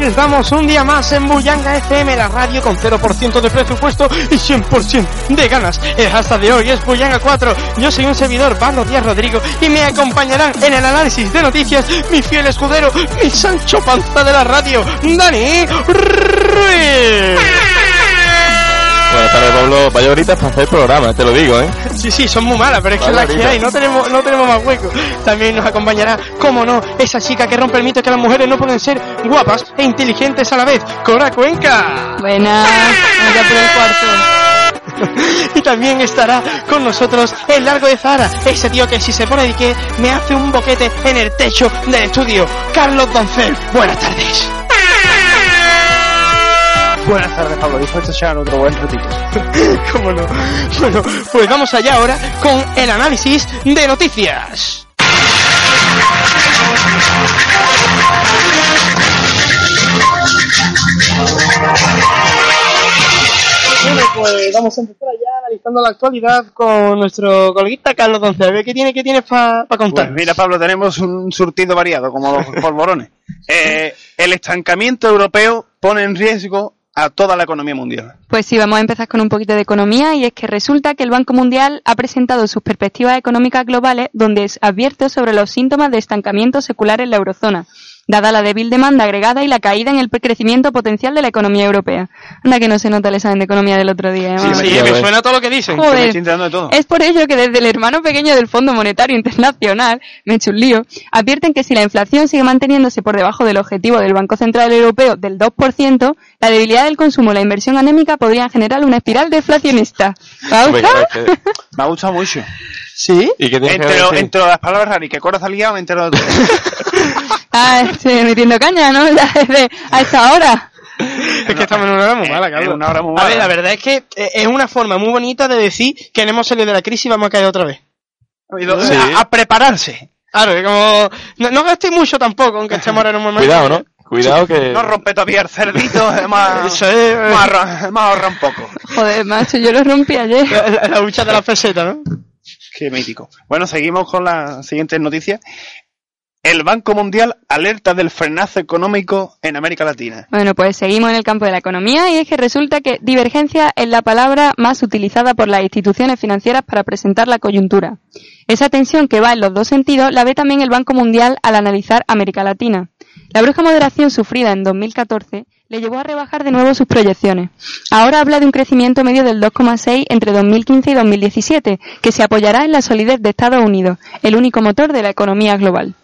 aquí estamos un día más en Buyanga FM, la radio con 0% de presupuesto y 100% de ganas. El hashtag de hoy es Buyanga 4. Yo soy un servidor, Pablo Díaz Rodrigo, y me acompañarán en el análisis de noticias mi fiel escudero, mi Sancho Panza de la radio, Dani Ruiz. Buenas tardes, Pablo. Vaya horitas para hacer programa, te lo digo, ¿eh? Sí, sí, son muy malas, pero es que Vale, las que ahorita. hay, no tenemos, no tenemos más hueco. También nos acompañará, como no, esa chica que rompe el mito que las mujeres no pueden ser guapas e inteligentes a la vez, Cora Cuenca. Buenas, ya por el cuarto. Y también estará con nosotros el largo de Zara, ese tío que si se pone de que me hace un boquete en el techo del estudio, Carlos Doncel. Buenas tardes. Buenas tardes, Pablo. Dispuesto a echar otro buen ratito. ¿Cómo no? Bueno, pues vamos allá ahora con el análisis de noticias. Bueno, pues vamos a empezar ya analizando la actualidad con nuestro coleguita Carlos Doncel. A ver qué tiene, qué tienes para contar. Pues mira, Pablo, tenemos un surtido variado, como los polvorones. Eh, el estancamiento europeo pone en riesgo a toda la economía mundial. Pues sí, vamos a empezar con un poquito de economía y es que resulta que el Banco Mundial ha presentado sus perspectivas económicas globales donde advierte sobre los síntomas de estancamiento secular en la eurozona, dada la débil demanda agregada y la caída en el crecimiento potencial de la economía europea. Anda que no se nota el examen de economía del otro día. ¿eh, Sí, sí, me suena todo lo que dicen. Que me Joder. estoy enterando de todo. Es por ello que desde el hermano pequeño del Fondo Monetario Internacional, me he hecho un lío, advierten que si la inflación sigue manteniéndose por debajo del objetivo del Banco Central Europeo del 2%, la debilidad del consumo y la inversión anémica podrían generar una espiral deflacionista. ¿Te ha gustado? Me ha gustado mucho. ¿Sí? ¿Y qué tienes que Entre, las palabras raras y que Cora salía, me entero de todo. Ah, estoy metiendo caña, ¿no? Ya desde a esta hora. Es que estamos en una hora muy mala, Carlos. una hora muy A mala. ver, la verdad es que eh, es una forma muy bonita de decir que no hemos salido de la crisis y vamos a caer otra vez. Sí. A, a prepararse. Claro, que como... No, no gastéis mucho tampoco, aunque estemos ahora en un momento... Cuidado, ¿no? Cuidado que... No rompe todavía el cerdito, es más, Eso es... más, ahorra, más ahorra un poco. Joder, macho, yo lo rompí ayer. La, la- de la peseta, ¿no? Qué mítico. Bueno, seguimos con las siguientes noticias. El Banco Mundial alerta del frenazo económico en América Latina. Bueno, pues seguimos en el campo de la economía y es que resulta que divergencia es la palabra más utilizada por las instituciones financieras para presentar la coyuntura. Esa tensión que va en los dos sentidos la ve también el Banco Mundial al analizar América Latina. La brusca moderación sufrida en 2014 le llevó a rebajar de nuevo sus proyecciones. Ahora habla de un crecimiento medio del 2,6 entre 2015 y 2017, que se apoyará en la solidez de Estados Unidos, el único motor de la economía global.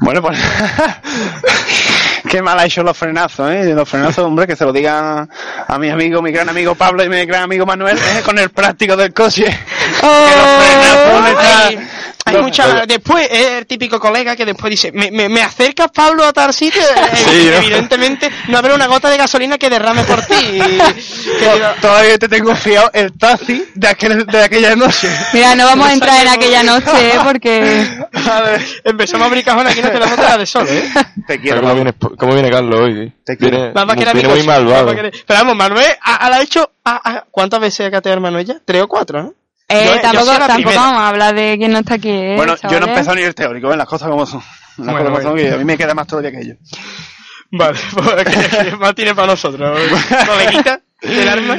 Bueno, pues qué mal ha hecho los frenazos, ¿eh? Los frenazos, hombre, que se lo digan a mi amigo, mi gran amigo Pablo y mi gran amigo Manuel, ¿eh? con el práctico del coche. Que los frenazos le Hay, están- hay los- mucha... Después es el típico colega que después dice, ¿me, me, me acercas, Pablo, a tal sitio? Eh. Evidentemente no habrá una gota de gasolina que derrame por ti. Y- que diga, Todavía te tengo fiado el taxi de, aquel, de aquella noche. Mira, no vamos a entrar en aquella noche, ¿eh? porque... a ver, empezamos a abrir cajones aquí, no te damos la de sol, ¿eh? Te Pero quiero, ¿Cómo viene, cómo viene Carlos hoy? Te quiero. Viene, era viene muy malvado. Pero vamos, Manuel ha, ha hecho... ha- ¿Cuántas veces ha cateado Manuel ya? ¿Tres o cuatro, no? Eh, Yo- yo tampoco, tampoco vamos a hablar de quién no está aquí, ¿eh, Bueno, yo no he empezado ni el teórico, ¿ven? Las cosas como son. Las Bueno, cosas como bueno. son, que a mí me queda más todavía que ellos. Vale, pues que más tiene para nosotros. Coleguita del arma.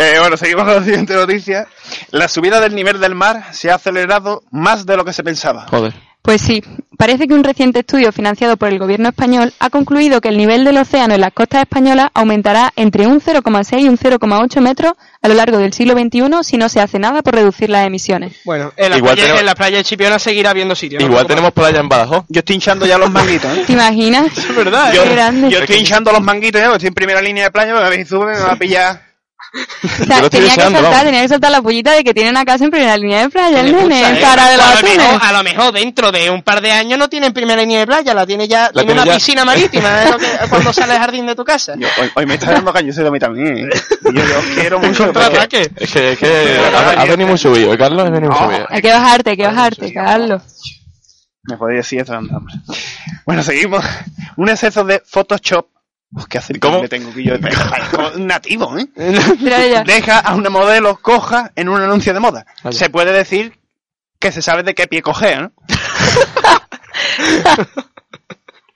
Eh, bueno, seguimos con la siguiente noticia. La subida del nivel del mar se ha acelerado más de lo que se pensaba. Joder. Pues sí, parece que un reciente estudio financiado por el gobierno español ha concluido que el nivel del océano en las costas españolas aumentará entre un 0,6 y un 0,8 metros a lo largo del siglo XXI si no se hace nada por reducir las emisiones. Bueno, en la, Igual playa, tenemos- en la playa de Chipiona seguirá habiendo sitio. ¿no? Igual tenemos playa en Badajoz. Yo estoy hinchando ya los manguitos, ¿eh? ¿Te imaginas? Es verdad, Qué ¿eh? grande. yo estoy hinchando los manguitos, ¿eh? porque estoy en primera línea de playa, me sube, me va a pillar. O Yo sea, lo estoy tenía que deseando, vamos. tenía que soltar la pullita de que tiene una casa en primera línea de playa, el nene, gusta, en ¿eh? cara de los a, lo mejor, a lo mejor dentro de un par de años no tiene primera línea de playa, la tiene ya, tiene tiene una ya. piscina marítima, es lo que, cuando sale al jardín de tu casa. Yo, hoy, hoy me está dando ese de mí también. ¿eh? Yo, yo os quiero mucho. Es que, es que ha, ha venido muy subido, ¿eh, Carlos? Ha venido muy No. subido. Hay que bajarte, hay que bajarte, Carlos. Me podéis decir eso, anda, hombre. Bueno, seguimos. Un exceso de Photoshop. Uf, ¿Qué hace? ¿Cómo? Me tengo que yo parezco nativo, ¿eh? Deja a una modelo coja en un anuncio de moda. Se puede decir que se sabe de qué pie cojea, ¿no?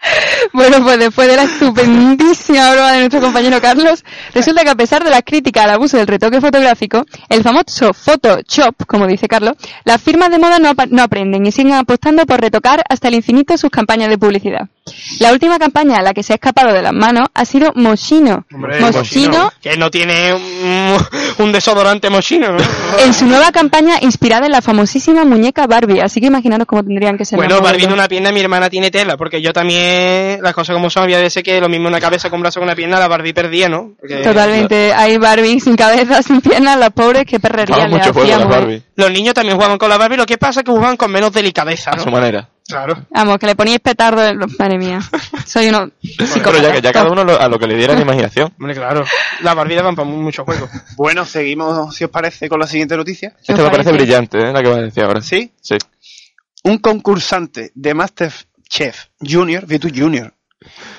Bueno, pues después de la estupendísima broma de nuestro compañero Carlos, resulta que a pesar de las críticas al abuso del retoque fotográfico, el famoso Photoshop, como dice Carlos, las firmas de moda no, no aprenden y siguen apostando por retocar hasta el infinito sus campañas de publicidad. La última campaña a la que se ha escapado de las manos ha sido Moschino. Hombre, Moschino Que no tiene un, un desodorante mochino, ¿no? en su nueva campaña inspirada en la famosísima muñeca Barbie, así que imaginaros cómo tendrían que ser Bueno, Barbie en una pierna, mi hermana tiene tela, porque yo también, las cosas como son, había veces que lo mismo una cabeza con brazo con una pierna, la Barbie perdía, ¿no? Porque Totalmente, hay Barbie sin cabeza, sin piernas, las pobres, qué perrería Jugaban le mucho juego las hacíamos. Barbie. Los niños también jugaban con la Barbie, lo que pasa es que jugaban con menos delicadeza, A su ¿no? manera. Claro. Vamos, que le poníais petardo en. Madre mía, soy uno Pero ya, que- ya cada uno lo- a lo que le diera la imaginación. Hombre, claro. La Barbie daban para muchos juegos. Bueno, seguimos, si os parece, con la siguiente noticia. ¿Qué os Esta me parece brillante, ¿eh? La que vas a decir ahora. ¿Sí? Sí. Un concursante de Masterchef Junior, Vitu Junior,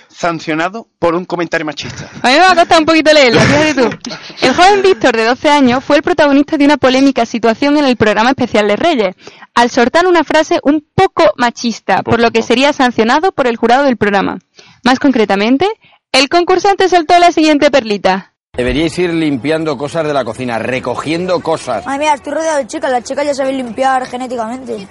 sancionado por un comentario machista. A mí me va a costar un poquito leerlo, fíjate tú. El joven Víctor, de 12 años, fue el protagonista de una polémica situación en el programa especial de Reyes, al soltar una frase un poco machista, poco, por lo que sería sancionado por el jurado del programa. Más concretamente, el concursante soltó la siguiente perlita. Deberíais ir limpiando cosas de la cocina, recogiendo cosas. Ay, mira, estoy rodeado de chicas, las chicas ya saben limpiar genéticamente.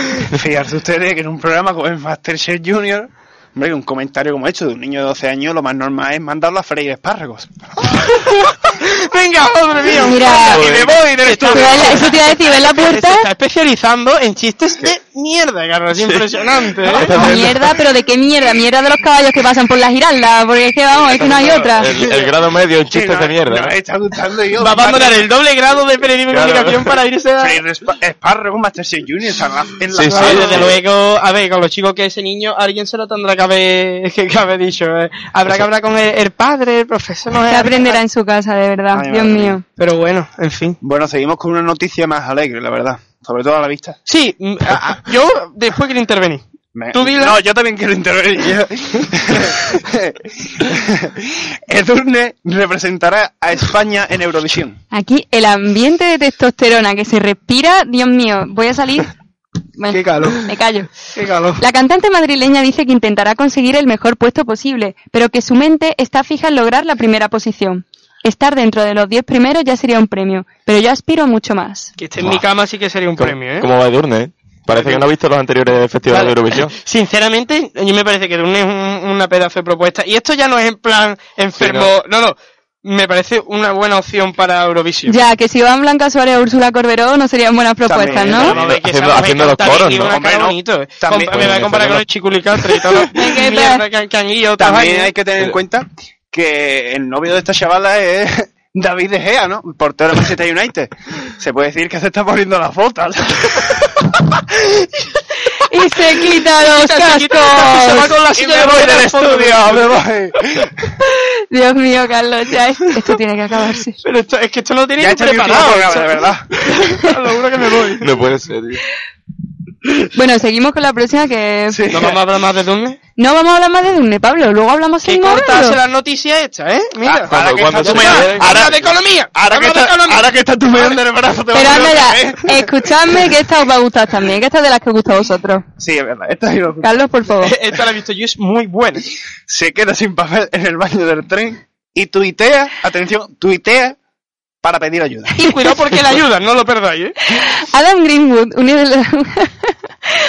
Fijarse ustedes que en un programa como el Masterchef Junior, hombre, un comentario como hecho de un niño de 12 años, lo más normal es mandarlo a freír espárragos. Venga, madre mía. Mira, y me voy del estudio. eso te iba a decir, ¿ves la puerta? Se está especializando en chistes de mierda, Carlos. Es impresionante, ¿eh? Mierda, pero ¿de qué mierda? Mierda de los caballos que pasan por la giralda, porque es que vamos, es que no hay otra. El, el grado medio en chistes de mierda. No, ¿no? me está gustando yo. Va a abandonar el doble grado de periodismo y comunicación para irse a... Espárragos Masterchef Junior, en la, en la Sí, sí, desde luego, a ver, con los chicos que ese niño, alguien se lo tendrá que haber, que haber dicho. eh. Habrá que hablar con el, el padre, el profesor, no es- aprenderá en su casa, de verdad, Ay, Dios mío. Pero bueno, en fin. Bueno, seguimos con una noticia más alegre, la verdad. Sobre todo a la vista. Sí, mm, a- a- yo después quiero intervenir. Me- Tú dila. No, yo también quiero intervenir. Edurne representará a España en Eurovisión. Aquí el ambiente de testosterona que se respira, Dios mío, voy a salir. Bueno, Qué calor. Me callo. Qué calor. La cantante madrileña dice que intentará conseguir el mejor puesto posible, pero que su mente está fija en lograr la primera posición. Estar dentro de los 10 primeros ya sería un premio, pero yo aspiro mucho más. Que esté en mi cama sí que sería un ¿Cómo, premio, ¿eh? cómo va Edurne? eh? Parece que no ha visto los anteriores festivales de Eurovisión. Sinceramente, a mí me parece que Dune es un- una pedazo de propuesta. Y esto ya no es en plan enfermo. no. no, Me parece una buena opción para Eurovisión. Ya, que si van Blanca Suárez o Úrsula Corberó no serían buenas propuestas, También, ¿no? Que Haciendo- los coros, ¿no? una Hombre, cara no. bonito. eh. También- Compa- me va a comparar con el y todo. También años. hay que tener en cuenta que el novio de esta chavala es David De Gea, ¿no? Portero de Manchester United. Se puede decir que se está poniendo las botas. Y se quita los Se quita- se va cascos. con la y silla me de voy del estudio, me voy. Dios mío, Carlos, ya esto tiene que acabarse. Pero esto, es que esto no lo tenía Ya último preparado. de verdad. Lo juro que me voy. No puede ser, tío. Bueno, seguimos con la próxima que... Sí. ¿No vamos a hablar más de Dune? No vamos a hablar más de Dune, Pablo, luego hablamos cortarse hablando. las noticias hechas, ¿eh? Mira. Ah, ahora Cuando- que está tu Habla de economía. Ahora que, habla de está, economía. ahora que está tu medio en el brazo, te Pero a anda volver, ya, ¿eh? escuchadme que esta os va a gustar también, que esta es de las que os gusta a vosotros. Sí, es verdad. Esta gusta. Carlos, por favor. Esta la he visto yo, es muy buena. Se queda sin papel en el baño del tren y tuitea, atención, tuitea para pedir ayuda. Y cuidado porque la ayudan, no lo perdáis, ¿eh? Adam Greenwood,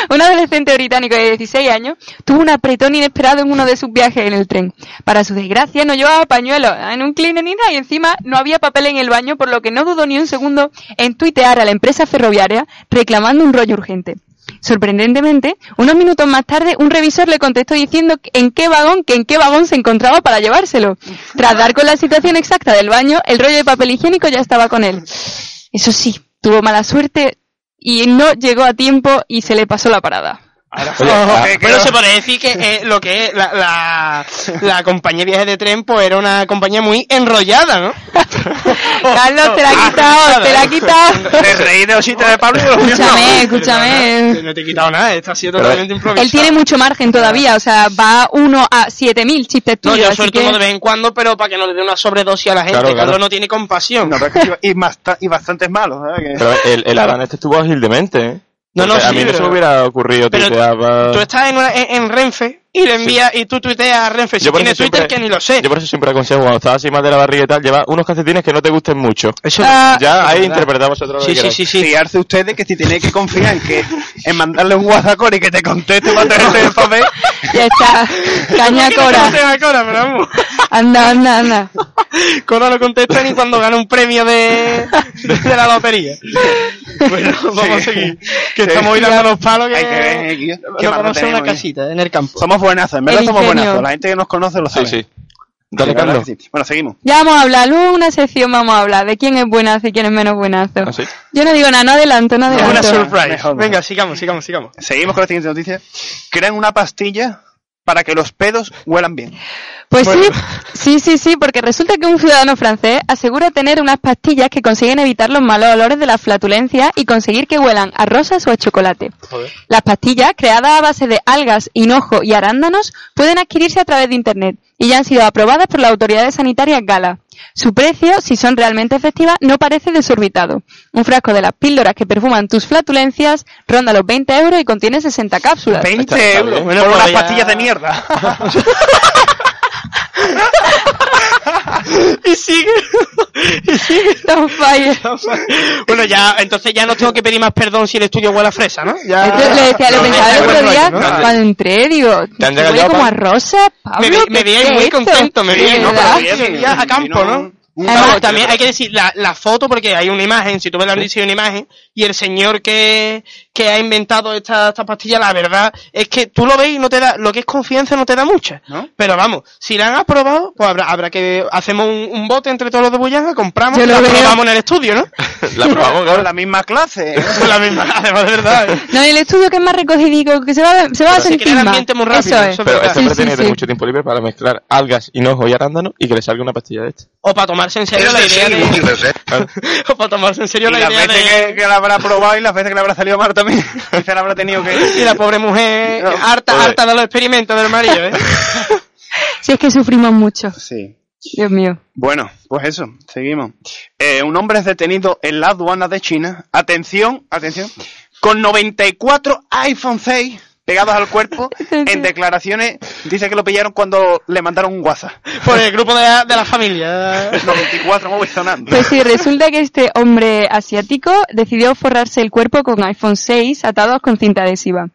un adolescente británico de 16 años, tuvo un apretón inesperado en uno de sus viajes en el tren. Para su desgracia, no llevaba pañuelo en un cleaner ni nada y encima no había papel en el baño, por lo que no dudó ni un segundo en tuitear a la empresa ferroviaria reclamando un rollo urgente. Sorprendentemente, unos minutos más tarde, un revisor le contestó diciendo en qué vagón, que en qué vagón se encontraba para llevárselo. Tras dar con la situación exacta del baño, el rollo de papel higiénico ya estaba con él. Eso sí, tuvo mala suerte y no llegó a tiempo y se le pasó la parada. Oye, ah, que- que Bueno, no- se puede decir que eh, lo que es la, la, la compañía de viajes de tren, pues era una compañía muy enrollada, ¿no? Carlos, te la he quitado, te la he quitado. Me reí de chistes de Pablo y de los míos no. Escúchame, escúchame. No te he quitado nada, esto ha sido Pero, totalmente improvisado. Él tiene mucho margen todavía, o sea, va uno a 7000 chistes No, tuyos. yo así suelto que- uno de vez en cuando, pero para que no le dé una sobredosis a la gente. Claro, claro. Carlos no tiene compasión. No, pero es que- y, y bastantes malos, ¿verdad? Que- Pero el, el Adam este estuvo agildemente, ¿eh? No, no, Porque a sí, mí no pero- se me hubiera ocurrido Pero tuitear para- Tú estás en, una- en, en Renfe y le envías y tú tuiteas a Renfe. Si tiene Twitter, siempre- que ni lo sé. Yo por eso siempre aconsejo, cuando estás así más de la barriga y tal, lleva unos calcetines que no te gusten mucho. Eso Ah, ya ahí verdad. interpretamos vosotros lo Sí, que sí, sí, sí. Fiarse ustedes que si tenéis que confiar en que en mandarle un WhatsApp y que te conteste para tenerte el papel. Ya está. Caña No Cora. Cora, pero vamos. Anda, anda, anda. Cora no contesta ni cuando gana un premio de, de la lotería. Bueno, vamos a seguir. Que Sí. estamos hoy dando los palos que, Hay que ver, nos mano vamos a hacer una ¿eh? casita en el campo. Somos buenazos, en verdad somos buenazos. La gente que nos conoce lo sabe. sí. Dale, Carlos. sí. Bueno, seguimos. Ya vamos a hablar, luego en una sección vamos a hablar de quién es buenazo y quién es menos buenazo. ¿Ah, sí? Yo no digo nada, no adelanto, no Una adelanto. surprise. Mejor, Venga, sigamos, sigamos, sigamos. Seguimos con la siguiente noticia. Crean una pastilla para que los pedos huelan bien. Pues Bueno. sí, sí, sí, sí, porque resulta que un ciudadano francés asegura tener unas pastillas que consiguen evitar los malos olores de la flatulencia y conseguir que huelan a rosas o a chocolate. Las pastillas, creadas a base de algas, hinojo y arándanos, pueden adquirirse a través de Internet y ya han sido aprobadas por las autoridades sanitarias Gala. Su precio, si son realmente efectivas, no parece desorbitado. Un frasco de las píldoras que perfuman tus flatulencias ronda los 20 euros y contiene 60 cápsulas. 20 está bien. euros Bueno, por unas ya- pastillas de mierda. Y sigue. y sigue. Está on fire. Bueno, ya, entonces ya no tengo que pedir más perdón si el estudio huele a fresa, ¿no? Ya. Esto le decía, lo pensaba el otro día cuando entré, digo, ¿Te han huele como pa- a rosa, Pablo, Me, vi- me ¿qué vi ahí es muy contento, me vi ahí, ¿De ¿no? Pero ya a campo, ¿no? Además- también hay que decir la, la foto porque hay una imagen, si tú ves la noticia hay una imagen y el señor que, que ha inventado esta, esta pastilla, la verdad es que tú lo ves y no te da, lo que es confianza no te da mucha. ¿No? Pero vamos, si la han aprobado, pues habrá, habrá que, hacemos un, un bote entre todos los de Bullanga, compramos y lo la probamos en el estudio, ¿no? La probamos, Con claro. la misma clase. ¿eh? Con la misma, además de verdad. ¿eh? No, el estudio que es más recogidico, que se va, se va a se sentir más. ambiente muy rápido, Eso es. eso es Pero este Sí, hombre sí, tiene que tener sí. mucho tiempo libre para mezclar algas, hinojo y arándano y que le salga una pastilla de esta. O para tomarse en serio la idea de... O para tomarse en serio Y la idea veces de... que, que la habrá probado y las veces que le habrá salido mal también. Quizá la habrá tenido que... Y la pobre mujer, No, harta, pobre. harta de los experimentos del marido, ¿eh? Si es que sufrimos mucho, Sí. Dios mío. Bueno, pues eso, seguimos. Eh, un hombre es detenido en la aduana de China. Atención, atención. Con 94 iPhone 6 pegados al cuerpo. En declaraciones dice que lo pillaron cuando le mandaron un WhatsApp. Por el grupo de, de la familia. 94 móviles sonando. Pues sí, resulta que este hombre asiático decidió forrarse el cuerpo con iPhone 6 atados con cinta adhesiva.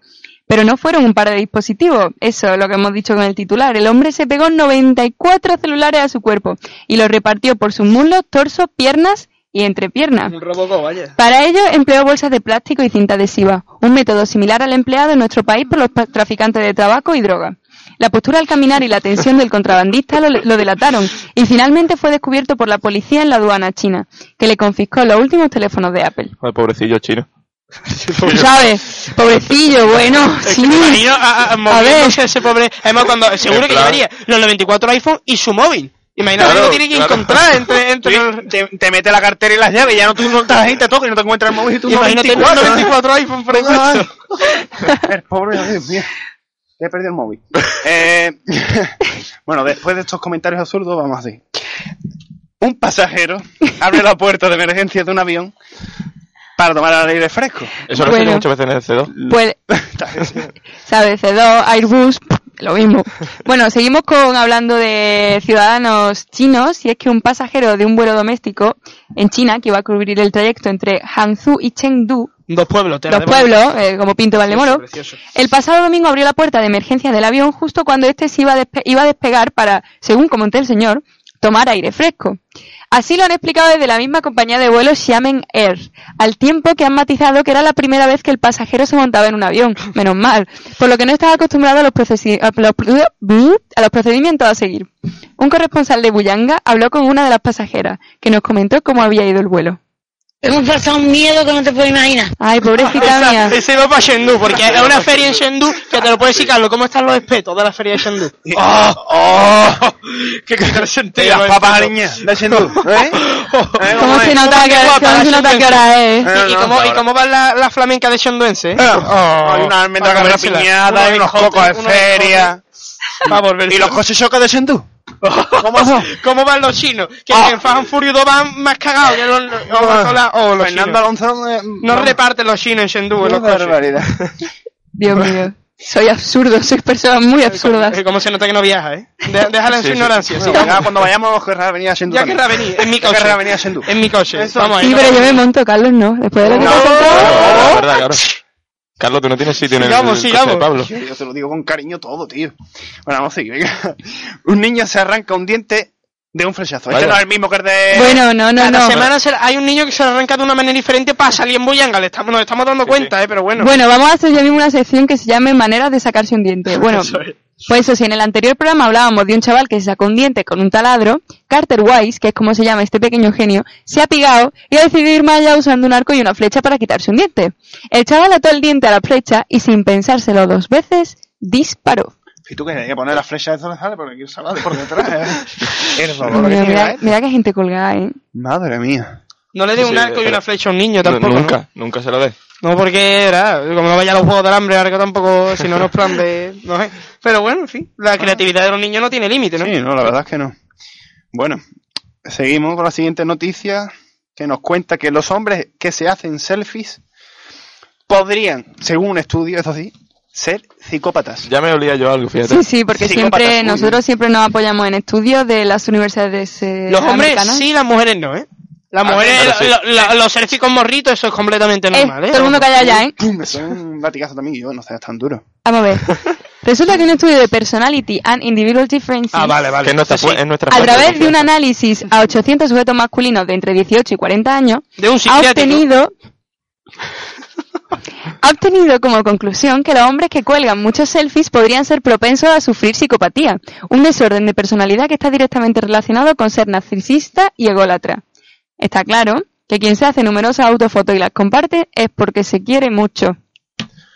Pero no fueron un par de dispositivos, eso es lo que hemos dicho con el titular. El hombre se pegó 94 celulares a su cuerpo y los repartió por sus muslos, torso, piernas y entrepiernas. Un robocó, vaya. Para ello empleó bolsas de plástico y cinta adhesiva, un método similar al empleado en nuestro país por los traficantes de tabaco y droga. La postura al caminar y la tensión del contrabandista lo, lo delataron y finalmente fue descubierto por la policía en la aduana china, que le confiscó los últimos teléfonos de Apple. Joder, pobrecillo chino. Sabes, pobrecillo, bueno, Es sí. que a, a, moviéndose ese pobre... Además, cuando, seguro que llevaría los 94 iPhone y su móvil. Imagínate Claro, que lo tiene que claro. encontrar entre... entre Sí, te, te mete la cartera y las llaves y ya no tú no estás ahí, te toca y no te encuentras el móvil y tú Imagínate los 94. 94 iPhone por encuentro. El pobre, Dios mío. He perdido el móvil. Eh, bueno, después de estos comentarios absurdos, vamos así. Un pasajero abre la puerta de emergencia de un avión para tomar aire fresco. Eso lo Bueno. he muchas veces en el C2. Pues, ¿sabes? C2, Airbus, lo mismo. Bueno, seguimos con hablando de ciudadanos chinos y es que un pasajero de un vuelo doméstico en China que iba a cubrir el trayecto entre Hangzhou y Chengdu, Dos pueblos, dos pueblos, eh, como Pinto Valdemoro, el pasado domingo abrió la puerta de emergencia del avión justo cuando este se iba a, despe- iba a despegar para, según comenté el señor, tomar aire fresco. Así lo han explicado desde la misma compañía de vuelo Xiamen Air, al tiempo que han matizado que era la primera vez que el pasajero se montaba en un avión, menos mal, por lo que no estaba acostumbrado a los, los- a los procedimientos a seguir. Un corresponsal de Buyanga habló con una de las pasajeras, que nos comentó cómo había ido el vuelo. Hemos pasado un miedo que no te puedes imaginar. Ay, pobrecita Esa- mía. ese va para Chengdu, porque es una feria en Chengdu que te lo puedes decir, Carlos, ¿cómo están los espetos de la feria de Chengdu? ¡Oh! ¡Oh! ¡Qué interesante! Y las papas aliñadas de Chengdu, ¿eh? ¿Eh? ¿Cómo se nota que, cómo se nota que hora es? ¿Y, y cómo. ¿Y cómo va la, la flamenca de Chonduense? eh? Ah, hay una almendra comérsela. piñada, hay unos cocos de feria. ¿Y los coches chocas de Chengdu? ¿Cómo, ¿Cómo van los chinos? Que Ah. en Fast and Furious 2 van más cagados que los, o más sola- o los Fernando chinos. Alonso eh, No vamos, reparten los chinos en Chengdu en qué los barbaridad. Dios mío. Soy absurdo, soy personas muy absurdas. Eh, ¿Cómo se nota que no viaja, eh? De- déjala en Sí, su sí. ignorancia. sí. Bueno, ya cuando vayamos querrá venir a Shendu Ya querrá venir, en mi coche. querrá venir a. En mi coche. Eso. Vamos Sí, pero yo me monto, Carlos, no. Después de lo que te No. contado. Verdad, claro. Carlos, tú no tienes sitio en el Sigamos, coche sigamos. de Pablo. Yo, yo te lo digo con cariño todo, tío. Bueno, vamos a seguir, venga. Un niño se arranca un diente de un flechazo. Este no es el mismo que el de... Bueno, no, no, Cada no. semana se- hay un niño que se lo arranca de una manera diferente para salir en Buyanga. Le estamos, nos estamos dando Sí, cuenta, eh, pero bueno. Bueno, vamos a hacer ya mismo una sección que se llame Maneras de sacarse un diente. Bueno, Eso es. Pues eso, si en el anterior programa hablábamos de un chaval que se sacó un diente con un taladro, Carter Wise, que es como se llama este pequeño genio, se ha pigado y ha decidido ir más allá usando un arco y una flecha para quitarse un diente. El chaval ató el diente a la flecha y sin pensárselo dos veces, disparó. Y tú que hay que poner la flecha de donde sale, porque aquí se va de por detrás. ¿eh? Mira, tiene la mira, qué gente colgada, ¿eh? Madre mía. No le dé un Sí, arco y una flecha a un niño tampoco. ¿no? nunca, nunca se lo dé. No, porque era, como no vaya a los juegos del hambre, ahora que tampoco, si no nos plan de, no sé. Pero bueno, en fin, la creatividad de los niños no tiene límite, ¿no? Sí, no, la verdad es que no. Bueno, seguimos con la siguiente noticia que nos cuenta que los hombres que se hacen selfies podrían, según un estudio, eso sí, ser psicópatas. Ya me olía yo algo, fíjate. Sí, sí, porque Psicópatas, siempre, uy. nosotros siempre nos apoyamos en estudios de las universidades eh, Los hombres americanas. sí, las mujeres no, ¿eh? Las Ah, sí. lo- lo- los selfies con morritos, eso es completamente Eh, normal, ¿eh? todo el mundo calla ya, ¿eh? Eso es un latigazo también y yo, no sé, es tan duro. Vamos a ver. Resulta que un estudio de Personality and Individual Differences Ah, vale, vale. Que es nuestra, Sí, nuestra a través de un análisis a 800 sujetos masculinos de entre 18 y 40 años, De un ha obtenido ha obtenido como conclusión que los hombres que cuelgan muchos selfies podrían ser propensos a sufrir psicopatía, un desorden de personalidad que está directamente relacionado con ser narcisista y ególatra. Está claro que quien se hace numerosas autofotos y las comparte es porque se quiere mucho.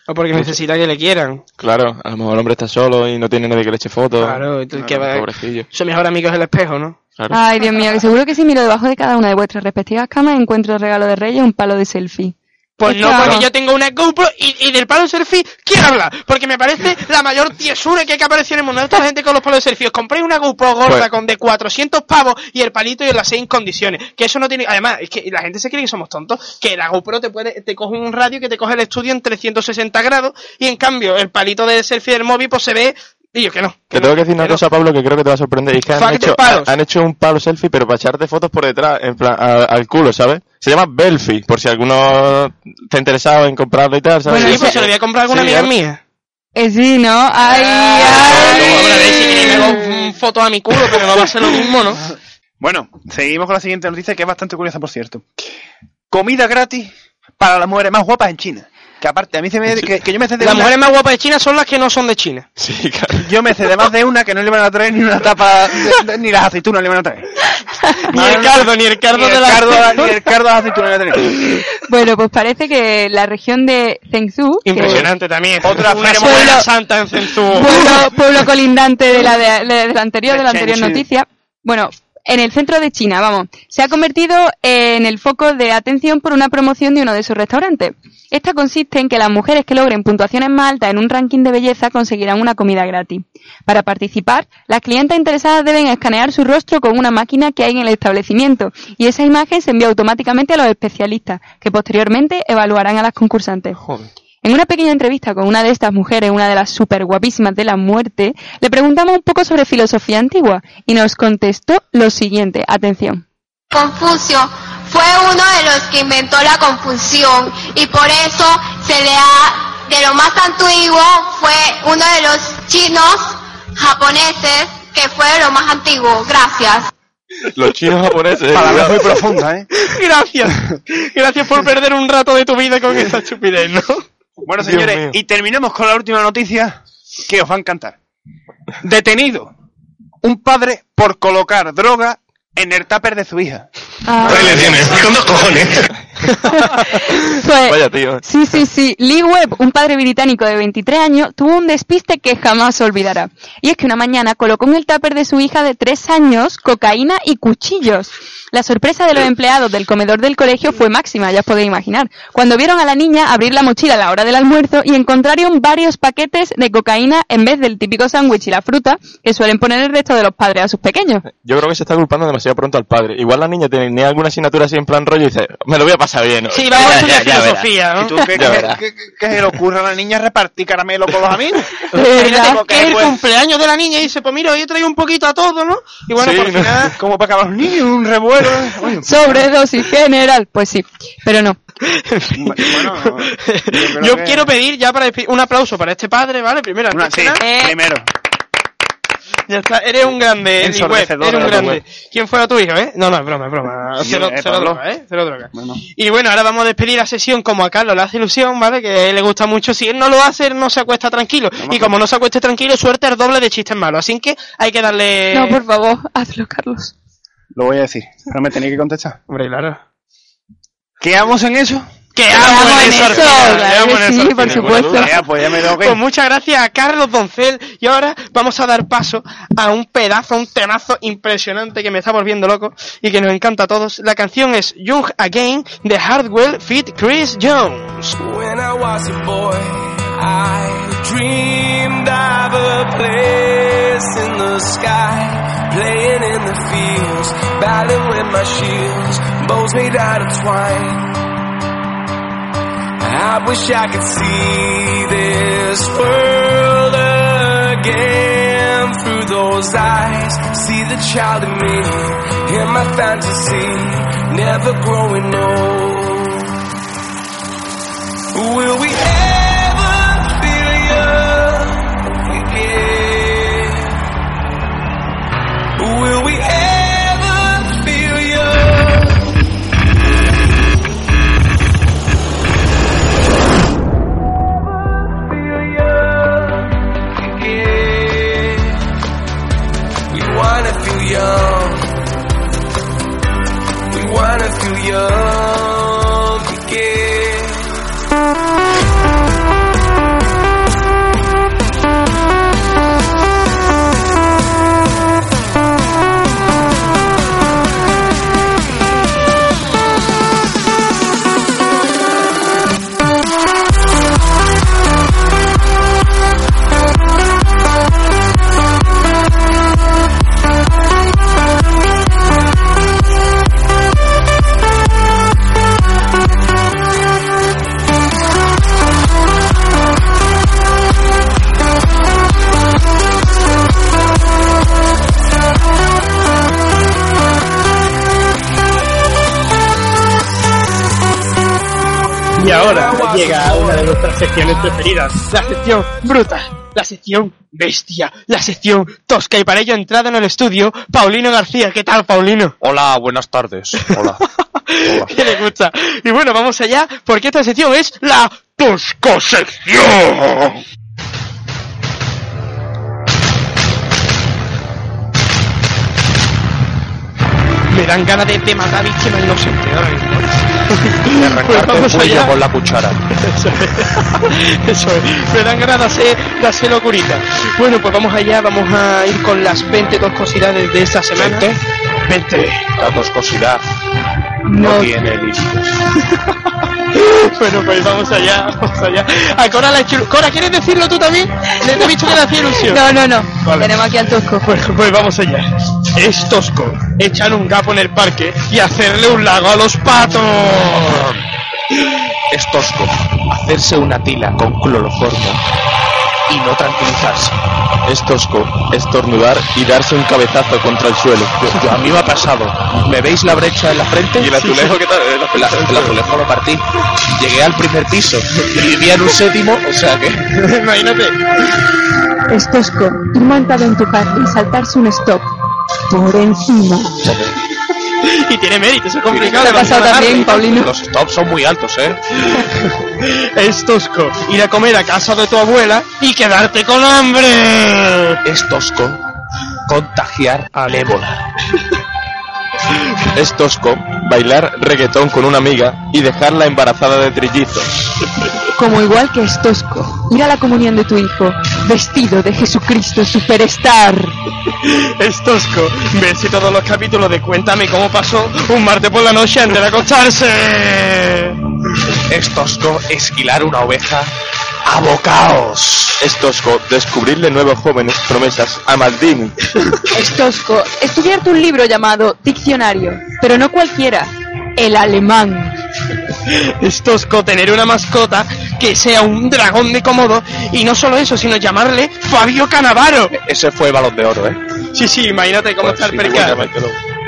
O porque necesita que le quieran. Claro, a lo mejor el hombre está solo y no tiene nadie que le eche fotos. Claro, tú, que va- Pobrecillo. Su mejor amigo es el espejo, ¿no? Claro. Ay, Dios mío, que seguro que si miro debajo de cada una de vuestras respectivas camas encuentro el regalo de Reyes un palo de selfie. Pues Es no, que porque yo tengo una GoPro y, y del palo de selfie quiero hablar. Porque me parece la mayor tiesura que hay que aparecer en el mundo. Esta gente con los palos de selfie. Os compréis una GoPro gorda Pues- con de 400 pavos y el palito y os la hacéis en condiciones. Que eso no tiene. Además, es que la gente se cree que somos tontos. Que la GoPro te puede, te coge un radio que te coge el estudio en 360 grados. Y en cambio, el palito de selfie del móvil, pues se ve. Y yo que no. Te tengo que decir una cosa, Pablo, que creo que te va a sorprender. Y es que han hecho, palos. han hecho un palo selfie, pero para echarte fotos por detrás, en plan, a- al culo, ¿sabes? Se llama Belfi, por si alguno está interesado en comprarlo y tal, ¿sabes? Bueno, Sí, pues se lo voy a comprar a alguna Sí, amiga mía. Eh, sí, ¿no? Ay, Ay, hombre, a ver si ay. queréis me hago mm, fotos a mi culo, pero no va a ser lo mismo, ¿no? Bueno, seguimos con la siguiente noticia que es bastante curiosa, por cierto. Comida gratis para las mujeres más guapas en China. Que aparte, a mí se me... Que, que yo me sé de Las una- mujeres más guapas de China son las que no son de China. Sí, claro. Yo me sé de más de una que no le van a traer ni una tapa, de- de- ni las aceitunas le van a traer. Ni el cardo, ni el cardo Ni de el la... cardo, ni el cardo de las aceitunas le van a traer. Bueno, pues parece que la región de Zhengzhou, que- Impresionante también. Otra moderna. santa en Centú. pueblo, pueblo colindante de la, de, de la anterior, de la anterior noticia, bueno, en el centro de China, vamos, se ha convertido en el foco de atención por una promoción de uno de sus restaurantes. Esta consiste en que las mujeres que logren puntuaciones más altas en un ranking de belleza conseguirán una comida gratis. Para participar, las clientas interesadas deben escanear su rostro con una máquina que hay en el establecimiento y esa imagen se envía automáticamente a los especialistas, que posteriormente evaluarán a las concursantes. Joder. En una pequeña entrevista con una de estas mujeres, una de las super guapísimas de la muerte, le preguntamos un poco sobre filosofía antigua y nos contestó lo siguiente. Atención. Confucio fue uno de los que inventó la confusión y por eso se le ha, de lo más antiguo, fue uno de los chinos japoneses que fue de lo más antiguo. Gracias. Los chinos japoneses. Palabra muy profunda, ¿eh? Gracias. Gracias por perder un rato de tu vida con esta estupidez, ¿no? Bueno, señores, y terminamos con la última noticia que os va a encantar. Detenido un padre por colocar droga en el tupper de su hija. Ah, Ahí le tienes, con dos cojones. Pues, Vaya tío. Sí, sí, sí. Lee Webb, un padre británico de 23 años, tuvo un despiste que jamás olvidará. Y es que una mañana colocó en el tupper de su hija de 3 años cocaína y cuchillos. La sorpresa de los empleados del comedor del colegio fue máxima, ya os podéis imaginar. Cuando vieron a la niña abrir la mochila a la hora del almuerzo y encontraron varios paquetes de cocaína en vez del típico sándwich y la fruta que suelen poner el resto de los padres a sus pequeños. Yo creo que se está culpando demasiado pronto al padre. Igual la niña tenía alguna asignatura así en plan rollo y dice, me lo voy a pasar bien. Sí, vamos a Ya, estudiar ya verás. filosofía, ¿no? ¿Y tú qué, qué- qué- qué- qué se le ocurre a la niña repartir caramelo con los amigos? Porque es el cumpleaños de la niña y dice, pues mira, hoy he traído un poquito a todo, ¿no? Y bueno, Sí, por ¿no? final... Como para acabar los niños, un revuelo. ¿eh? Oye, Sobredosis general. Pues sí, pero no. bueno, yo Yo que- quiero pedir ya para un aplauso para este padre, ¿vale? Primero, Una, sí, que Eh. primero. Ya está, eres un grande, Webb, Ensordecedor, eres un grande. ¿Quién fuera tu hijo, eh? No, no, es broma, es broma. Cero, eh, cero droga, ¿eh? Cero droga. Bueno. Y bueno, ahora vamos a despedir la sesión como a Carlos le hace ilusión, ¿vale? Que a él le gusta mucho. Si él no lo hace, él no se acuesta tranquilo. Y como no se acueste tranquilo, suerte el doble de chistes malos. Así que hay que darle... No, por favor, hazlo, Carlos. Lo voy a decir, pero me tenéis que contestar. Hombre, claro. ¿Quedamos en eso? Que Quedamos amo en en eso, eso, sí, por supuesto. Ya, pues ya me tengo que Pues muchas gracias a Carlos Doncel y ahora vamos a dar paso a un pedazo, un temazo impresionante que me está volviendo loco y que nos encanta a todos. La canción es Young Again de Hardwell Fit Chris Jones. When I was a boy, I dreamed of a place in the sky, playing in the fields, battling with my shields, bows made out of twine. I wish I could see this world again through those eyes. See the child in me, in my fantasy, never growing old. Secciones preferidas, la sección bruta, la sección bestia, la sección tosca y para ello entrada en el estudio, Paulino García. ¿Qué tal, Paulino? Hola, buenas tardes. Hola. ¿Qué le gusta? Y bueno, vamos allá, porque esta sección es la Tosco Me dan ganas de, de matar víctimas inocentes ahora mismo. De arrancarte Pues el cuello con la cuchara. Eso es. Eso es. Me dan ganas de hacer, de hacer locurita. Bueno, pues vamos allá, vamos a ir con las 20 toscosidades de esta semana. 20. 20. La toscosidad no, tiene límites. Bueno, pues vamos allá, vamos allá. A Cora la Cora, ¿quieres decirlo tú también? Le he visto que le hacía ilusión. No, no, no. Vale. Tenemos aquí al tosco. Pues, pues vamos allá. Es tosco echar un gapo en el parque y hacerle un lago a los patos. Es tosco hacerse una tila con cloroformo y no tranquilizarse. Es tosco estornudar y darse un cabezazo contra el suelo. Yo- yo- a mí me ha pasado. ¿Me veis la brecha en la frente? ¿Y el azulejo qué tal? El La- el azulejo lo partí. Llegué al primer piso y vivía en un séptimo, o sea que... Imagínate. Es tosco ir montado en tu carro y saltarse un stop por encima. Y tiene mérito, eso es complicado. Te ha pasado también. Paulino. Los stops son muy altos, ¿eh? Es tosco ir a comer a casa de tu abuela y quedarte con hambre. Es tosco contagiar al ébola. Es tosco bailar reggaetón con una amiga y dejarla embarazada de trillizos. Como igual que es tosco, ir a la comunión de tu hijo, vestido de Jesucristo Superstar. Es tosco verse todos los capítulos de Cuéntame cómo pasó un martes por la noche antes de acostarse. Es tosco esquilar una oveja a bocaos. Es tosco descubrirle nuevos jóvenes promesas a Maldini. Es tosco estudiarte un libro llamado Diccionario, pero no cualquiera, el alemán. Es tosco tener una mascota que sea un dragón de Komodo y no solo eso, sino llamarle Fabio Canavaro. Ese fue balón de oro, ¿eh? Sí, sí, imagínate cómo está el percal.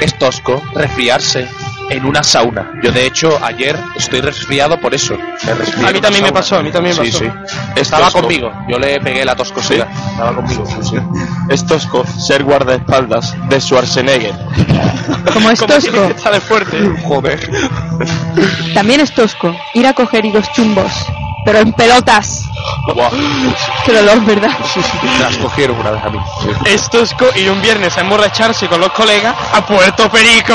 Es tosco resfriarse en una sauna. Yo, de hecho, ayer estoy resfriado por eso. Me resfrié A mí también me pasó, a mí también me sí, pasó. Sí, Es Estaba tosco. conmigo. Yo le pegué la toscosidad. Estaba conmigo. sí. Es tosco ser guardaespaldas de Schwarzenegger. Como es Como tosco, de fuerte. Joder. también es tosco ir a coger higos chumbos, pero en pelotas. Buah. Qué dolor, ¿verdad? Las cogieron una vez a mí. Es tosco ir un viernes a emborracharse con los colegas a Puerto Perico.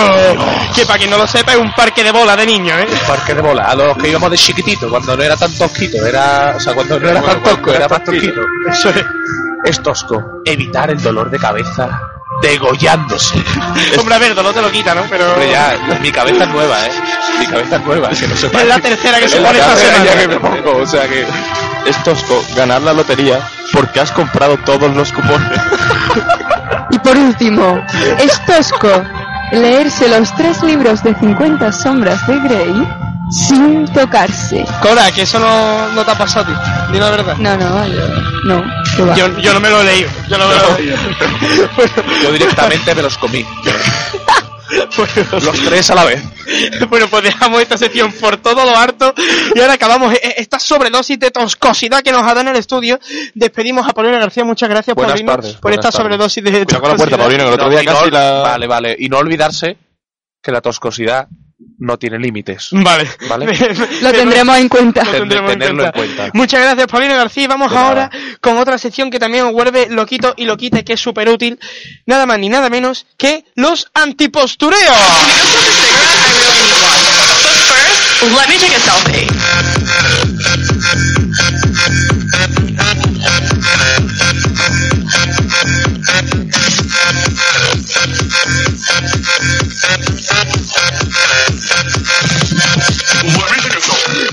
Que para quien no lo sepa es un parque de bola de niños, ¿eh? Parque de bola, a los que íbamos de chiquitito, cuando no era tan tosquito, era, o sea, cuando no era tan tosco, era más tosquito. Eso es. Es tosco evitar el dolor de cabeza degollándose. Hombre, a ver, dolor te lo quita, ¿no? Pero... Hombre, ya, mi cabeza es nueva, ¿eh? Mi cabeza es nueva, que no sepa. Es la tercera que se pone esta tercera semana. ya que me pongo, o sea que... Es tosco ganar la lotería porque has comprado todos los cupones. Y por último, es tosco leerse los tres libros de 50 sombras de Grey sin tocarse. Cora, que eso no, no te ha pasado a ti. Di la verdad. No, no, yo, no. Yo, yo no me lo he leído. Yo no me lo he leído. Yo directamente me los comí. Bueno, Los tres a la vez. bueno, pues dejamos esta sección por todo lo harto y ahora acabamos eh, esta sobredosis de toscosidad que nos ha dado en el estudio. Despedimos a Paulina García, muchas gracias Buenas Paulino, tardes, por esta tardes. sobredosis de Cuidado con la puerta, toscosidad. Paulino, que el otro No, día y no- casi la... Vale, vale. Y no olvidarse que la toscosidad no tiene límites. Vale. Vale. Lo tendremos en cuenta. Lo tendremos en cuenta. Muchas gracias, Paulina García. Y Vamos De nada. ahora con otra sección que también os vuelve loquito y loquita y que es súper útil. Nada más ni nada menos que los antipostureos. Let me take a selfie.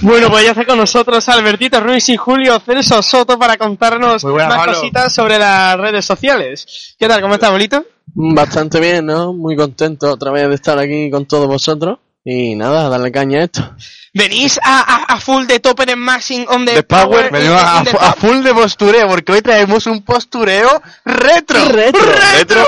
Bueno, pues ya está con nosotros Albertito Ruiz y Julio Celso Soto para contarnos buenas, más Pablo. cositas sobre las redes sociales. ¿Qué tal? ¿Cómo estás, bolito? Bastante bien, ¿no? Muy contento otra vez de estar aquí con todos vosotros. Y nada, darle caña a esto. ¿Venís a, a, a full de tope de maxing on the De power, venimos a- the full de postureo, porque hoy traemos un postureo retro. Retro. Retro.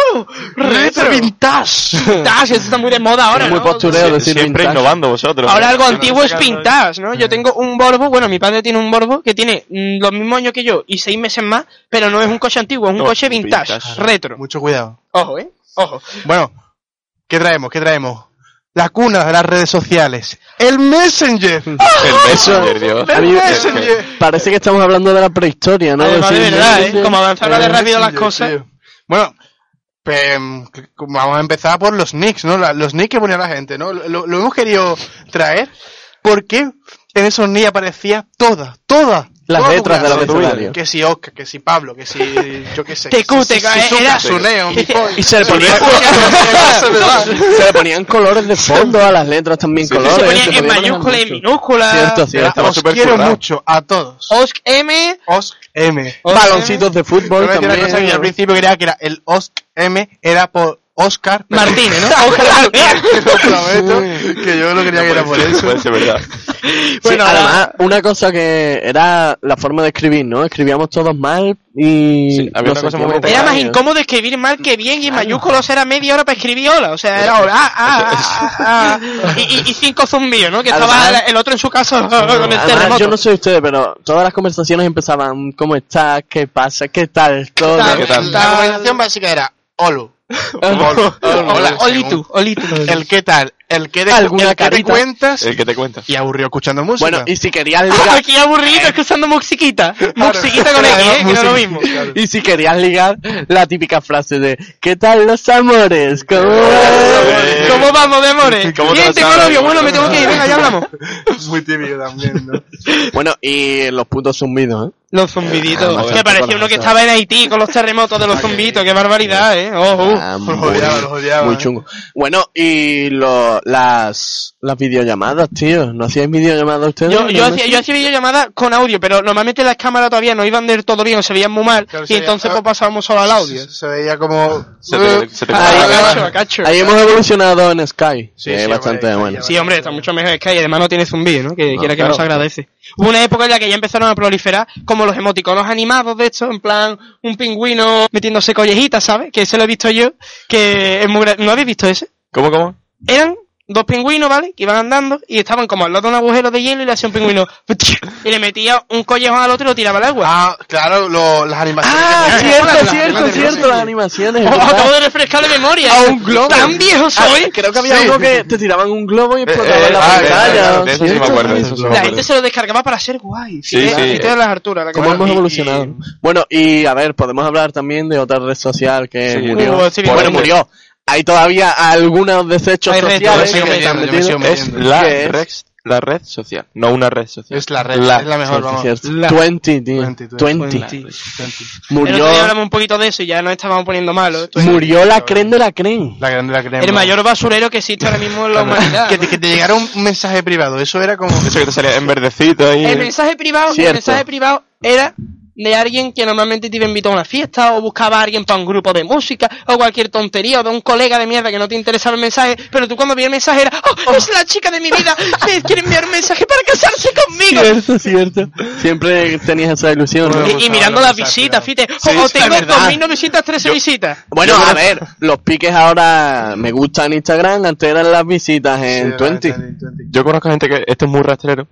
Retro. vintage. Vintage, eso está muy de moda ahora, muy ¿no? postureo decir Siempre vintage. innovando vosotros. Ahora algo antiguo es vintage, ¿no? Yo tengo un Volvo, bueno, mi padre tiene un Volvo que tiene mm, los mismos años que yo y seis meses más, pero no es un coche antiguo, es un No, coche vintage, vintage. retro. Mucho cuidado. Ojo, ¿eh? Ojo. Bueno, ¿qué traemos? ¿Qué traemos? La cuna de las redes sociales. El Messenger. El Messenger, Dios. Es que- Parece que estamos hablando de la prehistoria, ¿no? Además, de Decir verdad, ¿eh? Messenger. Como avanzará de El rápido las Messenger, cosas. tío. Bueno, pues, vamos a empezar por los nicks, ¿no? Los nicks que ponía la gente, ¿no? Lo, lo hemos querido traer porque en esos nicks aparecía toda, toda. Las letras del vida. abecedario. Que si Oscar, que si Pablo, que si yo qué sé. Te que si- cute, si- era- mi pollo. Y se le ponían, se le ponían colores de fondo a las letras también colores. se ponía se en ponían mayúscula y minúscula. Cierto, cierto. Era, Os quiero mucho a todos. Osc M. Osc M. Baloncitos de fútbol también. cosa que yo al principio creía que era el Osc M era por Oscar pero- Martínez, ¿no? Te lo prometo que yo lo creía que era por eso. Puede ser verdad. Sí, Bueno, además, una cosa que era la forma de escribir, ¿no? Escribíamos todos mal y... Sí, había una cosa muy Era más incómodo escribir mal que bien y en mayúsculos era media hora para escribir hola. O sea, era hola, ah, ah, ah, ah, ah. Y, y- y cinco zumbidos, ¿no? Que estaba el otro en su casa con el Además, terremoto. yo no sé ustedes, pero todas las conversaciones empezaban ¿Cómo estás? ¿Qué pasa? ¿Qué tal? Todo. tal? ¿Qué tal? La conversación básica era Olu, Hola, Olitu, Olitu. El qué tal, el que, de, ¿Alguna el que te cuentas El que te cuenta. y aburrido escuchando música. Bueno, y si querías ligar, Aquí aburrido escuchando Moxiquita. Moxiquita con X, ¿eh? Que no es lo mismo. y si querías ligar, la típica frase de ¿Qué tal los amores? ¿Cómo ¿Cómo vamos, de amores? ¿Cómo te Bien, tengo novio. Bueno, me tengo que ir. Venga, ya hablamos. muy típico también, ¿no? Bueno, y los putos zumbidos, ¿eh? Los zumbiditos. Ah, que parecía uno que estaba en Haití con los terremotos de los zumbiditos. Qué barbaridad, ¿eh? Oh, uh. Ah, Los odiaba, los odiaba. muy chungo. Bueno, y lo, las, las videollamadas, tío. ¿No hacíais videollamadas ustedes? Yo, yo, ¿No? hacía, yo hacía videollamadas con audio, pero normalmente las cámaras todavía no iban del todo bien se veían muy mal. Claro, y se entonces veía- pues pasábamos solo al audio. Se, se veía como... Se te, se te Ah, Ahí, cacho, cacho. Hemos evolucionado en Sky. Sí, que es sí, bastante hombre, bueno. Sí, hombre, está mucho mejor que y además no tiene zumbido, ¿no? Que No, quiera que claro. nos agradece. Hubo una época en la que ya empezaron a proliferar como los emoticonos animados, de hecho, en plan un pingüino metiéndose collejitas, ¿sabes? Que ese lo he visto yo, que es muy gra- ¿No habéis visto ese? ¿Cómo, cómo? Eran dos pingüinos, ¿vale? Que iban andando y estaban como al lado de un agujero de hielo y le hacía un pingüino y le metía un collejón al otro y lo tiraba al agua. Ah, claro, lo- las animaciones. Ah, cierto, cierto, cierto, sí. las animaciones. es Oh, acabo de refrescar la memoria. A un globo. Tan viejo Ah, soy. creo que había Sí. uno que te tiraban un globo y explotaba eh, la ah, pantalla. de eso sí me ¿cierto? acuerdo, de eso sí me La gente se lo descargaba para ser guay. Sí, sí. de las alturas. La ¿Cómo hemos evolucionado? y- Bueno, y a ver, podemos hablar también de otra red social que murió. Uh, bueno, murió. Hay todavía algunos desechos Hay sociales que metiendo, Es la red, la red social, no una red social. Es la red, La- es la mejor, vamos. La- 20, tío. 20, 20. 20. El Murió, hablamos un poquito de eso y ya nos estábamos poniendo malos. murió la creen de la creen. La grande, la crema. El mayor basurero que existe ahora mismo en la humanidad. Que te, que te llegara un un mensaje privado, eso era como... Eso que te salía en verdecito ahí. El mensaje privado, Cierto. el mensaje privado era de alguien que normalmente te iba a invitar a una fiesta o buscaba a alguien para un grupo de música o cualquier tontería o de un colega de mierda que no te interesaba el mensaje, pero tú cuando vi el mensaje era, oh, es la chica de mi vida, me quiere enviar un mensaje para casarse conmigo. Cierto, cierto. Siempre tenías esa ilusión. ¿no? Y, mirando las visitas, fíjate, Sí, oh, oh, sí, tengo es verdad. 2.913 visitas. Bueno, a ver, los piques ahora me gustan en Instagram, antes eran las visitas en Sí, 20. 20. Yo conozco gente que, esto es muy rastrero,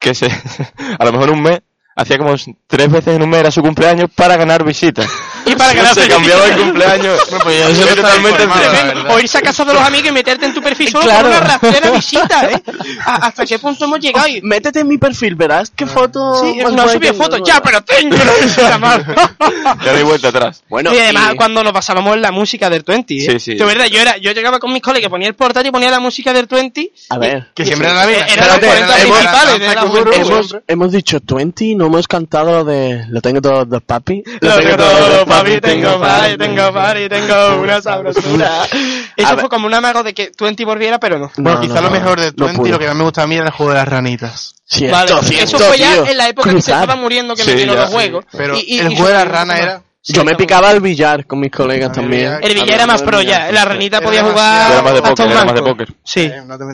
que se, a lo mejor un mes, hacía como tres veces en un mes era su cumpleaños para ganar visitas. Y para ganar Se cambiaba el cumpleaños. Bueno, pues es totalmente verdad. O irse a casa de los amigos y meterte en tu perfil solo Claro. por una rastrera visita, ¿eh? ¿A- ¿Hasta qué punto hemos llegado? Y- Métete en mi perfil, verás qué foto. Sí, no guay subí tengo. fotos, ya, pero tengo una. Ya no hay vuelta atrás. Bueno, y además y- cuando nos pasábamos la música del 20, ¿eh? Sí, sí. De verdad, yo era, yo llegaba con mis colegas, ponía el portátil y ponía la música del 20. a ver, Que siempre era la misma. Era las Espérate, 40 hemos- principales hemos- dicho 20, no hemos cantado de lo tengo todo de papi. Lo tengo todo, papi, papi, tengo party, tengo party, tengo una sabrosura. Eso fue como un amago de que 20 volviera, pero no. Bueno, No, quizá no, lo mejor de no 20 pudo. lo que más me gusta a mí era el juego de las ranitas. Cierto, Vale, cierto, eso fue ya tío. en la época que se Cruzar. estaba muriendo que Sí, metieron los sí. juegos. Pero Y- y- el y juego de las su- ranas era... Sí, Yo me picaba al billar con mis colegas El también. billar. El billar era más pro ya. La ranita Era podía jugar Era más de póker, era más de póker. Sí. Eh, no te.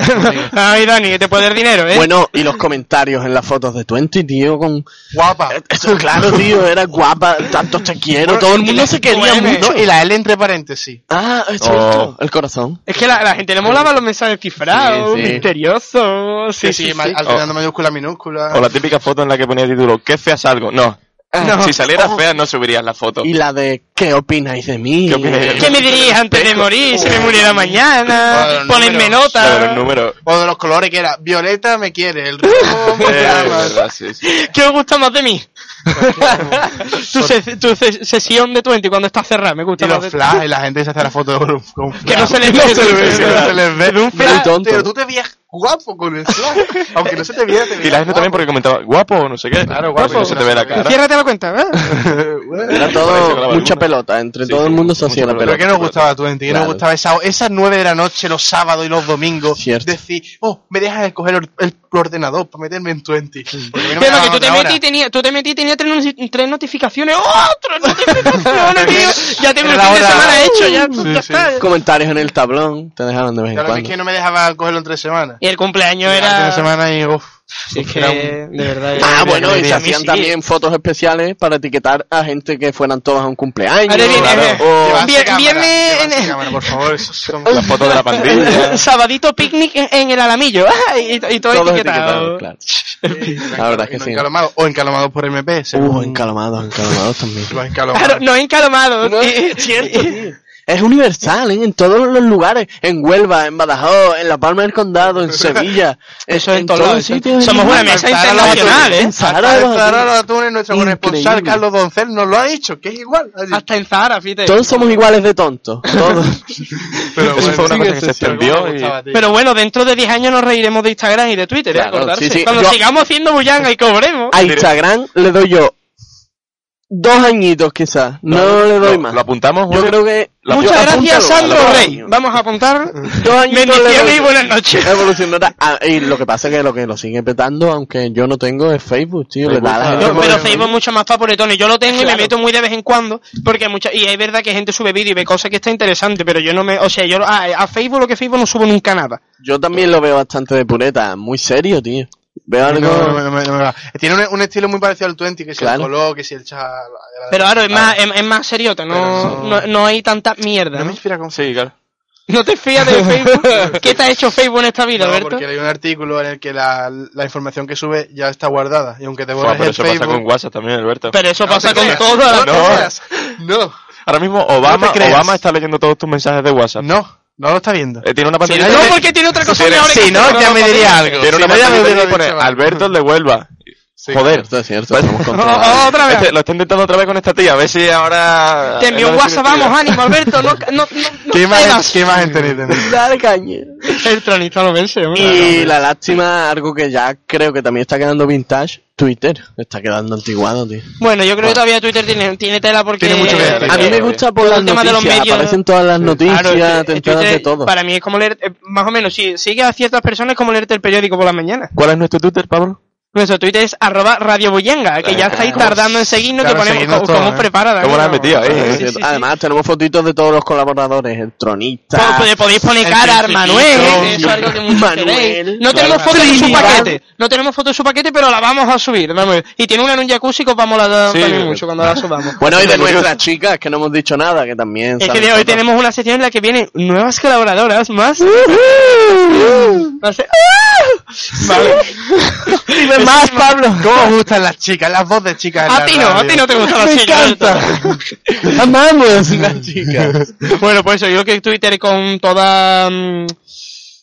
Ay, Dani, que te puede dar dinero, ¿eh? Bueno, y los comentarios en las fotos de 20, tío, con... Guapa. Eso, claro, tío, era guapa, tanto te quiero, todo el mundo se quería mucho. Y la L entre paréntesis. Ah, es cierto, Oh. el corazón. Es que la, la gente le molaba los mensajes cifrados, Sí, sí. misteriosos. Sí, sí, sí, sí. ma- alternando mayúscula, minúscula. O la típica foto en la que ponía título, ¿qué fea salgo? No. No. Si saliera Oh. fea no subirías la foto. Y la de ¿qué opináis de mí? ¿Qué me dirías antes de morir? Si me muriera mañana. De nota. los números. O de los colores que era Violeta me quiere, el rojo me Eh, sí, sí. ¿Qué os gusta más de mí? tu, se- tu se- sesión de 20 cuando está cerrada, me gusta Y los flash, y la gente se hace la foto con, con Que no flash. se les ve, No se les ve, se les no ve. se les ve. Muy Pero- tonto. Pero tú te veías guapo con el flash. Aunque no se te viera, te Y la gente también porque comentaba, guapo o no sé qué. Claro, guapo, Y no se te ve la cara. Ciérrate la cuenta, ¿eh? Era todo mucha pelota, entre Sí, todo el mundo se hacía la pelota. Pero. ¿qué nos gustaba a Twenty? ¿Qué Claro. nos gustaba esa, esas nueve de la noche, los sábados y los domingos? Cierto. Decir, oh, me dejas escoger el, el ordenador para meterme en Twenty. Porque a mí no me Pero que tú te metí y tenía, tú te metí y tenía tres, no- tres notificaciones. ¡Oh! ¡Tres notificaciones, tío! Ya tengo el Era fin la de hora. semana hecho, ya, Sí, ya sí. está. Comentarios en el tablón, te dejaban de vez en Claro, que es cuando. que no me dejaba cogerlo en tres semanas. Y el cumpleaños Era era... una semana y uff. Sí, es que, de verdad... Ah, bueno, y se hacían sí. también fotos especiales para etiquetar a gente que fueran todas a un cumpleaños. Ahora viene, claro, eh, o- Llevarse Bien- cámara, viene llevarse en- cámara, por favor. esos son- La foto de la pandilla. Sabadito picnic en, en el Alamillo. Ah, y, y todo todos etiquetado. claro. La verdad es que no sí. encalomado, o encalomado por MP. Uh, según encalamados, encalamados también. los encalomados. Claro, no encalomado. No, es cierto, tío. Es universal, ¿eh? en todos los lugares, en Huelva, en Badajoz, en La Palma del Condado, en Sevilla, Eso en todos todos los sitios. Somos una mesa internacional, ¿eh? En nuestro corresponsal. Carlos Doncel nos lo ha dicho, que es igual. Así. Hasta en Zahara, fíjate. Todos somos iguales de tontos. Todos. Pero Eso fue una sí, cosa que se extendió y... Pero bueno, dentro de 10 años nos reiremos de Instagram y de Twitter, ¿eh? Claro, Acordarse. sí, sí. Cuando Yo- sigamos haciendo bullanga y cobremos. A Instagram le doy yo dos añitos quizás, no, le doy más. Lo apuntamos, Yo Julio? creo que... La- Muchas gracias, Sandro Rey. Vamos a apuntar. Dos añitos le y buenas noches. Evolucionará. Ah, y lo que pasa es que lo que lo sigue petando, aunque yo no tengo, es Facebook, tío. Le da a la gente No, por pero Facebook es mucho más favoretones. Yo lo tengo y me meto muy de vez en cuando. Porque mucha, y es verdad que gente sube vídeo y ve cosas que está interesante, pero yo no me. O sea, yo a, a Facebook lo que Facebook no subo nunca nada. Yo también lo veo bastante de pureta, muy serio, tío. Veo No, algo... no, no, no, no, no. Tiene un, un estilo muy parecido al 20, que si Claro. el color, que si el chat. Pero claro, es más, es, es más seriota, no, no, no hay tanta mierda. No me inspira con Sí, claro. ¿No te fías de Facebook? ¿Qué te ha hecho Facebook en esta vida, No, Alberto? porque hay un artículo en el que la, la información que sube ya está guardada. Y aunque te Fua, borres pero el eso Facebook... pasa con WhatsApp también, Alberto. Pero eso No pasa con creas. todas las No, No. Ahora mismo Obama. Obama está leyendo todos tus mensajes de WhatsApp. no, no lo está viendo. Eh, tiene una pantalla... no, No, porque tiene otra cosa mejor Si no, ya me diría algo. Tiene una Si no, ya me pantalla pone dicho, Alberto el de Huelva. Sí, Joder. Cierto, es cierto, estamos no, controlados. otra vez. Este, lo está intentando otra vez con esta tía, a ver si ahora... Te envió un WhatsApp, vamos, ánimo, Alberto. No, no, no, no ¿Qué imagen, cedas. ¿Qué imagen tenéis de mí? Dale caña. El tronista no vence, hombre. Y la lástima, algo que ya creo que también está quedando vintage, Twitter. Está quedando antiguado, tío. Bueno, yo creo que todavía Twitter tiene, tiene tela porque... Tiene mucho que. A mí me gusta por las el tema de los noticias, medios- aparecen todas las noticias, Claro, es que te enteras Twitter, de todo. Para mí es como leer, eh, más o menos, si sigue a ciertas personas es como leerte el periódico por las mañanas. ¿Cuál es nuestro Twitter, Pablo? Nuestro Twitter es arroba Radio que ya estáis tardando en seguirnos, Claro, que ponemos seguidnos co- todos, como ¿eh? preparada. ¿Cómo la has ¿no? metido ahí? Sí, eh? sí, sí. Además, tenemos fotitos de todos los colaboradores, el tronista. Po- po- podéis poner cara Manuel, que eso es algo que muchos Manuel. No tenemos foto de su paquete, no tenemos foto de su paquete, pero la vamos a subir. Y tiene una en un jacuzzi que os vamos a dar Sí. también mucho cuando la subamos. Bueno, y de nuestras chicas, que no hemos dicho nada, que también. Es que de hoy fotos. tenemos una sección en la que vienen nuevas colaboradoras más. Vale. Más, Pablo. ¿Cómo os gustan las chicas? Las voces chicas. en A ti no, a radio? ti no te gusta la Me encanta. Amamos las chicas. Bueno, pues eso, yo creo que Twitter con toda mm,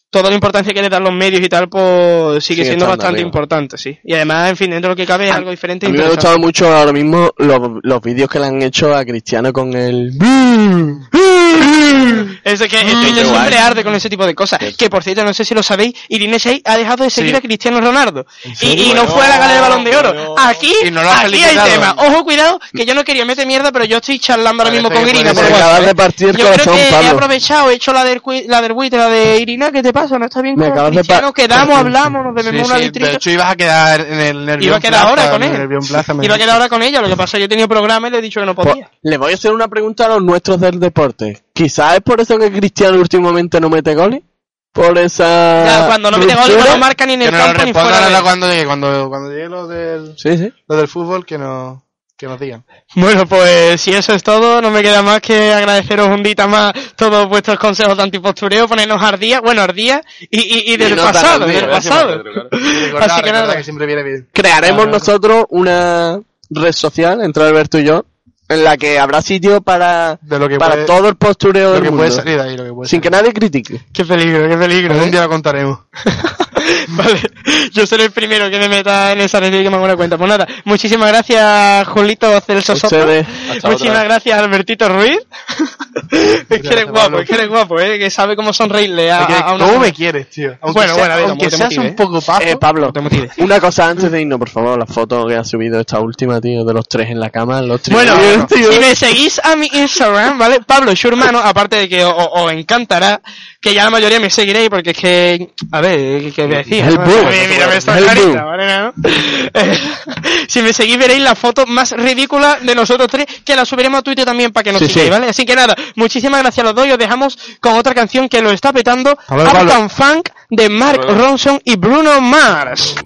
toda la importancia que le dan los medios y tal, pues sigue, Sigue siendo bastante arriba. importante, sí. Y además, en fin, dentro de lo que cabe es algo diferente. e A mí me ha gustado mucho ahora mismo los, los vídeos que le han hecho a Cristiano con el... Es de que el Twitter siempre guay. arde con ese tipo de cosas. Que por cierto, no sé si lo sabéis, Irene Shey ha dejado de seguir Sí. a Cristiano Ronaldo. Y, y no fue a la gala del balón de oro. Aquí, Y no lo has aquí hay tema. Ojo, cuidado, que yo no quería meter mierda, pero yo estoy charlando ahora mismo con Irina. por ser. WhatsApp, Acabas de partir el Yo creo que he aprovechado, he hecho la del, la del buitre, la de Irina. ¿Qué te pasa? ¿No está bien Me con acabas de Cristiano? Quedamos, hablamos, nos Sí, debemos una sí, de litrita. hecho ibas a quedar en el Nervión Iba a quedar ahora con él. Iba a quedar ahora con ella. Lo que pasa es que yo he tenido programa y le he dicho que no Pues, podía. le voy a hacer una pregunta a los nuestros del deporte. Quizás es por eso que Cristiano últimamente no mete goles. Por esa... Ya, cuando no mete goles, no marca ni en el campo ni respondan fuera. de- cuando llegue, cuando, cuando llegue lo del, Sí, sí. lo del fútbol, que, no, que nos digan. Bueno, pues si eso es todo, no me queda más que agradeceros un día más todos vuestros consejos de antipostureo, ponernos ardía, bueno, ardía y, y, y del no pasado, del pasado. Claro. Así que nada. que siempre viene bien. Crearemos Claro. nosotros una red social entre Alberto y yo en la que habrá sitio para, De lo que para puede- todo el postureo Lo del que mundo. puede salir ahí, lo que puede Sin que salir. nadie critique. Qué peligro, qué peligro. ¿eh? día lo contaremos. vale, yo seré el primero que me meta en esa red y que me haga una cuenta. Pues nada, muchísimas gracias, Julito Celso Soto. Muchísimas otra. gracias, Albertito Ruiz. es que eres guapo, es que eres guapo, ¿eh? que sabe cómo sonreírle a, a una ¿Cómo me quieres, tío? Aunque Bueno, sea- bueno, David, aunque no te seas motives, un poco pajo. Eh, Pablo, te motives. una cosa antes de irnos, por favor, la foto que ha subido esta última, tío, de los tres en la cama, los tres. Bueno, tío. si me seguís a mi Instagram, ¿vale? Pablo Schurmano, aparte de que os encantará, que ya la mayoría me seguiréis, porque es que, a ver, ¿qué me decís? El ¿no? boom. Mira. Eh, si me seguís veréis la foto más ridícula de nosotros tres, que la subiremos a Twitter también para que nos Sí, sigáis, sí. ¿vale? Así que nada, muchísimas gracias a los dos y os dejamos con otra canción que lo está petando. Uptown Funk de Mark. Ronson y Bruno Mars.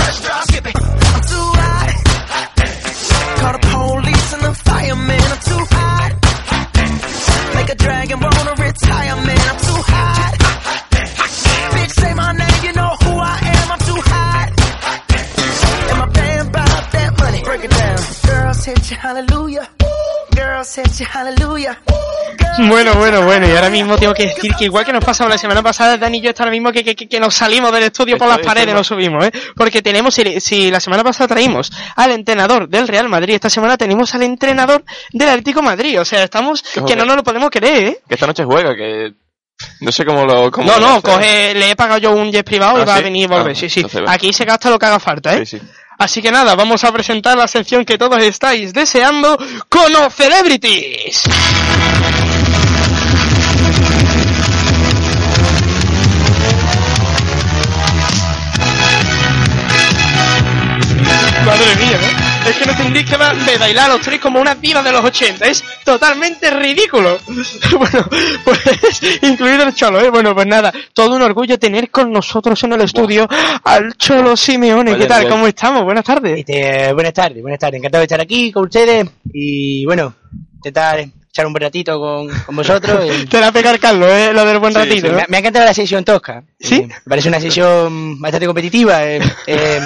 Bueno, bueno, bueno, y ahora mismo tengo que decir que igual que nos pasaba la semana pasada, Dani y yo está ahora mismo que, que, que- nos salimos del estudio por las paredes, nos subimos, ¿eh? Porque tenemos, si, si la semana pasada traímos al entrenador del Real Madrid, esta semana tenemos al entrenador del Atlético Madrid, o sea, estamos, que no nos lo podemos creer, ¿eh? Que esta noche juega, que no sé cómo lo... Cómo No, lo no, coge, le he pagado yo un jet privado y ¿Ah, va a venir y volver, Ah, sí, sí. Aquí se gasta lo que haga falta, ¿eh? Sí, sí. Así que nada, vamos a presentar la sección que todos estáis deseando, Cono Celebrities. Madre mía, ¿no? Es que no tendréis que de bailar los tres como unas divas de los 80. Es totalmente ridículo. bueno, pues, incluido el Cholo, ¿eh? Bueno, pues nada, todo un orgullo tener con nosotros en el estudio al Cholo Simeone. ¿Qué tal? ¿Cómo estamos? Buenas tardes. Este, buenas tardes, buenas tardes. Encantado de estar aquí con ustedes y bueno, intentar echar un buen ratito con, con vosotros. y- Te la va a pegar Carlos, ¿eh? Lo del buen Sí, ratito. sí, ¿no? me, me ha encantado la sesión tosca. ¿Sí? Eh, me parece una sesión bastante competitiva. eh, eh,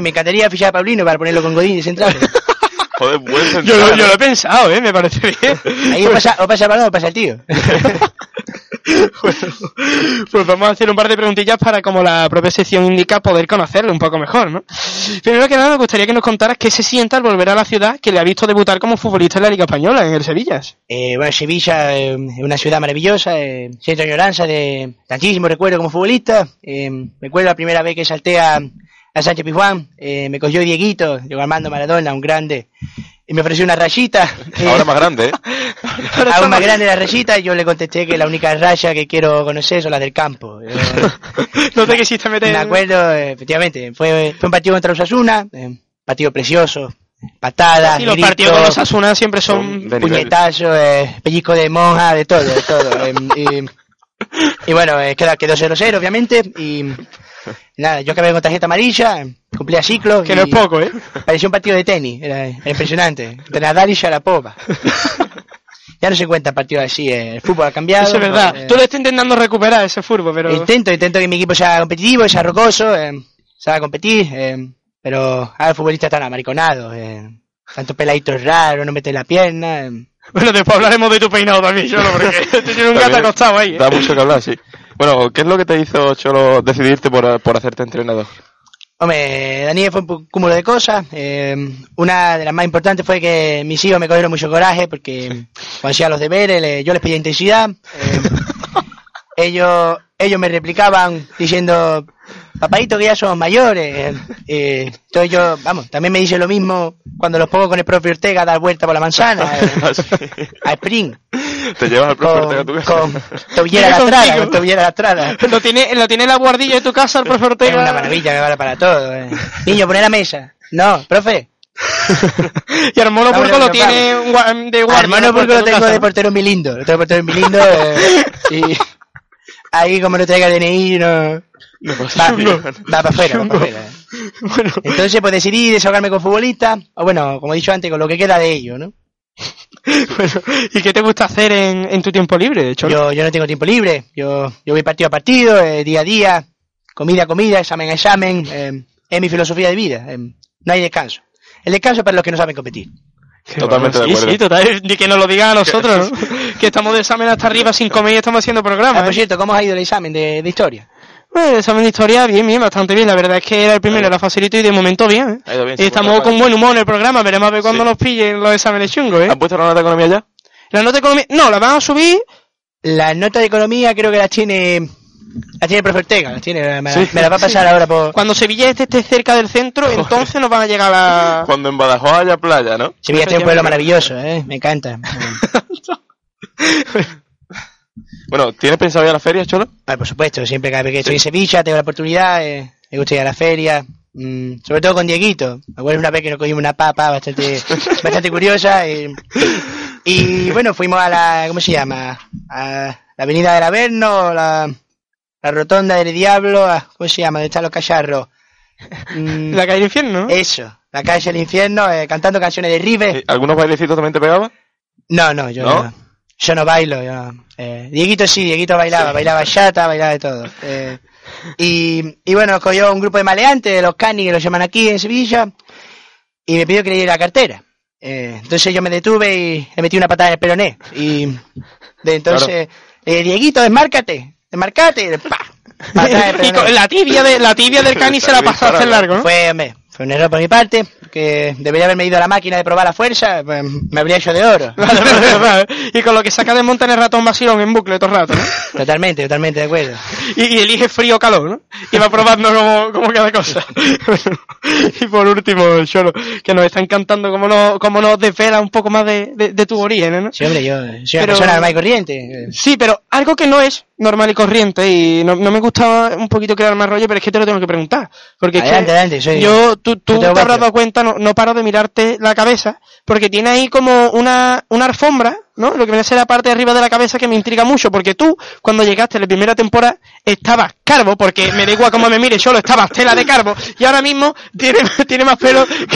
me encantaría fichar a Paulino para ponerlo con Godín de central. Joder, buen Yo, central, lo, yo ¿eh? lo he pensado, ¿eh? Me parece bien. Ahí o pasa, o pasa el balón o pasa el tío. Pues vamos a hacer un par de preguntillas para, como la propia sección indica, poder conocerlo un poco mejor, ¿no? Primero que nada, me gustaría que nos contaras qué se siente al volver a la ciudad que le ha visto debutar como futbolista en la Liga Española, en el Sevillas. Eh, bueno, Sevilla eh, es una ciudad maravillosa, eh, siento añoranza de tantísimos recuerdos como futbolista. Eh, recuerdo la primera vez que salté a, a Sánchez Pizjuán, me cogió Dieguito, Diego Armando Maradona, un grande, y me ofreció una rayita. eh, Ahora más grande, ¿eh? aún más grande la rayita, y yo le contesté que la única raya que quiero conocer son las del campo. Eh, No te quisiste meter me acuerdo, eh, efectivamente, fue, fue un partido contra Osasuna, eh, partido precioso, patadas, Sí, los gritos, partidos con los Asuna siempre son... puñetazos, eh, pellizco de monja, de todo, de todo. eh, y, y bueno, eh, queda, quedó 0-0, obviamente, y nada, yo acabé con tarjeta amarilla, cumplía ciclo. Que no es poco, ¿eh? Parecía un partido de tenis, era, era impresionante. De Nadal y Sharapova. ya no se cuentan partidos así, eh, el fútbol ha cambiado. Eso es verdad. eh, Tú le estás intentando recuperar ese fútbol, pero... Intento, intento que mi equipo sea competitivo, sea rocoso, eh, sea competir, eh, pero ahora los futbolistas están amariconados, eh, tantos peladitos raros, no meten la pierna. eh. Bueno, después hablaremos de tu peinado también, Cholo, porque te tiene un gato acostado ahí. ¿eh? Da mucho que hablar, sí. Bueno, ¿qué es lo que te hizo, Cholo, decidirte por, por hacerte entrenador? Hombre, Daniel fue un cúmulo de cosas. eh, una de las más importantes fue que mis hijos me cogieron mucho coraje porque cuando hacía los deberes le- yo les pedía intensidad. eh, ellos, ellos me replicaban diciendo, papadito que ya somos mayores. eh, eh, entonces yo, vamos, también me dice lo mismo cuando los pongo con el propio Ortega a dar vuelta por la manzana. eh, a Spring. Te llevas al profe Ortega a tu casa. con tobillera lastrada, con tobillera lastrada. Lo tiene, lo tiene en la guardilla de tu casa el profe Ortega. Es una maravilla, me vale para todo. eh. Niño, poné la mesa. No, profe. Y Ah, Burgo bueno, lo tiene de guardia. La porque puerta lo tengo de portero mi lindo. Lo tengo de portero mi lindo. eh, y ahí como no traiga DNI, no... para afuera. Entonces, pues decidí desahogarme con futbolistas, o bueno, como he dicho antes, con lo que queda de ellos, ¿no? ¿Y qué te gusta hacer en, en tu tiempo libre, Cholo? Yo, yo no tengo tiempo libre, yo, yo voy partido a partido, eh, día a día, comida a comida, examen a examen, eh, es mi filosofía de vida, eh, no hay descanso. El descanso es para los que no saben competir. Totalmente de Sí, acuerdo. sí, total, ni que nos lo digan a nosotros, ¿no? que estamos de examen hasta arriba sin comer y estamos haciendo programa. Ah, por cierto, ¿cómo ha ido el examen de, de historia? Bueno, el examen de historia, bien, bien, bastante bien. La verdad es que era el primero, era facilito y de momento bien. ¿eh? Ha ido bien, y sí, estamos con buen humor en el programa, veremos a ver cuándo nos pillen los exámenes chungos, ¿eh? ¿Han puesto la nota de economía ya? La nota de economía, no, la van a subir. Las notas de economía creo que las tiene... Las tiene el profe Ortega, las tiene, me, Sí. me las va a pasar ahora por... Cuando Sevilla este esté cerca del centro, entonces nos van a llegar a... Cuando en Badajoz haya playa, ¿no? Sevilla tiene un pueblo maravilloso, ¿eh? Me encanta. Bueno, ¿tienes pensado ir a la feria, Cholo? Ah, por supuesto, siempre cada vez que estoy en Sevilla tengo la oportunidad, eh, me gusta ir a la feria, mm, sobre todo con Dieguito. Me acuerdo una vez que nos cogimos una papa bastante, bastante curiosa. eh, y bueno, fuimos a la, ¿cómo se llama? A la avenida del Averno, la, la rotonda del Diablo, a- ¿cómo se llama? ¿Dónde están los cacharros? Mm, La calle del infierno, ¿no? Eso, la calle del infierno, eh, cantando canciones de River. ¿Algunos bailecitos también te pegaban? No, no, yo ¿No? no. Yo no bailo. Yo, eh, Dieguito sí, Dieguito bailaba, bailaba chata, bailaba de todo. Eh, y, y bueno, cogió un grupo de maleantes, de los cani que los llaman aquí en Sevilla, y me pidió que le diera la cartera. Eh, entonces yo me detuve y le metí una patada en el peroné. Y de entonces, eh, Dieguito, desmárcate, desmarcate, y pa, patada en el y peroné. con la tibia de la tibia del cani se la pasaste largo, ¿no? Fue, hombre, fue un error por mi parte, que debería haberme ido a la máquina de probar la fuerza, pues, me habría hecho de oro. Vale, vale, vale. y con lo que saca de monta en el ratón vacilón en bucle todo el rato, ¿no? Totalmente, totalmente de acuerdo. Y, y elige frío o calor, ¿no? Y va probando como, como cada cosa. Y por último, Cholo, que nos está encantando cómo nos, cómo nos desvela un poco más de, de, de tu origen, ¿no? Sí, hombre, yo soy una Pero- persona normal y corriente. Sí, pero algo que no es normal y corriente y no, no me gustaba un poquito crear más rollo, pero es que te lo tengo que preguntar. Porque es Adelante, que adelante, soy- yo, tú, tú te habrás dado cuenta, no, no paro de mirarte la cabeza, porque tiene ahí como una, una alfombra, ¿no? Lo que viene a ser la parte de arriba de la cabeza que me intriga mucho, porque tú, cuando llegaste en la primera temporada, estabas calvo, porque me da igual cómo me mires, solo estabas tela de calvo, y ahora mismo tiene, tiene más pelo que,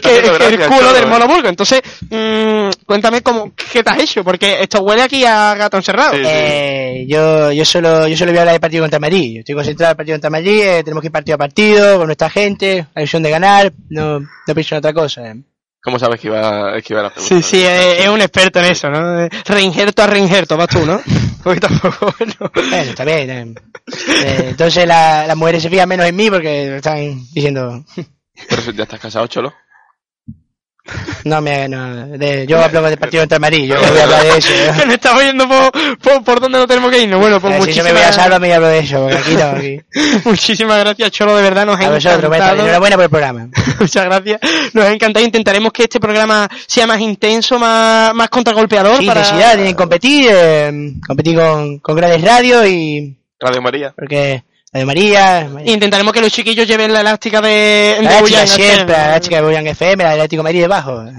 que- que el culo del ¿eh? monoburgo. Entonces, mm, cuéntame cómo, qué te has hecho, porque esto huele aquí a gato encerrado. Eh, yo, yo solo, yo solo voy a hablar del partido contra Madrid. Yo estoy concentrado en el partido contra Madrid, eh, tenemos que ir partido a partido con nuestra gente, la ilusión de ganar, no, no pienso en otra cosa. eh. ¿Cómo sabes que iba, que iba a la pregunta? Sí, sí, es, es un experto en eso, ¿no? De Reinjerto a reinjerto, vas tú, ¿no? Porque tampoco, bueno. Bueno, está bien. eh. Eh, entonces la- las mujeres se fijan menos en mí porque están diciendo, Pero si ya estás casado, Cholo. No me, no, de- yo hablo del partido contra Madrid, yo voy a hablar de eso. eh. me estamos yendo por, por, por donde no tenemos que irnos. Bueno, pues si yo muchísimas, me voy a Sálvame y hablo de eso, porque aquí no, aquí. muchísimas gracias, Cholo, de verdad nos ha A vosotros, bueno, encantado. enhorabuena por el programa. Muchas gracias. Nos ha encantado. Intentaremos que este programa sea más intenso, más, más contragolpeador. Sí, para... intensidad, tienen que competir, eh, competir con, con grandes radios y Radio María. porque Radio María, Intentaremos que los chiquillos lleven la elástica de, de la chica Bullanga siempre, la chica de Boyan FM, la Atlético de Madrid debajo.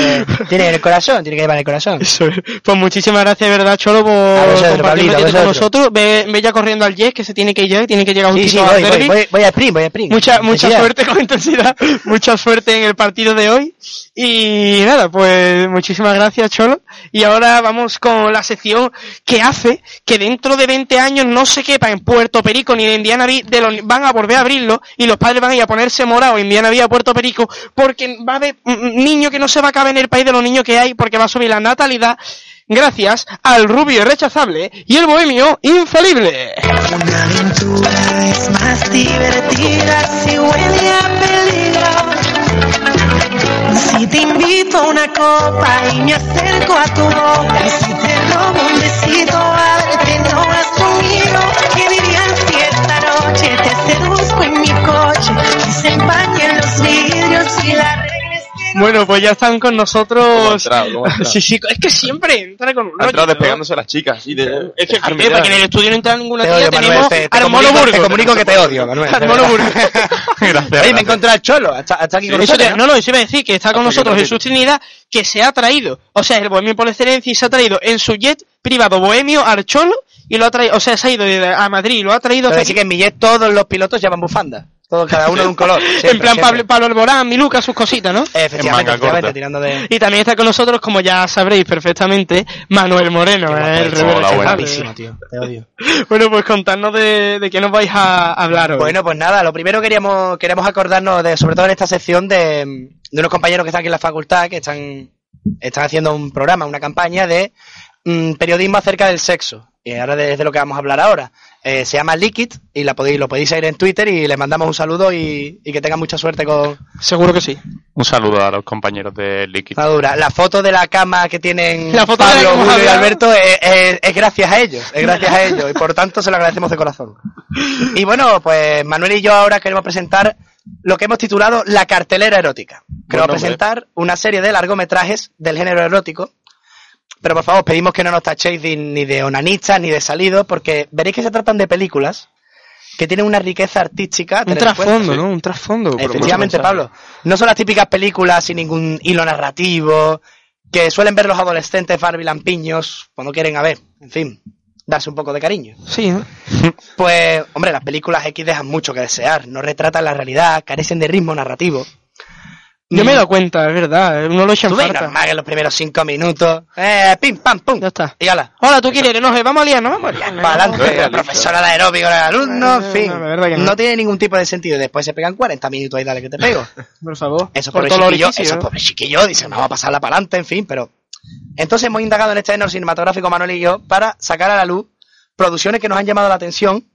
Eh, tiene en el corazón, tiene que llevar el corazón. Eso es. Pues muchísimas gracias, de verdad, Cholo, por vosotros, compartir Pablito, un con nosotros. Ve, ve ya corriendo al Yes, que se tiene que ir ya, tiene que llegar Sí, justito sí, al voy, voy, voy, voy a sprint, voy a sprint. Mucha, mucha suerte con intensidad, mucha suerte en el partido de hoy. Y nada, pues muchísimas gracias, Cholo. Y ahora vamos con la sección que hace que dentro de 20 años no se quepa en Puerto Perico ni en Indiana de los- van a volver a abrirlo y los padres van a ir a ponerse morados en Indiana Beach a Puerto Perico porque va a haber niño que no se va a caber en el país de los niños que hay porque va a subir la natalidad gracias al rubio irrechazable y el bohemio infalible. Una aventura es más divertida si huele a peligro. Si te invito a una copa y me acerco a tu boca y si te robo un besito, ábrete, no vas conmigo. Te seduzco en mi coche y se empañen los vidrios y la reglas Bueno, pues ya están con nosotros. ¿Cómo ha entrado? ¿Cómo ha entrado? Sí, sí, es que siempre entra con un Ha entrado rollo, ¿no? despegándose las chicas. Y de, Es que, ya. porque en el estudio no entra ninguna Te tía, odio, Manuel, tenemos te- te al comunico- te comunico que te odio, Manuel. Al Mono Burgo. Gracias. Oye, me encontré al Cholo, hasta, hasta aquí con Eso te- nosotros, no, no, eso iba a decir que está con nosotros Jesús Trinidad, que se ha traído, o sea, el bohemio por excelencia y se ha traído en su jet privado bohemio al Cholo y lo ha traído, o sea, se ha ido a Madrid y lo ha traído... Decir que en Millet todos los pilotos llevan bufanda. Todos, cada uno de un color. en plan siempre. Pablo, Pablo Alborán, Miluca, sus cositas, ¿no? Efectivamente, efectivamente, tirando de... Y también está con nosotros, como ya sabréis perfectamente, Manuel Moreno, ¿eh? el reverendo tío. Te odio. Bueno, pues contadnos de, de qué nos vais a hablar hoy. Bueno, pues nada, lo primero queríamos, queremos acordarnos de, sobre todo en esta sección, de, de unos compañeros que están aquí en la facultad, que están, están haciendo un programa, una campaña de mm, periodismo acerca del sexo. Y ahora de, de lo que vamos a hablar ahora. Eh, se llama Liquid y la podéis, lo podéis seguir en Twitter y les mandamos un saludo y, y que tengan mucha suerte con Seguro que sí. Un saludo a los compañeros de Liquid. la dura. La foto de la cama que tienen La foto de la que y. Alberto es, es- es gracias a ellos, es gracias a ellos y por tanto se lo agradecemos de corazón. Y bueno, pues Manuel y yo ahora queremos presentar lo que hemos titulado La cartelera erótica. Queremos nombre. presentar una serie de largometrajes del género erótico. Pero por favor, pedimos que no nos tachéis de- ni de onanistas ni de salidos, porque veréis que se tratan de películas que tienen una riqueza artística. Un trasfondo, ¿no? Un trasfondo. Efectivamente, Pablo. No son las típicas películas sin ningún hilo narrativo que suelen ver los adolescentes barbilampiños cuando quieren, a ver, en fin, darse un poco de cariño. Sí, ¿no? Pues, hombre, las películas X dejan mucho que desear, no retratan la realidad, carecen de ritmo narrativo. Yo me he dado cuenta, es verdad. Uno lo echa en falta. normal que en los primeros cinco minutos, eh, pim, pam, pum, Ya está. y ala, Hola, ¿tú quieres? No, vamos a liarnos, vamos a liarnos. para adelante, la profesora de aeróbico, el alumno, en fin, no, tiene ningún tipo de sentido. Después se pegan 40 minutos y dale que te pego. Por favor. Esos pobres chiquillos, esos pobres chiquillos dicen, vamos a pasarla para adelante, en fin, pero... Entonces hemos indagado en este género cinematográfico, Manuel y yo, para sacar a la luz producciones que nos han llamado la atención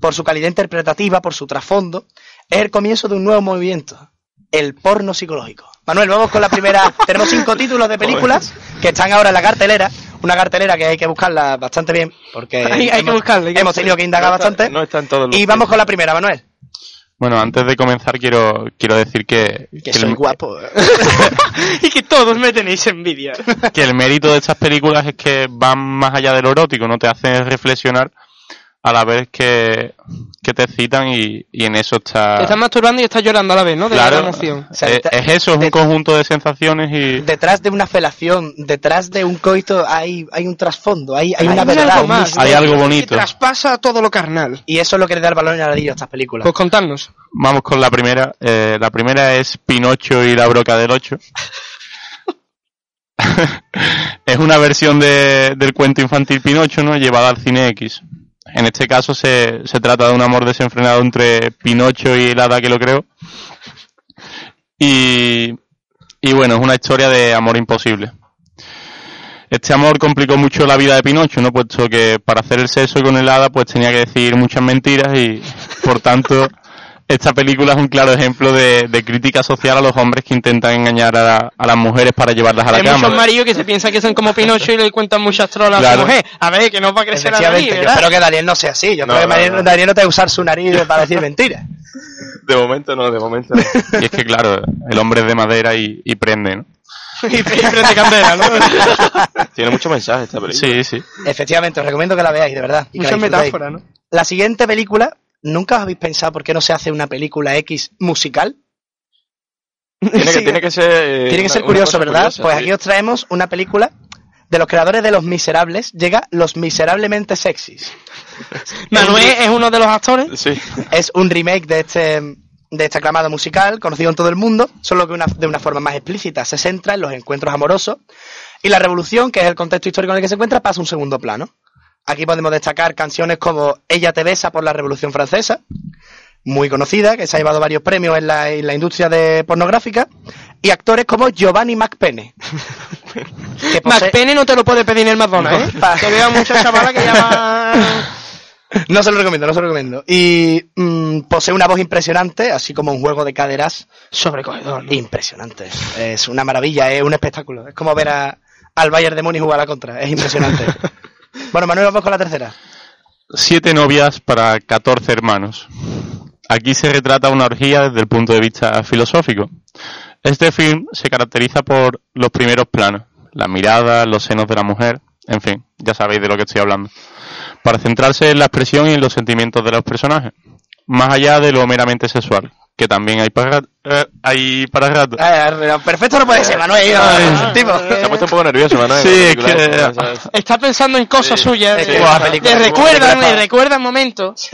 por su calidad interpretativa, por su trasfondo. Es el comienzo de un nuevo movimiento, el porno psicológico. Manuel, vamos con la primera... Tenemos cinco títulos de películas que están ahora en la cartelera, una cartelera que hay que buscarla bastante bien, porque Hay- hay que hemos, buscarla, hemos tenido que indagar No está- bastante. No están todos los Y vamos con la primera, Manuel. Bueno, antes de comenzar quiero, quiero decir que, Que soy guapo. y que todos me tenéis envidia. que el mérito de estas películas es que van más allá de lo erótico, no te hacen reflexionar a la vez que, que te excitan y, y en eso está... Te estás masturbando y estás llorando a la vez, ¿no? De claro, la emoción. O sea, es, eso, es un conjunto de sensaciones y... detrás de una felación, detrás de un coito hay, hay un trasfondo, hay, hay una verdad. algo más. Hay algo Que bonito. traspasa todo lo carnal. Y eso es lo que le da el valor añadido a estas películas. Pues contadnos. Vamos con la primera. Eh, la primera es Pinocho y la broca del 8. es una versión de- del cuento infantil Pinocho, ¿no? Llevada al cine X. En este caso se, se trata de un amor desenfrenado entre Pinocho y el hada que lo creó. Y, y bueno, es una historia de amor imposible. Este amor complicó mucho la vida de Pinocho, ¿no? Puesto que para hacer el sexo con el hada, pues tenía que decir muchas mentiras y, por tanto, esta película es un claro ejemplo de, de crítica social a los hombres que intentan engañar a, a las mujeres para llevarlas a la Hay cama. muchos maridos que se piensan que son como Pinocho y le cuentan muchas trolas a su mujer. A ver, que no va a crecer la nariz, yo espero que Daniel no sea así. Yo No, creo que no, Daniel, no. Daniel no te va a usar su nariz para decir mentiras. De momento no, de momento no. Y es que, claro, el hombre es de madera y, y prende, ¿no? y prende candela, ¿no? Tiene mucho mensaje esta película. Sí, sí. Efectivamente, os recomiendo que la veáis, de verdad. y disfrutéis. metáforas, ¿no? La siguiente película, ¿nunca habéis pensado por qué no se hace una película X musical? Tiene que, Sí. tiene que ser... eh, Tiene que una- ser una curioso, ¿verdad? curiosa, pues sí. aquí os traemos una película de los creadores de Los Miserables. Llega Los Miserablemente Sexys. Manuel es uno de los actores. Sí. Es un remake de este de este aclamado musical, conocido en todo el mundo, solo que una- de una forma más explícita. Se centra en los encuentros amorosos y la revolución, que es el contexto histórico en el que se encuentra, pasa a un segundo plano. Aquí podemos destacar canciones como Ella te besa por la Revolución Francesa, muy conocida, que se ha llevado varios premios en la, en la industria de pornográfica, y actores como Giovanni McPenne. que posee- McPenne no te lo puede pedir en el McDonald's, ¿eh? Que veo a muchas chavalas que llaman... No se lo recomiendo, no se lo recomiendo. Y mm, posee una voz impresionante, así como un juego de caderas Sobrecogedor, ¿no? impresionante. Es una maravilla, es un espectáculo. Es como ver a, al Bayern de Múnich jugar a la contra. Es impresionante. bueno, Manuel, vamos con la tercera. Siete novias para 14 hermanos. Aquí se retrata una orgía desde el punto de vista filosófico. Este film se caracteriza por los primeros planos, la mirada, los senos de la mujer, en fin, ya sabéis de lo que estoy hablando. Para centrarse en la expresión y en los sentimientos de los personajes, más allá de lo meramente sexual, que también hay para, rat- eh, hay para rato. Eh, perfecto no puede ser, Manuel. Ay. tipo. Se ha puesto un poco nervioso, Manuel. Sí, es que- ¿sabes? Está pensando en cosas suyas. Es que le buena recuerdan, le recuerdan momentos.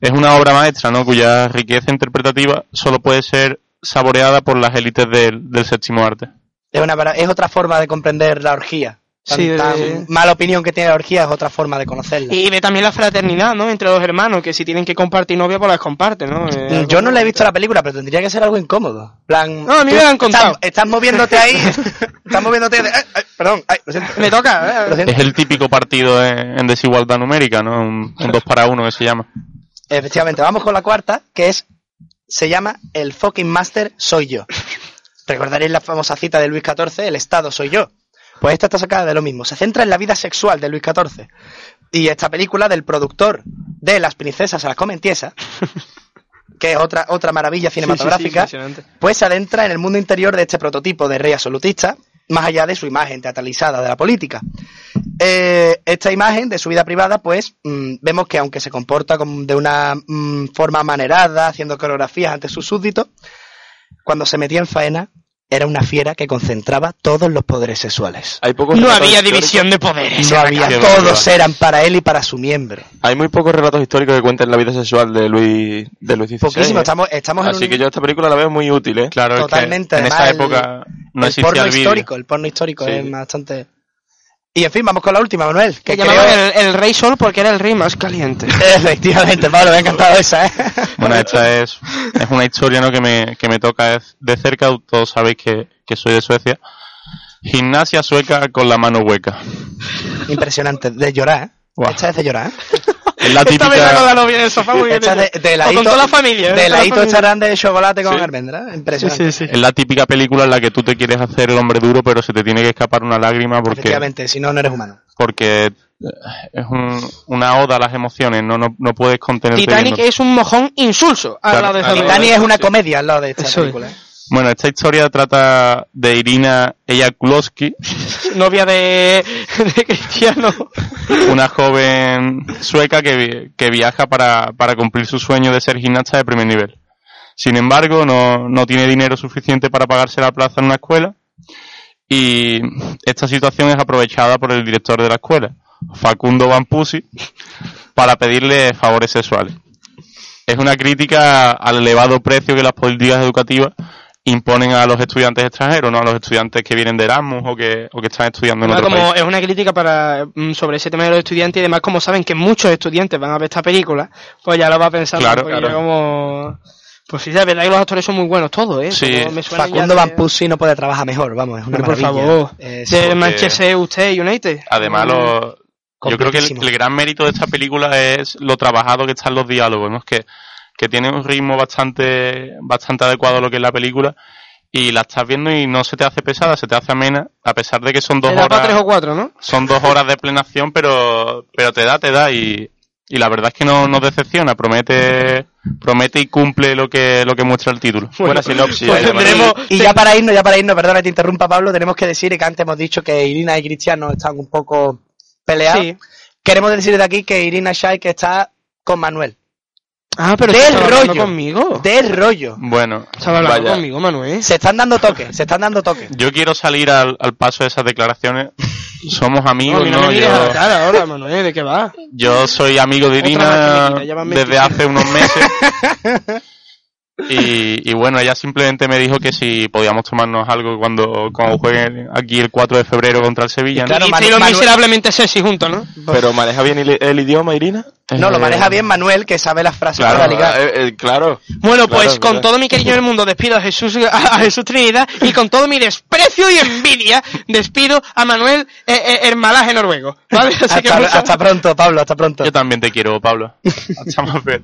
Es una obra maestra, ¿no? Cuya riqueza interpretativa solo puede ser saboreada por las élites del, del séptimo arte. Es, una, es otra forma de comprender la orgía. Tan, Sí, de- tan mala opinión que tiene la orgía es otra forma de conocerla. Y ve también la fraternidad, ¿no? Entre los hermanos, que si tienen que compartir novia, pues las comparten, ¿no? Eh, Mm, Yo no le he visto la película, pero tendría que ser algo incómodo. plan, No, a mí me la han contado. Estás, estás moviéndote ahí. estás moviéndote. de- ay, ay, perdón, ay, lo siento. Me toca, ¿eh? Siento. Es el típico partido en, en desigualdad numérica, ¿no? Un, un dos para uno que se llama. Efectivamente, vamos con la cuarta, que es. Se llama El fucking master soy yo. Recordaréis la famosa cita de Luis XIV, El Estado soy yo. Pues esta está sacada de lo mismo. Se centra en la vida sexual de Luis XIV. Y esta película del productor de Las princesas a las comen tiesas, que es otra, otra maravilla cinematográfica, pues se adentra en el mundo interior de este prototipo de rey absolutista, más allá de su imagen teatralizada de la política. Eh, esta imagen de su vida privada, pues mm, vemos que aunque se comporta de una mm, forma manerada, haciendo coreografías ante sus súbditos, cuando se metía en faena, era una fiera que concentraba todos los poderes sexuales. Hay pocos No había históricos- división de poderes. No había, todos eran para él y para su miembro. Hay muy pocos relatos históricos que cuentan la vida sexual de Luis, de Luis XVI. Poquísimo, ¿eh? estamos, estamos en Así un- que yo esta película la veo muy útil, ¿eh? Claro, Totalmente, es que en además, esa el- época no el porno el vídeo. histórico, el porno histórico Sí. es bastante... Y en fin, vamos con la última, Manuel. Que Que creo... el, el rey sol porque era el rey más caliente. Efectivamente, Pablo, me ha encantado esa, ¿eh? Bueno, esta es, es una historia ¿no? que, me, que me toca de cerca, todos sabéis que, que soy de Suecia. Gimnasia sueca con la mano hueca. Impresionante, de llorar, ¿eh? Guau. Esta es de llorar, ¿eh? Es la Esta vez con la típica, novia en el sofá muy bien. Esta de, de O heladito, con toda la familia. ¿eh? De la estarán de chocolate con Sí. almendra. Sí, Impresionante. sí, sí. es la típica película en la que tú te quieres hacer el hombre duro, pero se te tiene que escapar una lágrima porque, Efectivamente, si no, no eres humano. porque eh, es un- una oda a las emociones, no, no, no puedes contenerte. Titanic viendo- es un mojón insulso al Claro, lado de esa claro. película. Titanic es una comedia al lado de esta Eso es. Bueno, esta historia trata de Irina Eyakulowski, Novia de, de Cristiano. una joven sueca que, que viaja para, para cumplir su sueño de ser gimnasta de primer nivel. Sin embargo, no, no tiene dinero suficiente para pagarse la plaza en una escuela y esta situación es aprovechada por el director de la escuela, Facundo Van Pusi, para pedirle favores sexuales. Es una crítica al elevado precio que las políticas educativas imponen a los estudiantes extranjeros, no a los estudiantes que vienen de Erasmus o que, o que están estudiando en otro como país. es una crítica para mm, sobre ese tema de los estudiantes y demás, como saben que muchos estudiantes van a ver esta película, pues ya lo va pensando Claro, un poquillo claro. como... Pues sí, la verdad que los actores son muy buenos todos, ¿eh? Sí. Me Facundo de- Van Pussy no puede trabajar mejor, vamos, es una por maravilla. favor. Es- de porque- Manchester usted United. Además, lo- yo creo que el, el gran mérito de esta película es lo trabajado que están los diálogos, ¿no? Es que, que tiene un ritmo bastante, bastante adecuado a lo que es la película y la estás viendo y no se te hace pesada, se te hace amena, a pesar de que son dos Le da para tres o horas, cuatro, ¿no? son dos horas de plena acción, pero, pero te da, te da y, y la verdad es que no nos decepciona, promete, promete y cumple lo que, lo que muestra el título. Buena sinopsis. pues además. tendremos- Y ya para irnos, ya para irnos, perdona que te interrumpa Pablo, tenemos que decir que antes hemos dicho que Irina y Cristiano están un poco peleados. Sí. Queremos decir de aquí que Irina Shayk está con Manuel. Ah, pero Del hablando rollo. conmigo. Del rollo. Bueno, Estaba hablando Vaya. conmigo, Manuel. Se están dando toques, se están dando toques. yo quiero salir al, al paso de esas declaraciones. Somos No, amigos, mí no, ¿no? me mires a la Yo- cara ahora, Manuel, ¿de qué va? Yo soy amigo de Irina desde 25. hace unos meses. Y, y bueno, ella simplemente me dijo que si podíamos tomarnos algo cuando, cuando jueguen aquí el 4 de febrero contra el Sevilla. ¿no? Claro, y Manu- lo Manuel- miserablemente sexy juntos, ¿no? Pero maneja bien el, el idioma, Irina. No, lo Eh, maneja bien Manuel, que sabe las frases Claro, para ligar. Eh, eh, claro. Bueno, Claro, pues con claro. todo mi cariño del mundo despido a Jesús, a Jesús Trinidad y con todo mi desprecio y envidia despido a Manuel eh, eh, Hermalaje Noruego. ¿vale? Así, que Hasta, muchas- hasta pronto, Pablo, hasta pronto. Yo también te quiero, Pablo. Hasta más ver.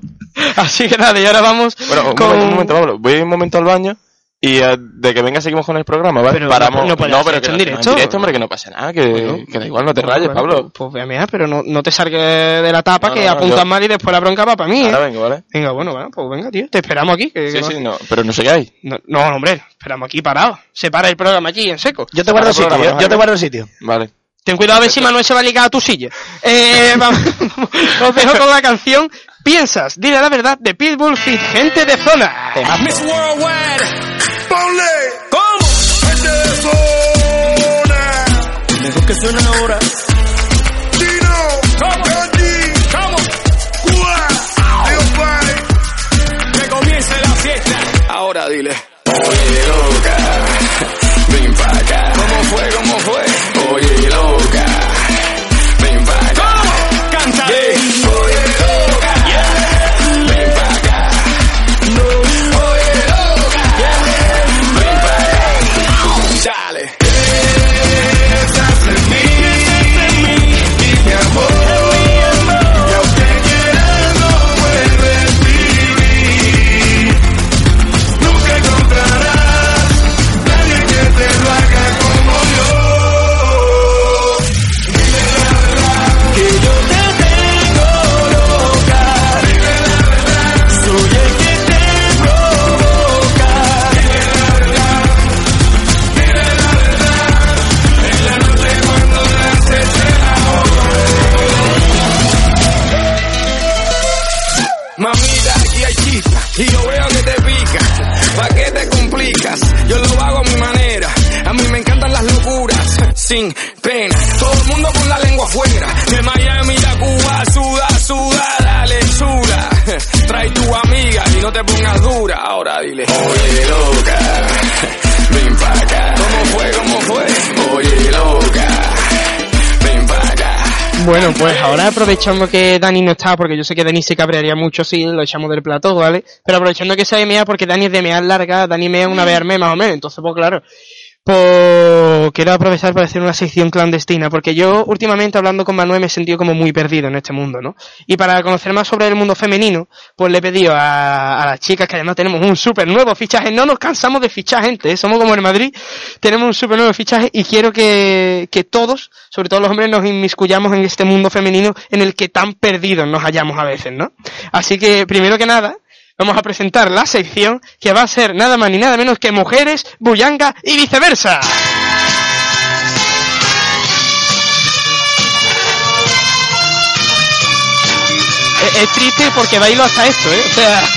así que nada, y ahora vamos Bueno, con... un momento, Pablo. Voy un momento al baño y eh, de que venga seguimos con el programa, ¿vale? Pero Paramos. no- pero esto que en no- directo. En directo, hombre, que no pasa nada, que, que da igual, no te rayes, Bueno, Pablo. Pues voy a mirar, pero no, no te salgas de la tapa No, que no, no, apuntas yo- mal y después la bronca va para mí, ¿eh? Ahora vengo, ¿vale? Venga, bueno, bueno, pues venga, tío, te esperamos aquí. que- Sí, que sí, no- no, pero no sé qué hay. No, no, hombre, esperamos aquí parados. Se para el programa aquí en seco. Yo te guardo el sitio, yo, ¿no, yo te guardo el sitio. Vale. Ten cuidado a ver si Manuel se va a ligar a tu silla. Eh, vamos, os dejo con la canción piensas? Dile la verdad de Pitbull Fit, gente de zona. Miss Worldwide, ponle. ¿Cómo? Gente de zona. Mejor que suena ahora. Dino, Candy, ¿cómo? Cuba, Dios. Que comience la fiesta. Ahora dile. Oye, loca, ven pa' acá. ¿Cómo fue? Sin pena. Todo el mundo con la lengua afuera. De Miami a Cuba, suda, suda, dale, suda. Trae tu amiga y no te pongas dura. Ahora dile, oye, loca, ven pa' acá. ¿Cómo fue? ¿Cómo fue? Oye, loca, ven pa' acá. Bueno, pues ahora aprovechando que Dani no está, porque yo sé que Dani se cabrearía mucho si lo echamos del plató, ¿vale? Pero aprovechando que sea de mea, porque Dani es de mea larga, Dani mea una vez al mes más o menos, entonces pues claro. Pues quiero aprovechar para hacer una sección clandestina, porque yo últimamente hablando con Manuel me he sentido como muy perdido en este mundo, ¿no? Y para conocer más sobre el mundo femenino, pues le he pedido a, a las chicas que además tenemos un súper nuevo fichaje, no nos cansamos de fichar gente, ¿eh? somos como en Madrid, tenemos un súper nuevo fichaje y quiero que, que todos, sobre todo los hombres, nos inmiscuyamos en este mundo femenino en el que tan perdidos nos hallamos a veces, ¿no? Así que, primero que nada, vamos a presentar la sección que va a ser nada más ni nada menos que mujeres, bullanga y viceversa. Es, triste porque bailo hasta esto, ¿eh? O sea...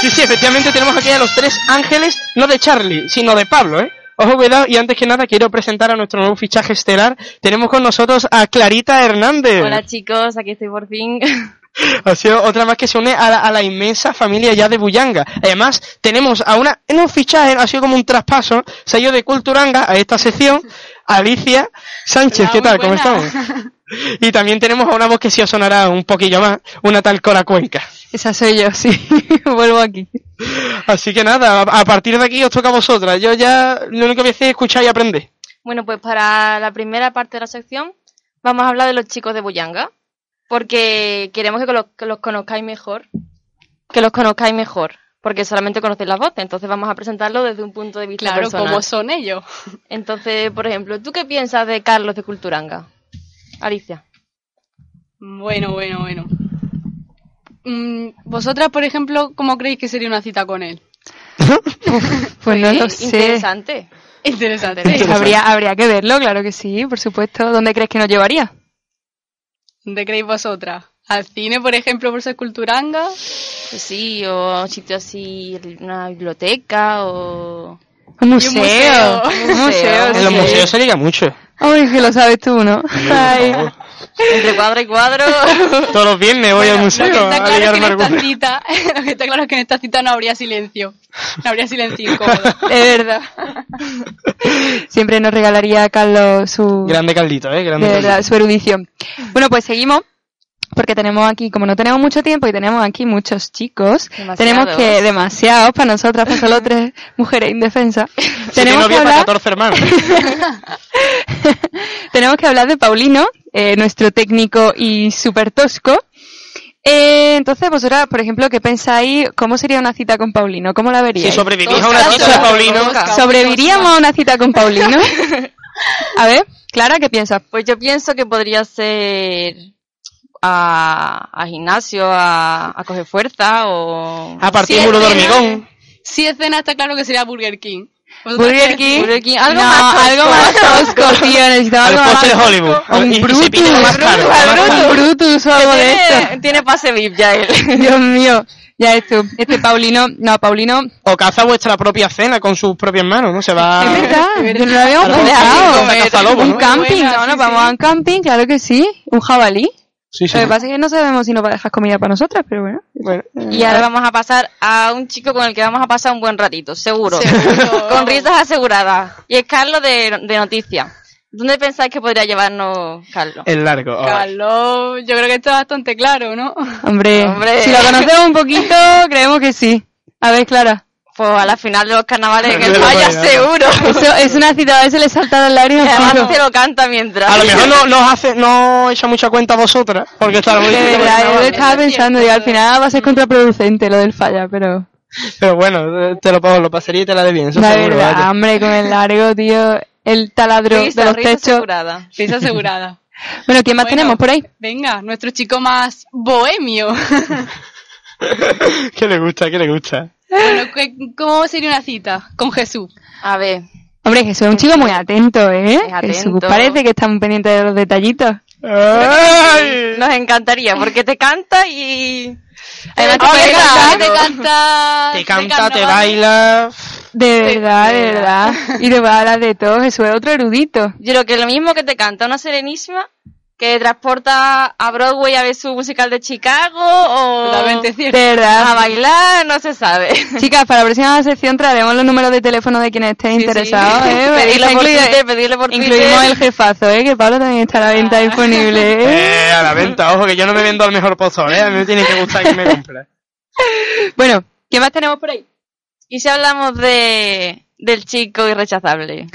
Sí, sí, efectivamente tenemos aquí a los tres ángeles, no de Charlie, sino de Pablo, ¿eh? Ojo, cuidado, y antes que nada quiero presentar a nuestro nuevo fichaje estelar. Tenemos con nosotros a Clarita Hernández. Hola chicos, aquí estoy por fin. Ha sido otra más que se une a la, a la inmensa familia ya de Bullanga. Además, tenemos a una, en un fichaje, ha sido como un traspaso, se ha ido de Culturanga a esta sección, Alicia Sánchez, ¿qué tal? ¿Cómo estamos? Y también tenemos a una voz que sí os sonará un poquillo más, una tal Cora Cuenca. Esa soy yo, sí. Vuelvo aquí. Así que nada, a, a partir de aquí os toca a vosotras. Yo ya lo único que voy a hacer es escuchar y aprender. Bueno, pues para la primera parte de la sección vamos a hablar de los chicos de Buyanga, porque queremos que los, que los conozcáis mejor, que los conozcáis mejor, porque solamente conocéis las voces, entonces vamos a presentarlo desde un punto de vista Claro, personal. ¿cómo son ellos? Entonces, por ejemplo, ¿tú qué piensas de Carlos de Culturanga? Alicia. Bueno, bueno, bueno. Mm, Vosotras, por ejemplo, ¿cómo creéis que sería una cita con él? Pues no lo sé. Interesante. Interesante. Habría, habría que verlo, claro que sí, por supuesto. ¿Dónde crees que nos llevaría? ¿Dónde creéis vosotras? ¿Al cine, por ejemplo, por ser culturanga? Pues sí, o a un sitio así, una biblioteca o... Y Un un museo. museo. Un museo, En los museos se liga mucho. Ay, que lo sabes tú, ¿no? Ay. Entre cuadro y cuadro. Todos los viernes voy al museo Lo que está a claro es que en esta cita, lo que está claro es que en esta cita no habría silencio. No habría silencio incómodo. Es verdad. Siempre nos regalaría Carlos su... Grande Caldito, ¿eh? Grande de verdad, su erudición. Bueno, pues seguimos. Porque tenemos aquí, como no tenemos mucho tiempo y tenemos aquí muchos chicos, Demasiados. tenemos que, demasiados para nosotras, para solo tres mujeres indefensas, tenemos que hablar 14 hermanos. tenemos que hablar de Paulino, eh, nuestro técnico y súper tosco. Eh, entonces, vosotras, por ejemplo, ¿qué pensáis? ¿Cómo sería una cita con Paulino? ¿Cómo la veríais? Si sobrevivís a una cita de Paulino. ¿Sobreviviríamos a una cita con Paulino? A ver, Clara, ¿qué piensas? Pues yo pienso que podría ser a, a gimnasio, a, a coger fuerza o... A partir Sí, muro de hormigón. Si es cena, está claro que sería Burger King. Burger King. Burger King, algo no, más tosco. algo más tosco, tío. Necesitaba algo más tosco. Hollywood. Un Y- Brutus. pide lo más caro. Un Brutus o algo de esto. Tiene, pase VIP ya él. Dios mío. Ya esto. Este Paulino. No, Paulino. O caza vuestra propia cena con sus propias manos, ¿no? Se va... Es verdad. Yo no lo habíamos pensado. Un ¿no? camping. No, sí, nos vamos sí. a un camping. Claro que sí. Un jabalí. Sí, sí. Lo que pasa es que no sabemos si nos va a dejar comida para nosotras, pero bueno. Bueno, Y ahora vamos a pasar a un chico con el que vamos a pasar un buen ratito, seguro. Seguro. con risas aseguradas. Y es Carlos de, de Noticias. ¿Dónde pensáis que podría llevarnos Carlos? el largo. ahora. Carlos, yo creo que esto es bastante claro, ¿no? Hombre, Hombre. si lo conocemos un poquito, creemos que sí. A ver, Clara. Pues a la final de los carnavales en Navidad. seguro. Eso es una cita, a veces le saltan las lágrimas. Además se lo canta mientras. A lo mejor no nos hace, no echa mucha cuenta a vosotras, porque está muy yo estaba es pensando, y al final va a ser contraproducente lo del falla, pero... Pero bueno, te lo pongo, lo pasaría y te la de bien, eso La seguro, verdad, vaya. hombre, con el largo, tío, el taladro Risa, de los risa techos. asegurada. Risa asegurada. Bueno, ¿quién más Bueno. tenemos por ahí? Venga, nuestro chico más bohemio. ¿Qué le gusta? ¿Qué le gusta? Bueno, ¿qué- ¿cómo sería una cita con Jesús? A ver, Hombre, Jesús es un chico muy atento, ¿eh? Es atento. Jesús parece que está muy pendiente de los detallitos. ¡Ay! nos encantaría porque te canta y... Además Te te canta, cuenta te canta, Te de canta, te carnaval. baila. De verdad, de de verdad. Y te va a hablar de todo, Jesús es otro erudito. Yo creo que lo mismo que te canta una serenísima que transporta a Broadway a ver su musical de Chicago o a bailar, no se sabe. Chicas, para la próxima sección traeremos los números de teléfono de quienes estén Sí, sí. interesados, ¿eh? Pedirle por Twitter, pedirle por Incluimos el jefazo, ¿eh? Que Pablo también está a la venta disponible, ¿eh? Eh, a la venta, ojo, que yo no me vendo al mejor postor, ¿eh? A mí me tiene que gustar que me compre. Bueno, ¿qué más tenemos por ahí? Y si hablamos de del chico irrechazable.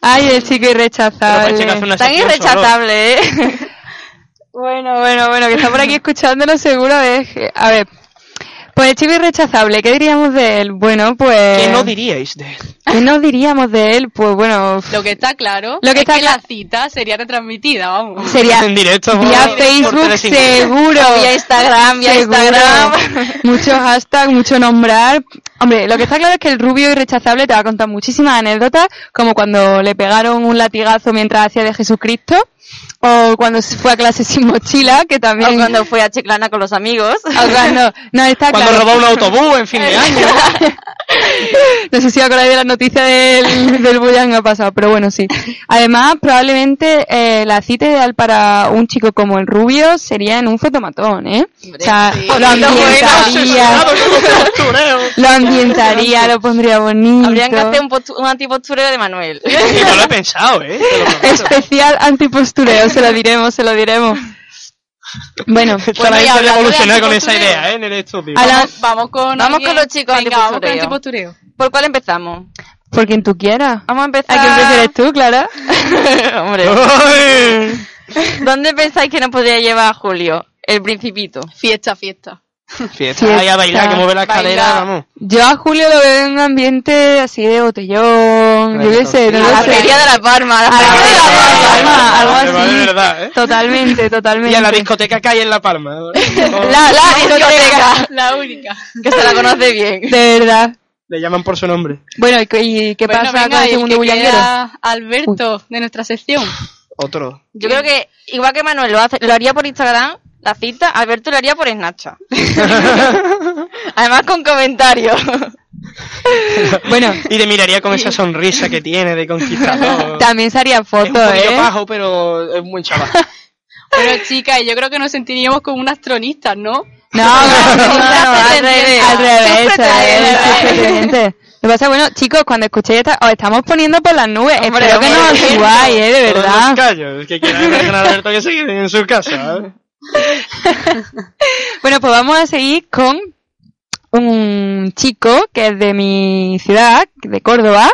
Ay, el chico irrechazable. Tan solo. irrechazable, ¿eh? Bueno, bueno, bueno, que está por aquí escuchándonos seguro es que- A ver, pues el chico irrechazable, ¿qué diríamos de él? Bueno, pues... ¿Qué no diríais de él? ¿Qué no diríamos de él? Pues bueno, Lo que está claro Lo que es está que la cita sería retransmitida, vamos. sería En directo. por- vía por Facebook seguro. Vía Instagram, vía Seguro. Instagram. Mucho hashtag, mucho nombrar. Hombre, lo que está claro es que el rubio irrechazable te va a contar muchísimas anécdotas, como cuando le pegaron un latigazo mientras hacía de Jesucristo, o cuando se fue a clase sin mochila, que O también... cuando fue a Chiclana con los amigos. o cuando- no, está Cuando claro. robó un autobús en fin de año. No sé si os acordáis de las noticias del, del Buyanga pasado, pero bueno, sí. Además, probablemente eh, la cita ideal para un chico como el rubio sería en un fotomatón, ¿eh? O sea, sí. lo ambientaría, lo ambientaría, lo pondría bonito. Habrían que hacer un, un antipostureo de Manuel. No lo he pensado, ¿eh? Especial antipostureo, se lo diremos, se lo diremos. Bueno, Está la Bueno, y gente hablando de revolucionaria con esa idea, ¿eh? En el estudio. A la- Vamos, vamos con Vamos alguien- con los chicos Venga, vamos con antipostureo. ¿Por cuál empezamos? por quien tú quieras. Vamos a empezar. ¿A quién prefieres tú, Clara? Hombre. ¡Ay! ¿Dónde pensáis que nos podría llevar Julio? El principito. Fiesta, fiesta. Fiesta, ahí a bailar, que mueve la escalera, vamos. Yo a Julio lo veo en un ambiente así de botellón, yo qué sé, no A lo la sé. feria de la Palma. la A la feria de la Palma. Algo Vale, vale, así. verdad, ¿eh? Totalmente, totalmente. Y a la discoteca que hay en La Palma. La, la discoteca. La única. Que se la conoce bien. De verdad. Le llaman por su nombre. Bueno, ¿y qué, y qué Bueno, pasa venga, con el segundo bullanguero? Alberto, de nuestra sección. Otro. Yo creo que, igual que Manuel lo, hace, lo haría por Instagram, la cita, Alberto lo haría por Snapchat. Además con comentarios. Bueno, Y te miraría con esa sonrisa que tiene de conquistador. también se harían Es un ¿eh? pajo, pero es un buen chaval. Bueno, chicas, yo creo que nos sentiríamos como unas tronistas, ¿no? No, no, no, al revés, al revés, al revés. Lo que pasa, bueno, chicos, cuando escuchéis esta, os estamos poniendo por las nubes. Hombre, Espero que no os subáis, ¿eh? De verdad. los callos que quieran ver con Alberto que se queden en su casa. ¿eh? Bueno, pues vamos a seguir con un chico que es de mi ciudad, de Córdoba,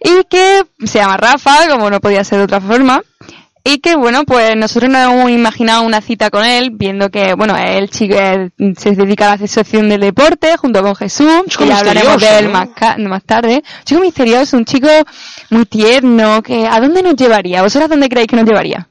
y que se llama Rafa, como no podía ser de otra forma. Y que bueno, pues nosotros nos hemos imaginado una cita con él, viendo que, bueno, él chico, él se dedica a la asociación del deporte junto con Jesús, Chico ya hablaremos de él ¿no? más, más tarde. Chico misterioso, un chico muy tierno, que ¿a dónde nos llevaría? ¿Vosotras dónde creéis que nos llevaría?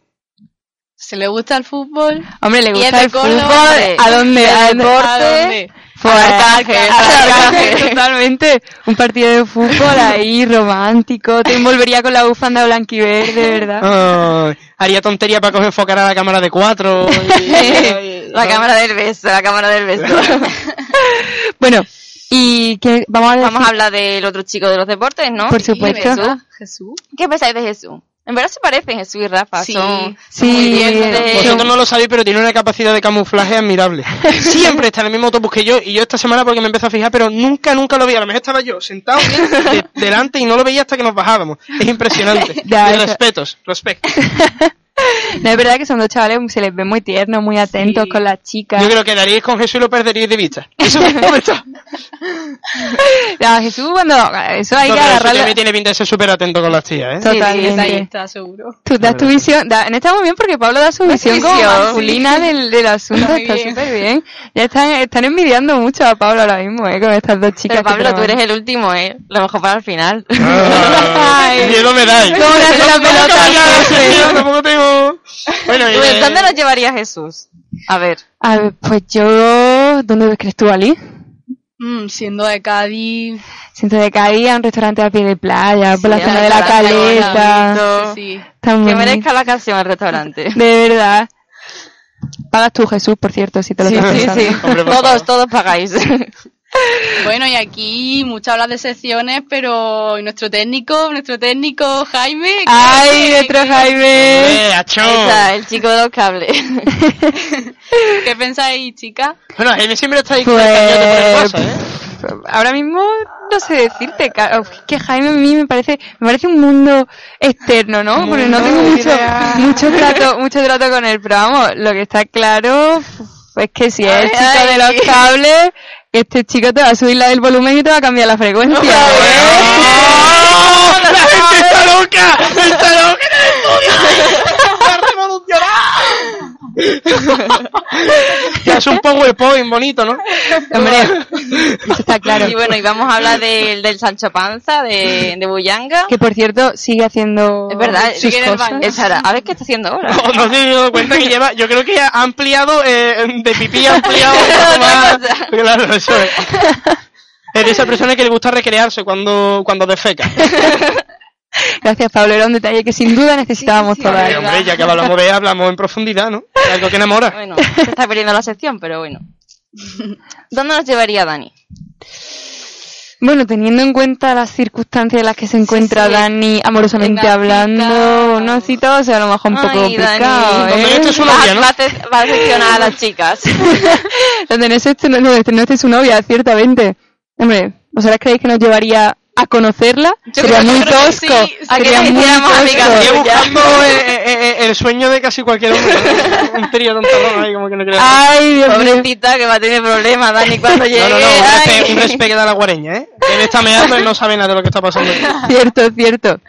¿Se le gusta el fútbol? Hombre, le gusta el Córdoba, fútbol. ¿A dónde? De ¿A deporte. Arcángel. totalmente. Un partido de fútbol ahí romántico. Te envolvería con la bufanda blanquiverde, ¿verdad? Haría tontería para coger enfocar a la cámara de cuatro. y- La cámara del beso, la cámara del beso. bueno, y que vamos a Vamos a hablar del otro chico de los deportes, ¿no? Por supuesto. Jesús. Jesús. ¿Qué pensáis de Jesús? En verdad se parecen Jesús y Rafa. Sí. Son, Sí, son muy bien de- Vosotros no lo sabéis, pero tiene una capacidad de camuflaje admirable. Siempre está en el mismo autobús que yo, y yo esta semana porque me empecé a fijar, pero nunca, nunca lo vi. A lo mejor estaba yo sentado de- delante y no lo veía hasta que nos bajábamos. Es impresionante. Ya, Y respetos, respeto. No, es verdad que son dos chavales, se les ve muy tiernos, muy atentos con las chicas. Yo creo que daríais con Jesús y lo perderíais de vista. Eso es un momento. Ya, Jesús, cuando eso hay No, que Jesús agarrarlo. también tiene pinta de ser súper atento con las tías, ¿eh? Totalmente. Ahí está, seguro. Tú das tu visión, da- en esta muy bien porque Pablo da su visión como visión, masculina del, del asunto, Muy está súper bien. Ya están, están envidiando mucho a Pablo ahora mismo, eh, con estas dos chicas. Pero Pablo, tú eres el último, ¿eh? Lo mejor para el final. Ay. Miedo me dais. ¿Cómo le hace la pelota? Tampoco tengo... Bueno, y, Pues, eh, ¿Dónde nos llevaría Jesús? A ver. A ver, pues yo, ¿dónde crees tú, Ali? Mm, siendo de Cádiz. Siento de Cádiz a un restaurante a pie de playa, por la zona de la caleta. Sí. Tan Que merezca la canción al restaurante. De verdad. Pagas tú, Jesús, por cierto, si te lo Sí, estás sí, pensando. sí. Hombre, todos, todos pagáis. Bueno, y aquí muchas hablas de secciones, pero ¿y nuestro técnico, nuestro técnico Jaime. ¿qué ¡Ay, nuestro ¿Qué- Jaime! Eh, está, el chico de los cables. ¿Qué pensáis, chica? Bueno, Jaime siempre está ahí Pues, con el cañote por el cosa, ¿eh? Ahora mismo no sé decirte, es que Jaime a mí me parece, me parece un mundo externo, ¿no? Porque no tengo mucho, mucho trato, mucho trato con él, pero vamos, lo que está claro es que si es el Ay, chico de los cables, este chico te va a subir del volumen y te va a cambiar la frecuencia. ¿eh? ¡Oh! ¡La gente está loca! ¡Está loca en el estudio! ¡Va a revolucionar! Ya es un PowerPoint bonito, ¿no? Hombre, eso está claro. Y bueno, y vamos a hablar del, del Sancho Panza, de, de Buyanga. Que por cierto, sigue haciendo Es verdad, sus sigue en el cosas. baño. Estará- A ver qué está haciendo ahora. No, no se he dado cuenta que lleva, yo creo que ha ampliado, eh, de pipí ha ampliado más. Claro, eso es. Es de esa persona que le gusta recrearse cuando, cuando defeca. Gracias, Pablo. Era un detalle que sin duda necesitábamos todas. Vale, hombre, ya que hablamos de hablamos en profundidad, ¿no? Algo que enamora. Bueno, se está perdiendo la sección, pero bueno. ¿Dónde nos llevaría Dani? Bueno, teniendo en cuenta las circunstancias en las que se encuentra sí. Dani amorosamente Una hablando, cita. una cita, o sea, a lo mejor un poco Ay, Dani. complicado, no ¿eh? esté su Va, novia, ¿no? va va a decepcionar a las chicas. Donde no esté, no, no, no esté su novia, ciertamente. Hombre, ¿vosotras creéis que nos llevaría a conocerla? Yo Sería muy tosco. sí. A que Sería muy hiciéramos tosco. buscando eh, eh, eh, el sueño de casi cualquier hombre. ¿no? Un trío tontorrón ahí, como que no creo. Ay, Dios mío. Pobrecita que va a tener problemas, Dani, cuando llegue. No, no, no, un respeto, un respeto a la guareña, ¿eh? Él está meando, él no sabe nada de lo que está pasando. Cierto, cierto.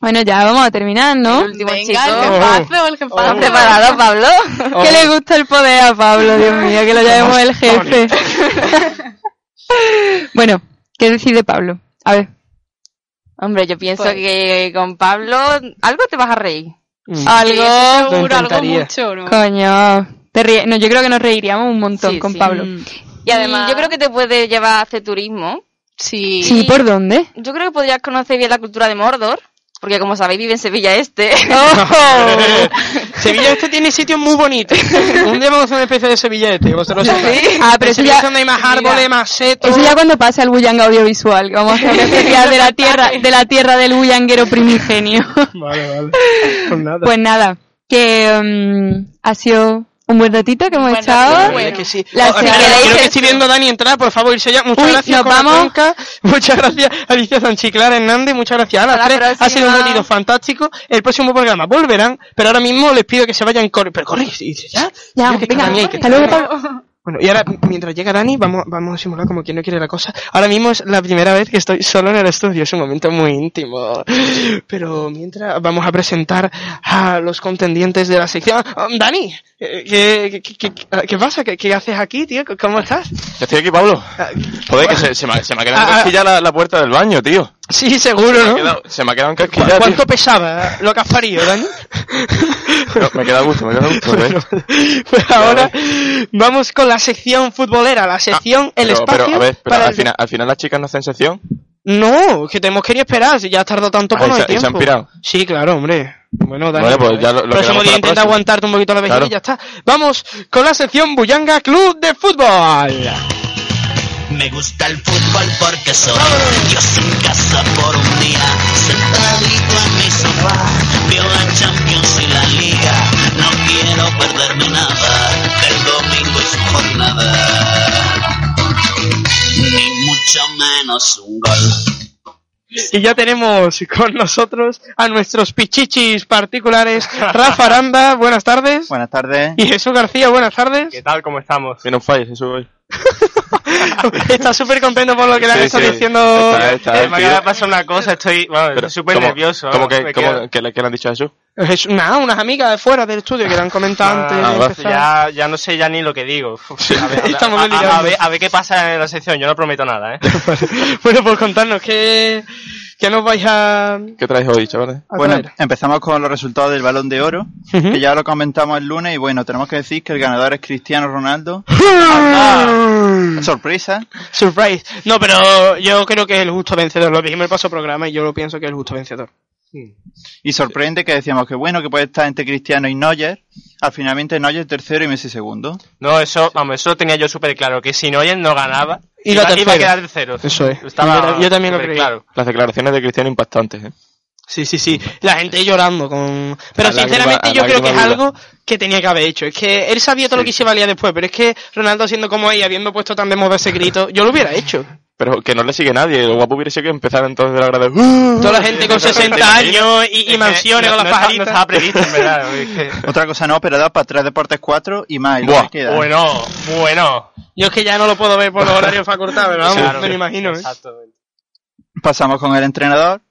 Bueno, ya vamos a terminar, ¿no? El último Venga, chico. el jefazo, el jefazo. ¿Estás preparado, Pablo? Que le gusta el poder a Pablo, Dios mío, que lo llamemos el jefe. bueno, ¿qué decide Pablo? A ver. Hombre, yo pienso Pues- que con Pablo algo te vas a reír. Algo. Sí, eso seguro, algo mucho, ¿no? Coño. Te ríe- No, yo creo que nos reiríamos un montón Sí, con sí. Pablo. Mm. Y además, Y- yo creo que te puede llevar a hacer turismo. Sí. Sí, ¿por dónde? Yo creo que podrías conocer bien la cultura de Mordor. Porque como sabéis, vive en Sevilla Este. Sevilla Este tiene sitios muy bonitos. Un día vamos a hacer una especie de Sevilla Este, vosotros sabéis. Ah, pero eso Sevilla ya- es donde hay más árboles, más setos. Eso ya cuando pase al bullanga audiovisual. Vamos a hacer una especial de la tierra, de la tierra del bullanguero primigenio. Vale, vale. Pues nada. Pues nada, que mm, ha sido un buen ratito que hemos buen echado. bueno. que sí. La Oh, creo que estoy viendo a Dani entrar, por favor, irse ya. Muchas Uy, gracias. Conatonca. Muchas gracias, Alicia Sanchiclar Hernández. Muchas gracias a las Hasta la tres. Ha sido un ratito fantástico. El próximo programa volverán, pero ahora mismo les pido que se vayan corre. Pero corre, ya. Ya, Mira que venga, hasta luego. Pablo. Bueno, y ahora, mientras llega Dani, vamos, vamos a simular como quien no quiere la cosa. Ahora mismo es la primera vez que estoy solo en el estudio, es un momento muy íntimo. Pero mientras vamos a presentar a los contendientes de la sección. Ah, Dani, ¿qué, qué, qué, qué- pasa? ¿Qué, qué haces aquí, tío? ¿Cómo estás? Estoy aquí, Pablo. Joder, que se, se me, ha- se me ha quedado Ah, ah. la, la puerta del baño, tío. Sí, seguro, Se me ha ¿no? quedado, se me ha quedado ¿Cu- encasquillado, ¿Cuánto tío. pesaba lo que has parido, Dani? No, me queda gusto, me queda gusto. ¿ves? Pues ahora vamos con la sección futbolera, la sección El Pero, Espacio. pero, a ver, pero al, el- final, al final las chicas no hacen sección. No, que te hemos querido esperar, si ya has tardado tanto Ah, por y no hay se- tiempo. han pirado. Sí, claro, hombre. Bueno, Dani, Bueno, pues ya lo- lo próximo día intenta aguantarte un poquito la vejiga Claro. y ya está. Vamos con la sección Bullanga Club de Fútbol. Me gusta el fútbol porque soy yo sin casa por un día, sentadito en mi sofá, veo la Champions y la Liga, no quiero perderme nada, del domingo y su jornada, ni mucho menos un gol. Y ya tenemos con nosotros a nuestros pichichis particulares, Rafa Aranda, buenas tardes. Buenas tardes. Y Jesús García, buenas tardes. ¿Qué tal? ¿Cómo estamos? Tiene un fallo, eso hoy. Está súper contento por lo que le han Sí, estado sí. diciendo. Está- está- Eh, me acaba de pasar una cosa, estoy bueno, súper ¿Cómo- nervioso. ¿Cómo que, cómo, que, le, que le han dicho a Jesús? Es nada, unas amigas de fuera del estudio que le han comentado antes Ah, de ya, ya no sé ya ni lo que digo. A, ver, a Estamos a- a- ver- a ver qué pasa en la sección, yo no prometo nada, ¿eh? Bueno, pues contarnos qué, qué nos vais a... ¿Qué traes hoy, chavales? Bueno, empezamos con los resultados del Balón de Oro, que ya lo comentamos el lunes y bueno, tenemos que decir que el ganador es Cristiano Ronaldo. Sorpresa. Surprise. No, pero yo creo que es el justo vencedor. Lo dijimos en el paso programa y yo lo pienso que es el justo vencedor. Y sorprende que decíamos que bueno, que puede estar entre Cristiano y Neuer. Al finalmente Neuer tercero y Messi segundo. No, eso, vamos, eso lo tenía yo súper claro, que si Neuer no ganaba, Iba iba, iba a quedar tercero. Eso es. Estaba Yo- yo también lo creía. claro. Las declaraciones de Cristiano impactantes, ¿eh? Sí, sí, sí. La gente llorando con... Pero sinceramente yo creo que es algo que tenía que haber hecho. Es que él sabía todo lo que se valía después, pero es que Ronaldo siendo como ella, habiendo puesto tan de moda ese grito, yo lo hubiera hecho. Pero que no le sigue nadie. Lo guapo hubiera sido que empezara entonces de la grada. ¡Uh! Toda la gente con 60 años y, y mansiones con las pajaritas. No estaba previsto, en verdad. es que- Otra cosa no, pero da para tres deportes cuatro y más. y Buah, queda. bueno, bueno. Yo es que ya no lo puedo ver por los horarios facultados, pero vamos, Claro. me lo imagino. ¿eh? Pasamos con el entrenador.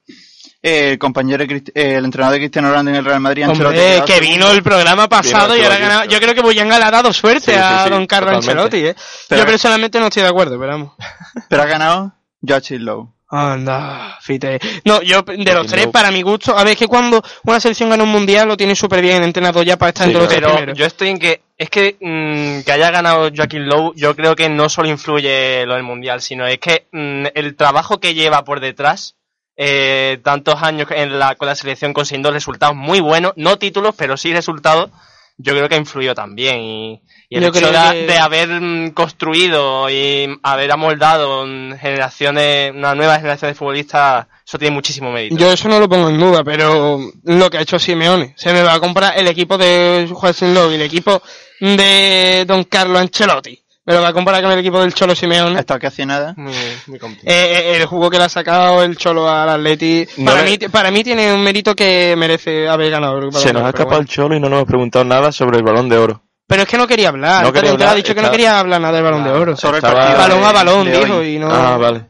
El compañero, de Crist- eh, el entrenador de Cristiano Ronaldo en el Real Madrid, Ancelotti, Hombre, que segundo. vino el programa pasado y ahora ha ganado. Yo creo que Boyanga le ha dado suerte Sí, sí, a sí, don Carlo totalmente. Ancelotti, ¿eh? Pero- Yo personalmente no estoy de acuerdo, pero vamos. Pero ha ganado Joachim Lowe. Anda, fíjate. No, yo de los tres, para mi gusto, a ver, es que cuando una selección gana un mundial lo tiene súper bien entrenado ya para estar entre los tres pero yo estoy en que es que mm, que haya ganado Joaquín Lowe, yo creo que no solo influye lo del mundial, sino es que mm, el trabajo que lleva por detrás, eh, tantos años en la, con la selección consiguiendo resultados muy buenos, no títulos, pero sí resultados, yo creo que influyó también. Y, y el Yo hecho de, que- de haber construido y haber amoldado generaciones, una nueva generación de futbolistas, eso tiene muchísimo mérito. Yo eso no lo pongo en duda, pero lo que ha hecho Simeone, se me va a comprar el equipo de Joaquín Lowe y el equipo de Don Carlo Ancelotti. Me lo va a comparar con el equipo del Cholo Simeone. Hasta que hace nada. Muy, muy complicado. Eh, eh, el juego que le ha sacado el Cholo al Atleti, No para, le- mí, para mí tiene un mérito que merece haber ganado. el Balón Se nos ha escapado el cholo y no nos hemos preguntado nada sobre el balón de oro. Pero es que no quería hablar. No quería hablar, ha dicho que no quería hablar nada del balón de oro. Sobre el partido balón a balón, dijo, y no. Ah, vale.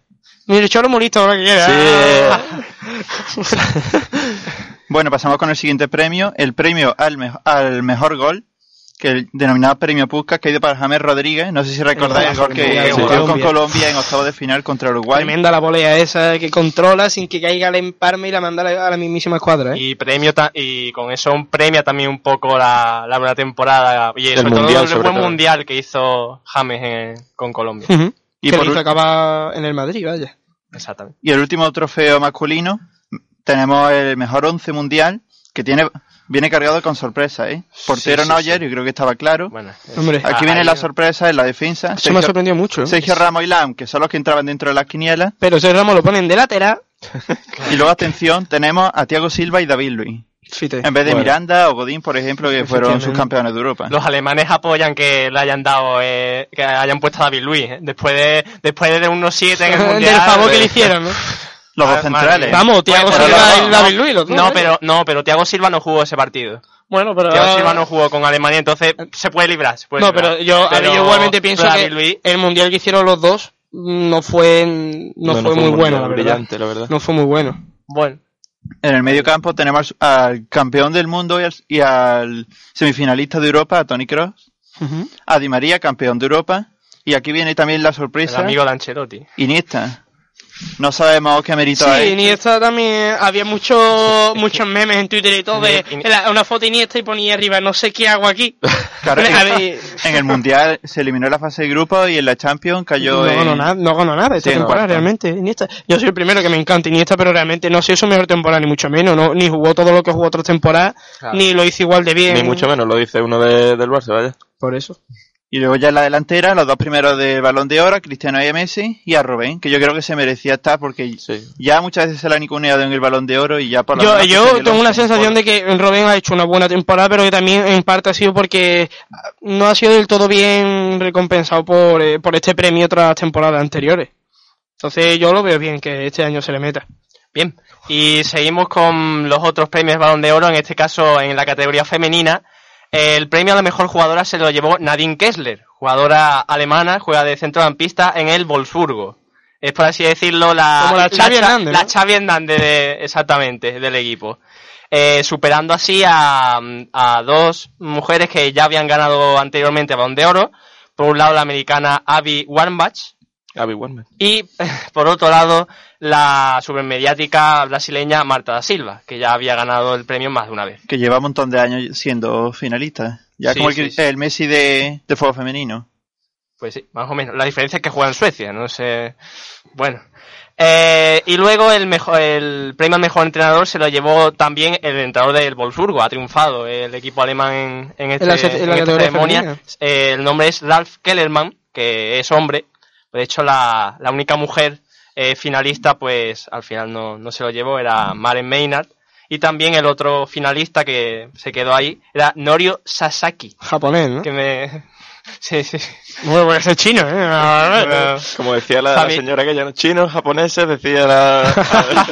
Mira, el cholo muy listo ahora que quiera. Bueno, pasamos con el siguiente premio. El premio al, mejo- al mejor gol, que el denominado premio Puskas, que ha ido para James Rodríguez. No sé si recordáis el gol que Colombia, metió Colombia. con Colombia en octavo de final contra Uruguay. Tremenda la volea esa que controla sin que caiga el emparme y la manda a la, mismísima escuadra, ¿eh? Y premio ta- y con eso premia también un poco la, la buena temporada y El sobre todo mundial, el sobre buen todo. mundial que hizo James en- con Colombia. Y que por ul- acabar en el Madrid, vaya. Exactamente. Y el último trofeo masculino, tenemos el mejor once mundial, que tiene viene cargado con sorpresa, ¿eh? Portero Sí, sí, Neuer, yo creo que estaba claro. Hombre. Aquí Ah, viene la sorpresa en la defensa. Eso me ha sorprendido mucho. ¿eh? Sergio Ramos y Lam, que son los que entraban dentro de las quinielas. Pero ese Ramos lo ponen de lateral. Y luego, atención, tenemos a Thiago Silva y David Luis. En vez de Bueno. Miranda o Godín, por ejemplo, que fueron sus campeones de Europa. Los alemanes apoyan que le hayan dado, eh, que hayan puesto a David Luis, ¿eh? después de después de unos siete en el Del mundial. favor que le hicieron, ¿no? Los dos Ah, centrales. Vamos, Bueno, Silva y David Luis, los dos, No, ¿eh? pero no, pero Thiago Silva no jugó ese partido. Bueno, pero. Thiago Silva no jugó con Alemania, entonces se puede librar. se puede No, librar. pero yo, Pero- yo igualmente pienso que David Luis, el mundial que hicieron los dos no fue, no, No, no fue fue muy bueno, verdad. brillante, la verdad. No fue muy bueno. bueno. En el medio campo tenemos al campeón del mundo y al, y al semifinalista de Europa, a Tony Cross. A Di María, campeón de Europa. Y aquí viene también la el sorpresa. amigo de Ancelotti. Iniesta. No sabemos qué mérito Sí, hay. Iniesta también había muchos muchos memes en Twitter y todo de la- una foto de Iniesta y ponía arriba no sé qué hago aquí. Claro, en, el Mundial se eliminó la fase de grupo y en la Champions cayó no en... ganó nada, no ganó nada esta Sí, no, temporada bastante. realmente Iniesta. Yo soy el primero que me encanta Iniesta, pero realmente no sé su mejor temporada ni mucho menos, no, ni jugó todo lo que jugó otras temporadas, Claro. ni lo hizo igual de bien. Ni mucho menos, lo dice uno de- del Barça, vaya. Por eso. Y luego ya en la delantera, los dos primeros del Balón de Oro, a Cristiano y a Messi, y a Rubén, que yo creo que se merecía estar porque ya muchas veces se le han ninguneado en el Balón de Oro y ya por lo Yo, yo tengo una sensación de que Robin ha hecho una buena temporada, pero que también en parte ha sido porque no ha sido del todo bien recompensado por, eh, por este premio otras temporadas anteriores. Entonces yo lo veo bien que este año se le meta. Bien, y seguimos con los otros premios Balón de Oro, en este caso en la categoría femenina. El premio a la mejor jugadora se lo llevó Nadine Kessler, jugadora alemana, juega de centrocampista en el Wolfsburgo. Es por así decirlo la, Como la Xavi Hernández, la ¿no? Xavi Hernández de- exactamente, del equipo. Eh, superando así a, a dos mujeres que ya habían ganado anteriormente Balón de Oro. Por un lado la americana Abby Wambach, Abby Wambach. y por otro lado, la supermediática brasileña Marta da Silva, que ya había ganado el premio más de una vez. Que lleva un montón de años siendo finalista. Ya Sí, como el, sí, que- sí. el Messi de, de fútbol femenino. Pues sí, más o menos. La diferencia es que juega en Suecia, no sé. Bueno. Eh, y luego el mejor, el premio al mejor entrenador se lo llevó también el entrenador del Wolfsburgo, ha triunfado el equipo alemán en, en, este, en en esta ceremonia. Eh, el nombre es Ralf Kellerman, que es hombre. De hecho, la, la única mujer eh, finalista, pues al final no, no se lo llevó, era Maren Maynard. Y también el otro finalista que se quedó ahí era Norio Sasaki. Japonés, ¿no? Que me... Sí, sí. Bueno, porque es chino, ¿eh? Como decía la, señora aquella, ¿no? chinos, japoneses, decía la...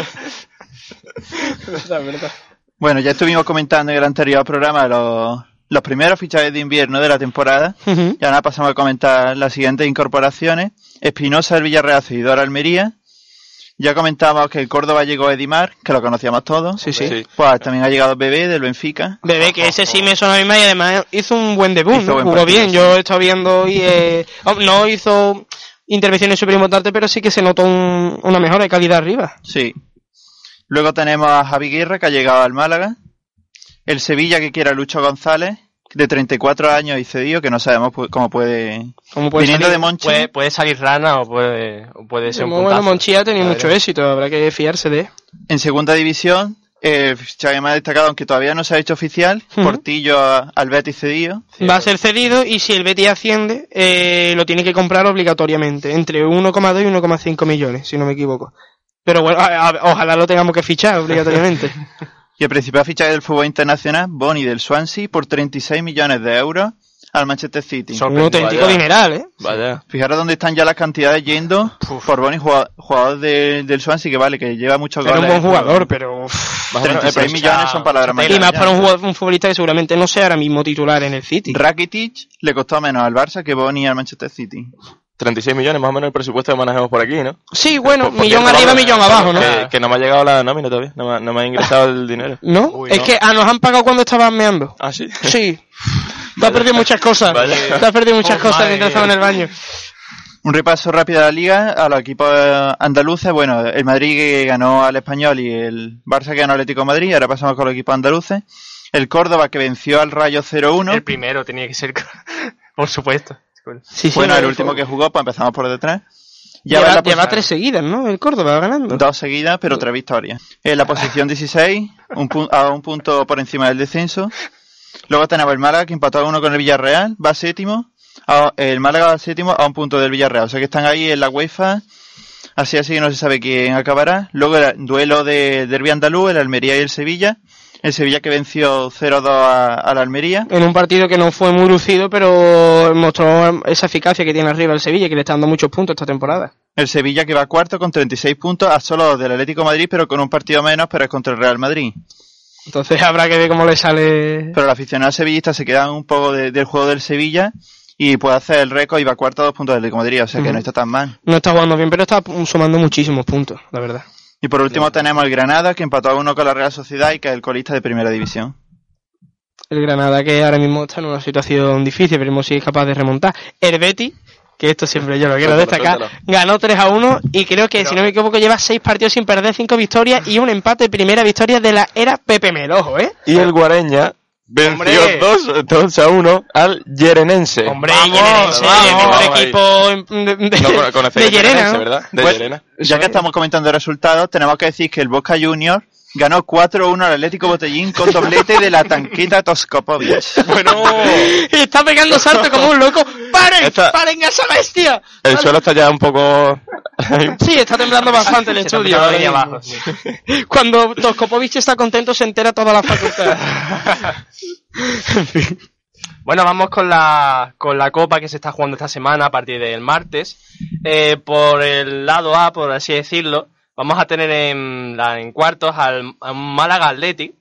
Bueno, ya estuvimos comentando en el anterior programa los, los primeros fichajes de invierno de la temporada. Ujú. Y ahora pasamos a comentar las siguientes incorporaciones. Espinosa del Villarreal, seguidor Almería. Ya comentábamos que el Córdoba llegó Edimar, que lo conocíamos todos. Sí, sí. Pues también ha llegado Bebé del Benfica. Bebé, que ese sí me suena a mí más y además hizo un buen debut, Hizo ¿no? buen Jugó bien, sí. yo he estado viendo y eh, no hizo intervenciones súper importantes, pero sí que se notó un- una mejora de calidad arriba. Sí. Luego tenemos a Javi Guerra, que ha llegado al Málaga. El Sevilla, que quiere a Lucho González, de 34 años y cedido, que no sabemos cómo puede... ¿Cómo puede Viniendo salir? de Monchi. Puede, puede salir rana o puede, o puede ser un Bueno. Monchi ha tenido mucho éxito, habrá que fiarse de él. En segunda división, el fichaje más destacado, aunque todavía no se ha hecho oficial. Portillo a- al Betis cedido. Va a ser cedido y si el Betis asciende, eh, lo tiene que comprar obligatoriamente, entre 1,2 y 1,5 millones, si no me equivoco. Pero bueno, a- a- ojalá lo tengamos que fichar obligatoriamente. Y el principal fichaje del fútbol internacional, Boni del Swansea, por 36 millones de euros al Manchester City. Un auténtico dineral, ¿eh? Vaya. Fijaros dónde están ya las cantidades yendo por Boni, jugado- jugador de- del Swansea, que vale, que lleva muchos Era un goles. buen jugador, pero... Más o menos, 36 eh, pero millones son palabras Y mayores. más para un, jugador- un futbolista que seguramente no sea ahora mismo titular en el City. Rakitic le costó menos al Barça que Boni al Manchester City. 36 millones más o menos el presupuesto que manejamos por aquí, ¿no? Sí, bueno, Por- millón arriba, vamos, millón abajo, ¿no? Que, que no me ha llegado la nómina todavía, no me, no me ha ingresado el dinero. ¿No? Uy, es no. que ah, nos han pagado cuando estaban meando. Ah, sí. Sí. Te has perdido muchas cosas. Vaya. Te has perdido muchas Oh, cosas mientras estaba en el baño. Un repaso rápido de la liga a los equipos andaluces. Bueno, el Madrid que ganó al Español y el Barça que ganó al Atlético de Madrid. Ahora pasamos con los equipos andaluces. El Córdoba que venció al Rayo 0-1. El primero tenía que ser, por supuesto. Sí, sí, bueno, no, el último que jugó, pues empezamos por detrás. Ya Lleva, lleva tres seguidas, ¿no? El Córdoba va ganando. Dos seguidas, pero tres victorias. En la posición 16, un pu- a un punto por encima del descenso. Luego tenemos el Málaga que empató a uno con el Villarreal, va séptimo. A- el Málaga va séptimo a un punto del Villarreal. O sea que están ahí en la UEFA. Así así no se sabe quién acabará. Luego el duelo de Derby andaluz, el Almería y el Sevilla. El Sevilla que venció 0-2 a, a la Almería. En un partido que no fue muy lucido, pero mostró esa eficacia que tiene arriba el Sevilla, que le está dando muchos puntos esta temporada. El Sevilla que va cuarto con 36 puntos a solo del Atlético de Madrid, pero con un partido menos, pero es contra el Real Madrid. Entonces habrá que ver cómo le sale. Pero el aficionado sevillista se queda un poco de- del juego del Sevilla y puede hacer el récord y va cuarto a dos puntos del Atlético de Madrid, o sea que no está tan mal. No está jugando bien, pero está sumando muchísimos puntos, la verdad. Y por último tenemos el Granada, que empató a uno con la Real Sociedad y que es el colista de primera división. El Granada que ahora mismo está en una situación difícil, veremos si es capaz de remontar. El Betis, que esto siempre yo lo quiero destacar. Ganó 3 a 1 y creo que, si no me equivoco, lleva 6 partidos sin perder, 5 victorias y un empate, primera victoria de la era Pepe Melojo, ¿eh? Y el Guareña venció Hombre. 2, 2 a 1 al Yerenense. Hombre, Vamos, Yerenense, vamos, el mejor equipo de, No ¿no? ¿verdad? De Pues, ya que estamos comentando resultados, tenemos que decir que el Boca Junior ganó 4-1 al Atlético Botellín con doblete de la tanquita Toskopovic. Bueno, Y está pegando salto como un loco. ¡Paren! Esta- ¡Paren a esa bestia! el suelo está ya un poco... Sí, está temblando bastante el Se estudio. ahora ahí abajo, sí. Cuando Toskopovich está contento, se entera toda la facultad. Bueno, vamos con la, con la copa que se está jugando esta semana a partir del martes. Eh, por el lado A, por así decirlo, vamos a tener en, en cuartos al, Málaga Athletic.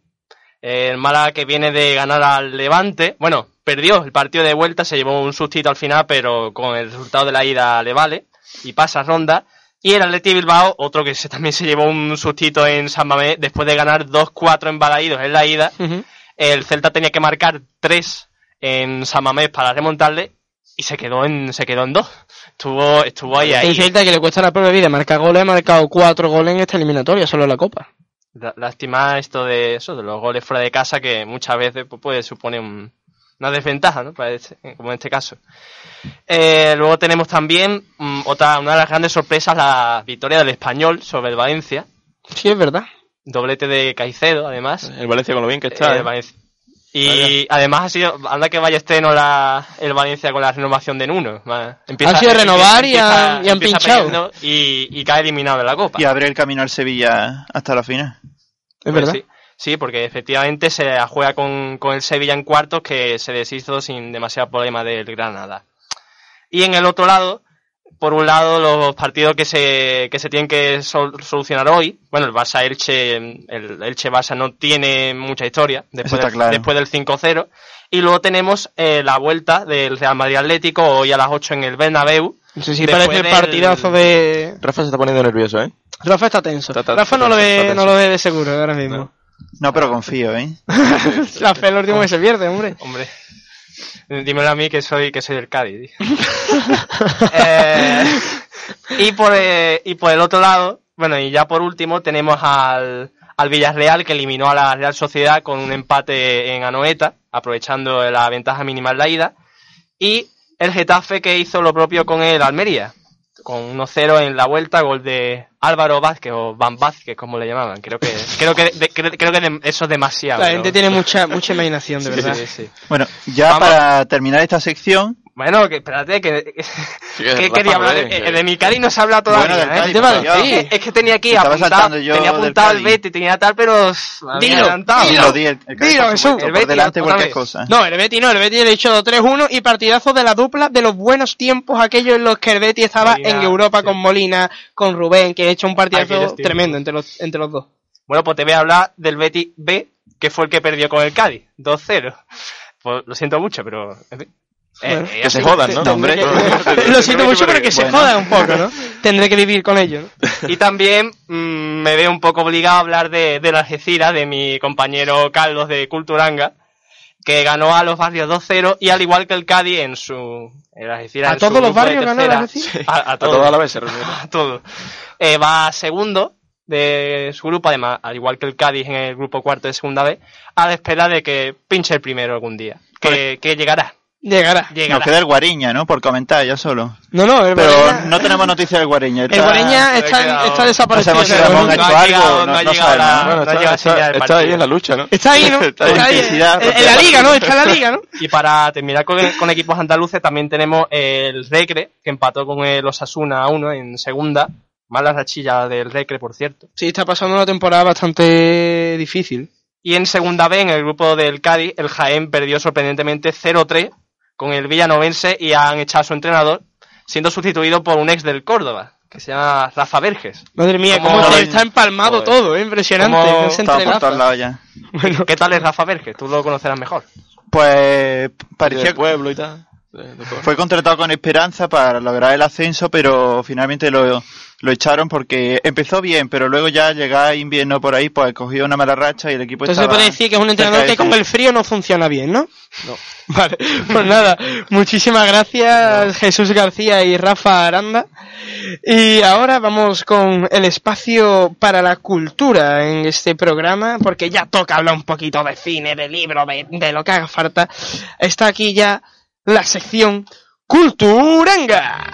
Eh, el Málaga que viene de ganar al Levante. Bueno, perdió el partido de vuelta, se llevó un sustito al final, pero con el resultado de la ida le vale. Y pasa ronda. Y el Athletic Bilbao, otro que se, también se llevó un sustito en San Mamés, después de ganar 2-4 en Balaídos en la ida. El Celta tenía que marcar 3 en San Mamés para remontarle y se quedó en se quedó en 2. Estuvo estuvo ahí ahí. Celta que le cuesta la de vida marcar goles, ha marcado 4 goles en esta eliminatoria, solo en la Copa. Lá- Lástima esto de eso de los goles fuera de casa que muchas veces pues, puede suponer un- una desventaja, ¿no? Para este- como en este caso. Eh, luego tenemos también mm, otra una de las grandes sorpresas la victoria del Español sobre el Valencia. Sí, es verdad. Doblete de Caicedo, además. El Valencia con lo bien que está. Eh, ¿eh? Valencia. Y además ha sido, anda que vaya estreno la, el Valencia con la renovación de Nuno. Va, Ha sido renovar y han- y han empieza pinchado. Y, y cae eliminado de la Copa. Y abre el camino al Sevilla hasta la final. Es Pues verdad. Sí, sí, porque efectivamente se juega con, con el Sevilla en cuartos que se deshizo sin demasiado problema del Granada. Y en el otro lado, por un lado, los partidos que se, que se tienen que sol- solucionar hoy. Bueno, el Barça Elche, el Elche Barça no tiene mucha historia después, del- claro. después del 5-0. Y luego tenemos eh, la vuelta del Real Madrid Atlético hoy a las 8 en el Bernabéu. Sí, sí, parece el partidazo de... Rafa se está poniendo nervioso, ¿eh? Rafa está tenso. Está- está- Rafa no está lo ve, no lo ve de seguro ahora mismo. No, pero confío, ¿eh? La fe es lo último que se pierde, hombre. Hombre. Dímelo a mí que soy, que soy del Cádiz. Eh, y, por, eh, y por el otro lado, bueno, y ya por último tenemos al, al Villarreal que eliminó a la Real Sociedad con un empate en Anoeta, aprovechando la ventaja mínima en la ida. Y el Getafe que hizo lo propio con el Almería, con 1-0 en la vuelta, gol de Álvaro Vázquez o Van Vázquez, como le llamaban. Creo que, creo que, de- creo, creo que de- eso es demasiado. La ¿no? gente tiene mucha mucha imaginación, de Sí, verdad. sí, sí. Bueno, ya Vamos. para terminar esta sección, Bueno, que espérate, que, que, quería hablar Rey, de, de mi Cari no se ha hablado todavía. Bueno, ¿eh? Cádiz, ¿Qué te va a pero yo- decir? Es que- es que tenía aquí apuntado, tenía apuntado el. Betis, tenía tal, pero Dilo, adelantado. dilo, di, el, Dilo, Jesús. El Betis, delante cualquier vez. cosa. No, el Betis no, el Betis le he dicho 3-1 y partidazo de la dupla de los buenos tiempos aquellos en los que el Betis estaba Molina, en Europa sí. con Molina, con Rubén, que he hecho un partidazo tremendo entre los, entre los dos. Bueno, pues te voy a hablar del Betis B, que fue el que perdió con el Cádiz, 2-0. Pues lo siento mucho, pero... en fin. Eh, Bueno, eh, Que se jodan, ¿no? Lo siento mucho, pero que se Bueno. jodan un poco, ¿no? Tendré que vivir con ello, ¿no? Y también mm, me veo un poco obligado a hablar de, de la Algeciras, de mi compañero Carlos de Culturanga, que ganó a los barrios 2-0 y al igual que el Cádiz en su... Algeciras ¿A en su todos los barrios ganó el Algeciras? A, a A toda la vez se refiere. a todo. Eh, va segundo de su grupo, además, al igual que el Cádiz en el grupo cuarto de segunda vez, a la espera de que pinche el primero algún día. Que, que llegará. Llegará. Llegará. Nos queda el Guariña, ¿no? Por comentar, ya solo. No, no, el Pero no tenemos noticia del Guareña. el Guareña he está, quedado- está desaparecido. No sabemos si hecho algo, no, no sabemos. la- Bueno, no está, el ahí en la lucha, ¿no? Está ahí, ¿no? Está Está ahí. En la liga, ¿no? Está en la liga, ¿no? Y para terminar con, con equipos andaluces, también tenemos el Recre, que empató con el Osasuna a uno en segunda. Mala rachilla del Recre, por cierto. Sí, está pasando una temporada bastante difícil. Y en segunda B, en el grupo del Cádiz, el Jaén perdió sorprendentemente 0-3 con el Villanovense y han echado a su entrenador, siendo sustituido por un ex del Córdoba, que se llama Rafa Verges. Madre mía, cómo está empalmado Joder. todo, ¿eh? Impresionante. Ese Estaba por todos lados ya. Bueno, ¿Qué tal es Rafa Verges? Tú lo conocerás mejor. Pues parecía, Del pueblo y tal. Fue contratado con esperanza para lograr el ascenso, pero finalmente lo, lo echaron porque empezó bien, pero luego ya llegaba invierno por ahí, pues cogió una mala racha y el equipo Entonces se puede decir que es un entrenador que con el frío no funciona bien, ¿no? No. Vale, pues nada, muchísimas gracias Jesús García y Rafa Aranda. Y ahora vamos con el espacio para la cultura en este programa, porque ya toca hablar un poquito de cine, de libro, de, de lo que haga falta. Está aquí ya la sección Culturanga.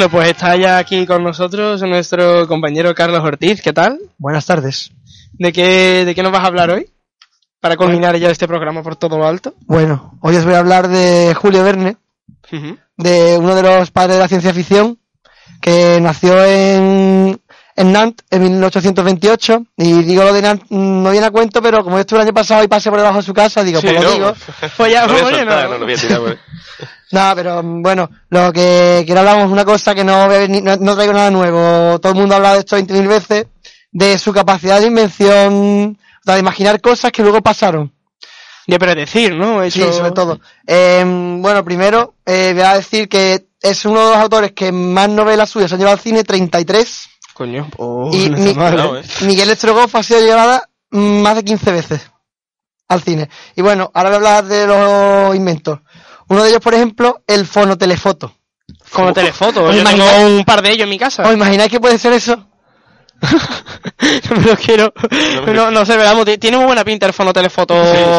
Bueno, pues está ya aquí con nosotros nuestro compañero Carlos Ortiz. ¿Qué tal? Buenas tardes. ¿De qué, ¿De qué nos vas a hablar hoy? Para culminar ya este programa por todo lo alto. Bueno, hoy os voy a hablar de Julio Verne, de uno de los padres de la ciencia ficción, que nació en, en Nantes en 1828. Y digo lo de Nantes, mm, no viene a cuento, pero como yo estuve el año pasado y pasé por debajo de su casa, digo, Sí, pues lo no, digo. Pues ya, Lo voy a oye, soltar, no. no lo voy a tirar por ahí. Nada, pero mm, bueno, lo que quiero hablar es una cosa que no, no, no traigo nada nuevo. Todo el mundo ha hablado de esto 20.000 veces, de su capacidad de invención, o sea, de imaginar cosas que luego pasaron. De predecir, ¿no? Eso- Sí, sobre todo. Eh, bueno, primero eh, voy a decir que es uno de los autores que más novelas suyas se han llevado al cine, 33. Coño, oh, y no Mi- está mal, ¿eh? Miguel Strogoff ha sido llevada más de 15 veces al cine. Y bueno, ahora voy a hablar de los inventos. Uno de ellos, por ejemplo, el fonotelefoto. Como telefoto. ¿Os Yo tengo imagináis- un par de ellos en mi casa. ¿Os imagináis que puede ser eso? no me lo quiero. No, no sé, veamos, ti- tiene muy buena pinta el fonotelefoto.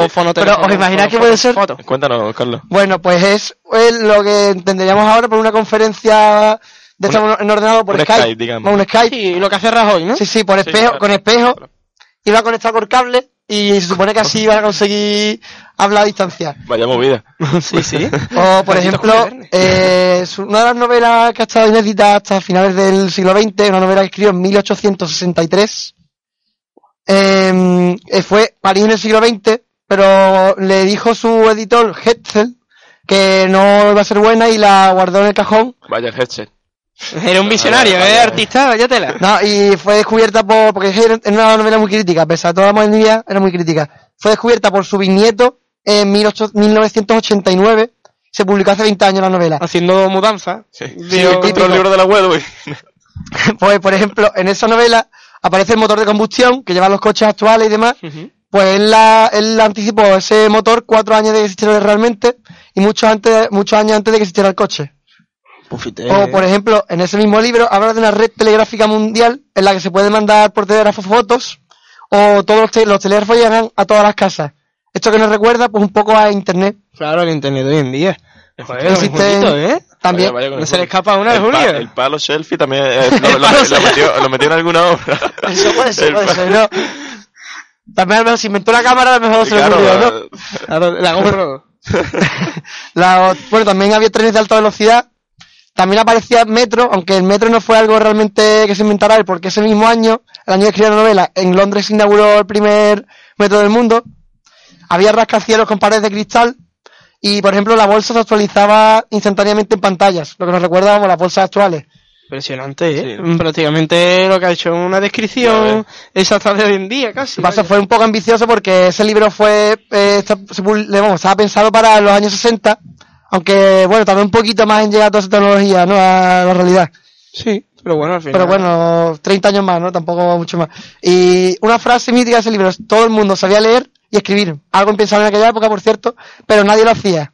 fonotelefoto, Pero, ¿os imagináis que puede ser? foto. Cuéntanos, Carlos. Bueno, pues es eh, lo que entenderíamos ahora por una conferencia de Una- esta en ordenado por un Skype. Skype, digamos. Un Skype. Sí, lo que hace Rajoy, ¿no? Sí, sí, por Sí, espejo, claro. con espejo. Iba conectado por cable y se supone que así iban a conseguir hablar a distancia. Vaya movida. sí, sí. O, por ejemplo, eh, una de las novelas que ha estado inédita hasta finales del siglo XX, una novela que escribió en 1863. Eh, eh, fue París en el siglo XX, pero le dijo su editor, Hetzel, que no iba a ser buena y la guardó en el cajón. Vaya el headset. Era un visionario, ¿eh? Artista, vaya tela. No, y fue descubierta por, porque era una novela muy crítica, a pesar de toda la modernidad, era muy crítica. Fue descubierta por su bisnieto en 18 1989, se publicó hace 20 años la novela. Haciendo mudanza. Sí, Digo, encontró el libro de la web. Pues, por ejemplo, en esa novela aparece el motor de combustión que llevan los coches actuales y demás. Pues él, la, él anticipó ese motor cuatro años de que existiera realmente y muchos, antes, muchos años antes de que existiera el coche. O, por ejemplo, en ese mismo libro habla de una red telegráfica mundial en la que se puede mandar por telégrafo fotos o todos los, te- los telégrafos llegan a todas las casas. Esto que nos recuerda pues un poco a Internet. Claro, el internet de hoy en día. Joder, Existe- poquito, ¿eh? También. Vaya, vaya con No se le escapa una de pa- Julio. el palo selfie también eh, lo, lo- lo metió, lo metió en alguna obra. Eso puede ser, puede ser, ¿no? También mejor si inventó la cámara, a lo mejor se le Claro, ocurrió, ¿no? eh, la GoPro. La- bueno, también había trenes de alta velocidad. También aparecía metro, aunque el metro no fue algo realmente que se inventara él, porque ese mismo año, el año de escribir la novela, en Londres se inauguró el primer metro del mundo. Había rascacielos con paredes de cristal. Y, por ejemplo, la bolsa se actualizaba instantáneamente en pantallas, lo que nos recuerda como las bolsas actuales. Impresionante, ¿eh? Prácticamente lo que ha hecho una descripción exacta de hoy en día, casi. Pasa fue un poco ambicioso porque ese libro fue eh, está- se pul- le- vamos, estaba pensado para los años 60, aunque bueno, tardó un poquito más en llegar a toda esa tecnología, ¿no? A la realidad. Sí, pero bueno, al final. Pero bueno, 30 años más, ¿no? Tampoco mucho más. Y una frase mítica de ese libro es, todo el mundo sabía leer y escribir. Algo impensable en aquella época, por cierto, pero nadie lo hacía.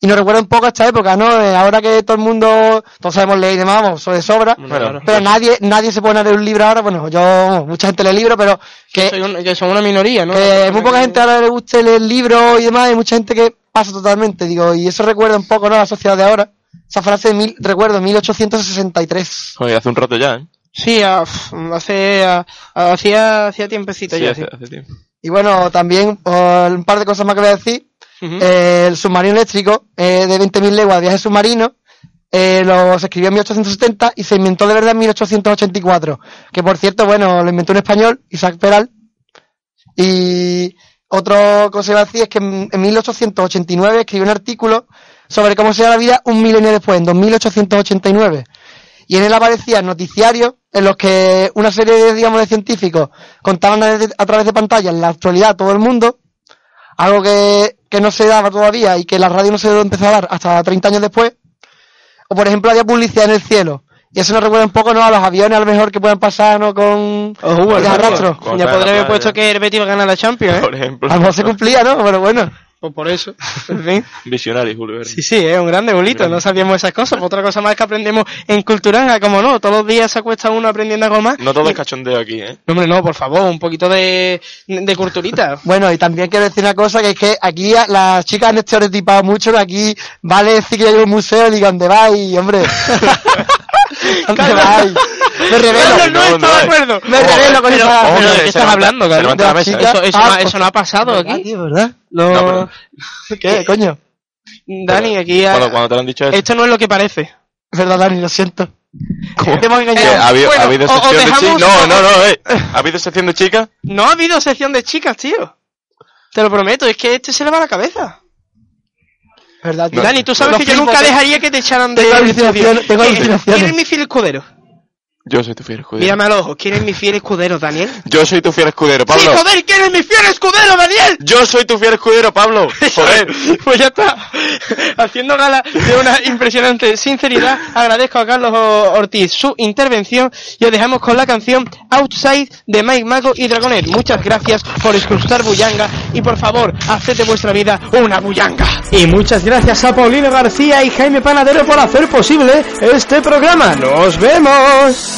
Y nos recuerda un poco a esta época, ¿no? Ahora que todo el mundo, todos sabemos leer y demás, vamos, de sobra. Bueno, pero nadie, nadie se pone a leer un libro ahora, bueno, yo, mucha gente lee libros, pero que, Soy un- que son una minoría, ¿no? que muy poca gente ahora le guste leer libros y demás, y mucha gente que pasa totalmente, digo, y eso recuerda un poco, ¿no? A la sociedad de ahora. Esa frase de mil, recuerdo, 1863. Joder, hace un rato ya, ¿eh? Sí, a- hace, a- hacía, hacía tiempecito Sí, ya. hace, sí. hace tiempo. Y bueno, también oh, un par de cosas más que voy a decir. Eh, el submarino eléctrico eh, de 20.000 leguas viaje submarino eh, lo se escribió en 1870 y se inventó de verdad en 1884. Que por cierto, bueno, lo inventó un español, Isaac Peral. Y otra cosa que iba a decir es que en, en 1889 escribió un artículo sobre cómo sería la vida un milenio después, en 2889. Y en él aparecían noticiarios en los que una serie de, digamos, de científicos contaban a, a través de pantallas la actualidad a todo el mundo, algo que, que no se daba todavía y que la radio no se empezó a dar hasta 30 años después. O por ejemplo había publicidad en el cielo. Y eso nos recuerda un poco ¿no? a los aviones a lo mejor que puedan pasar ¿no? con con arrastros. Ya podría haber puesto que el Betis va a ganar la Champions, ¿eh? Por ejemplo. A lo mejor se cumplía, ¿no? Pero bueno. Pues por eso. En fin. Visionario, Julio Verne. Sí, sí, es un grande bolito, no sabíamos esas cosas. Otra cosa más que aprendemos en Culturanga, como no, todos los días se acuesta uno aprendiendo algo más. No todo es cachondeo aquí, ¿eh? No, hombre, no, por favor, un poquito de, de culturita. Bueno, y también quiero decir una cosa, que es que aquí las chicas han estereotipado mucho, que aquí vale decir que hay un museo, digo, ¿dónde vais, hombre? ¿Dónde vais? Me revelo. Carlos, no estoy de acuerdo. Me revelo con Pero- esa... pero ¿de qué estás hablando, Carlos? ¿eh? Eso, eso, Ah, no, eso no ha pasado ¿Verdad, aquí. ¿verdad? No, No, pero- ¿Qué, coño? Dani, aquí... ha- Cuando, cuando te lo han dicho eso. Esto no es lo que parece. Es verdad, Dani, lo siento. Te hemos ¿Qué? engañado. ¿Ha habido, Bueno, ha habido o- o sección de chicas? No, no, no, eh. ¿Ha habido sección de chicas? No ha habido sección de chicas, tío. Te lo prometo, es que este se le va la cabeza. ¿Verdad, tío? Dani, tú sabes que yo nunca dejaría que te echaran de... Tengo estudio. tengo alucinaciones. ¿Quién es mi escudero? Yo soy tu fiel escudero. Mírame a los ojos, ¿quién es mi fiel escudero, Daniel? Yo soy tu fiel escudero, Sí, Pablo. joder, ¿quién es mi fiel escudero, Daniel? Yo soy tu fiel escudero, Pablo. Joder. Pues ya está. Haciendo gala de una impresionante sinceridad, agradezco a Carlos Ortiz su intervención y os dejamos con la canción Outside de Mike Mago y Dragonet. Muchas gracias por escuchar Bullanga y por favor, haced de vuestra vida una bullanga. Y muchas gracias a Paulino García y Jaime Panadero por hacer posible este programa. ¡Nos vemos!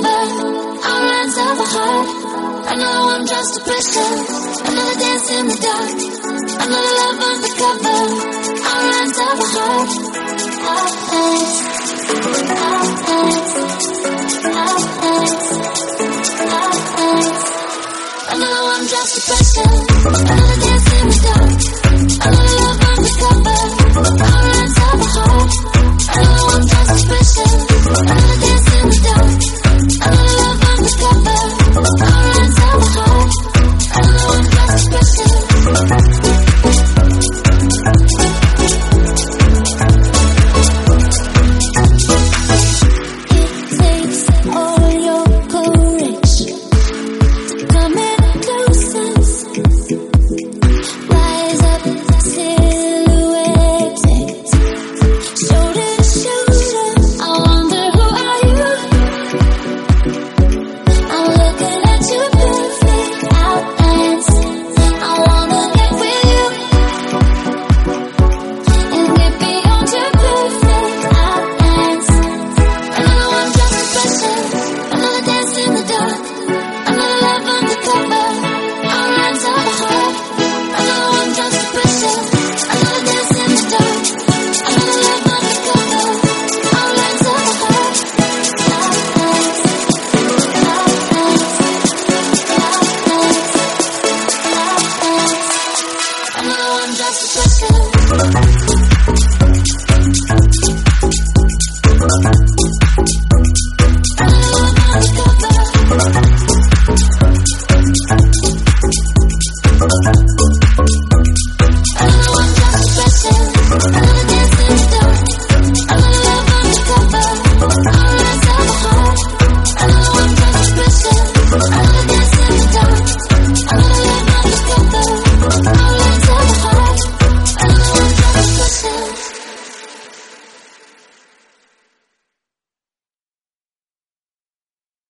lover, all lines of a heart. I know I'm just a prisoner, another dance in the dark, another love undercover, Our lines of a heart. Our eyes, our eyes, our eyes, our eyes. I know I'm just a prisoner, another dance in the dark, another.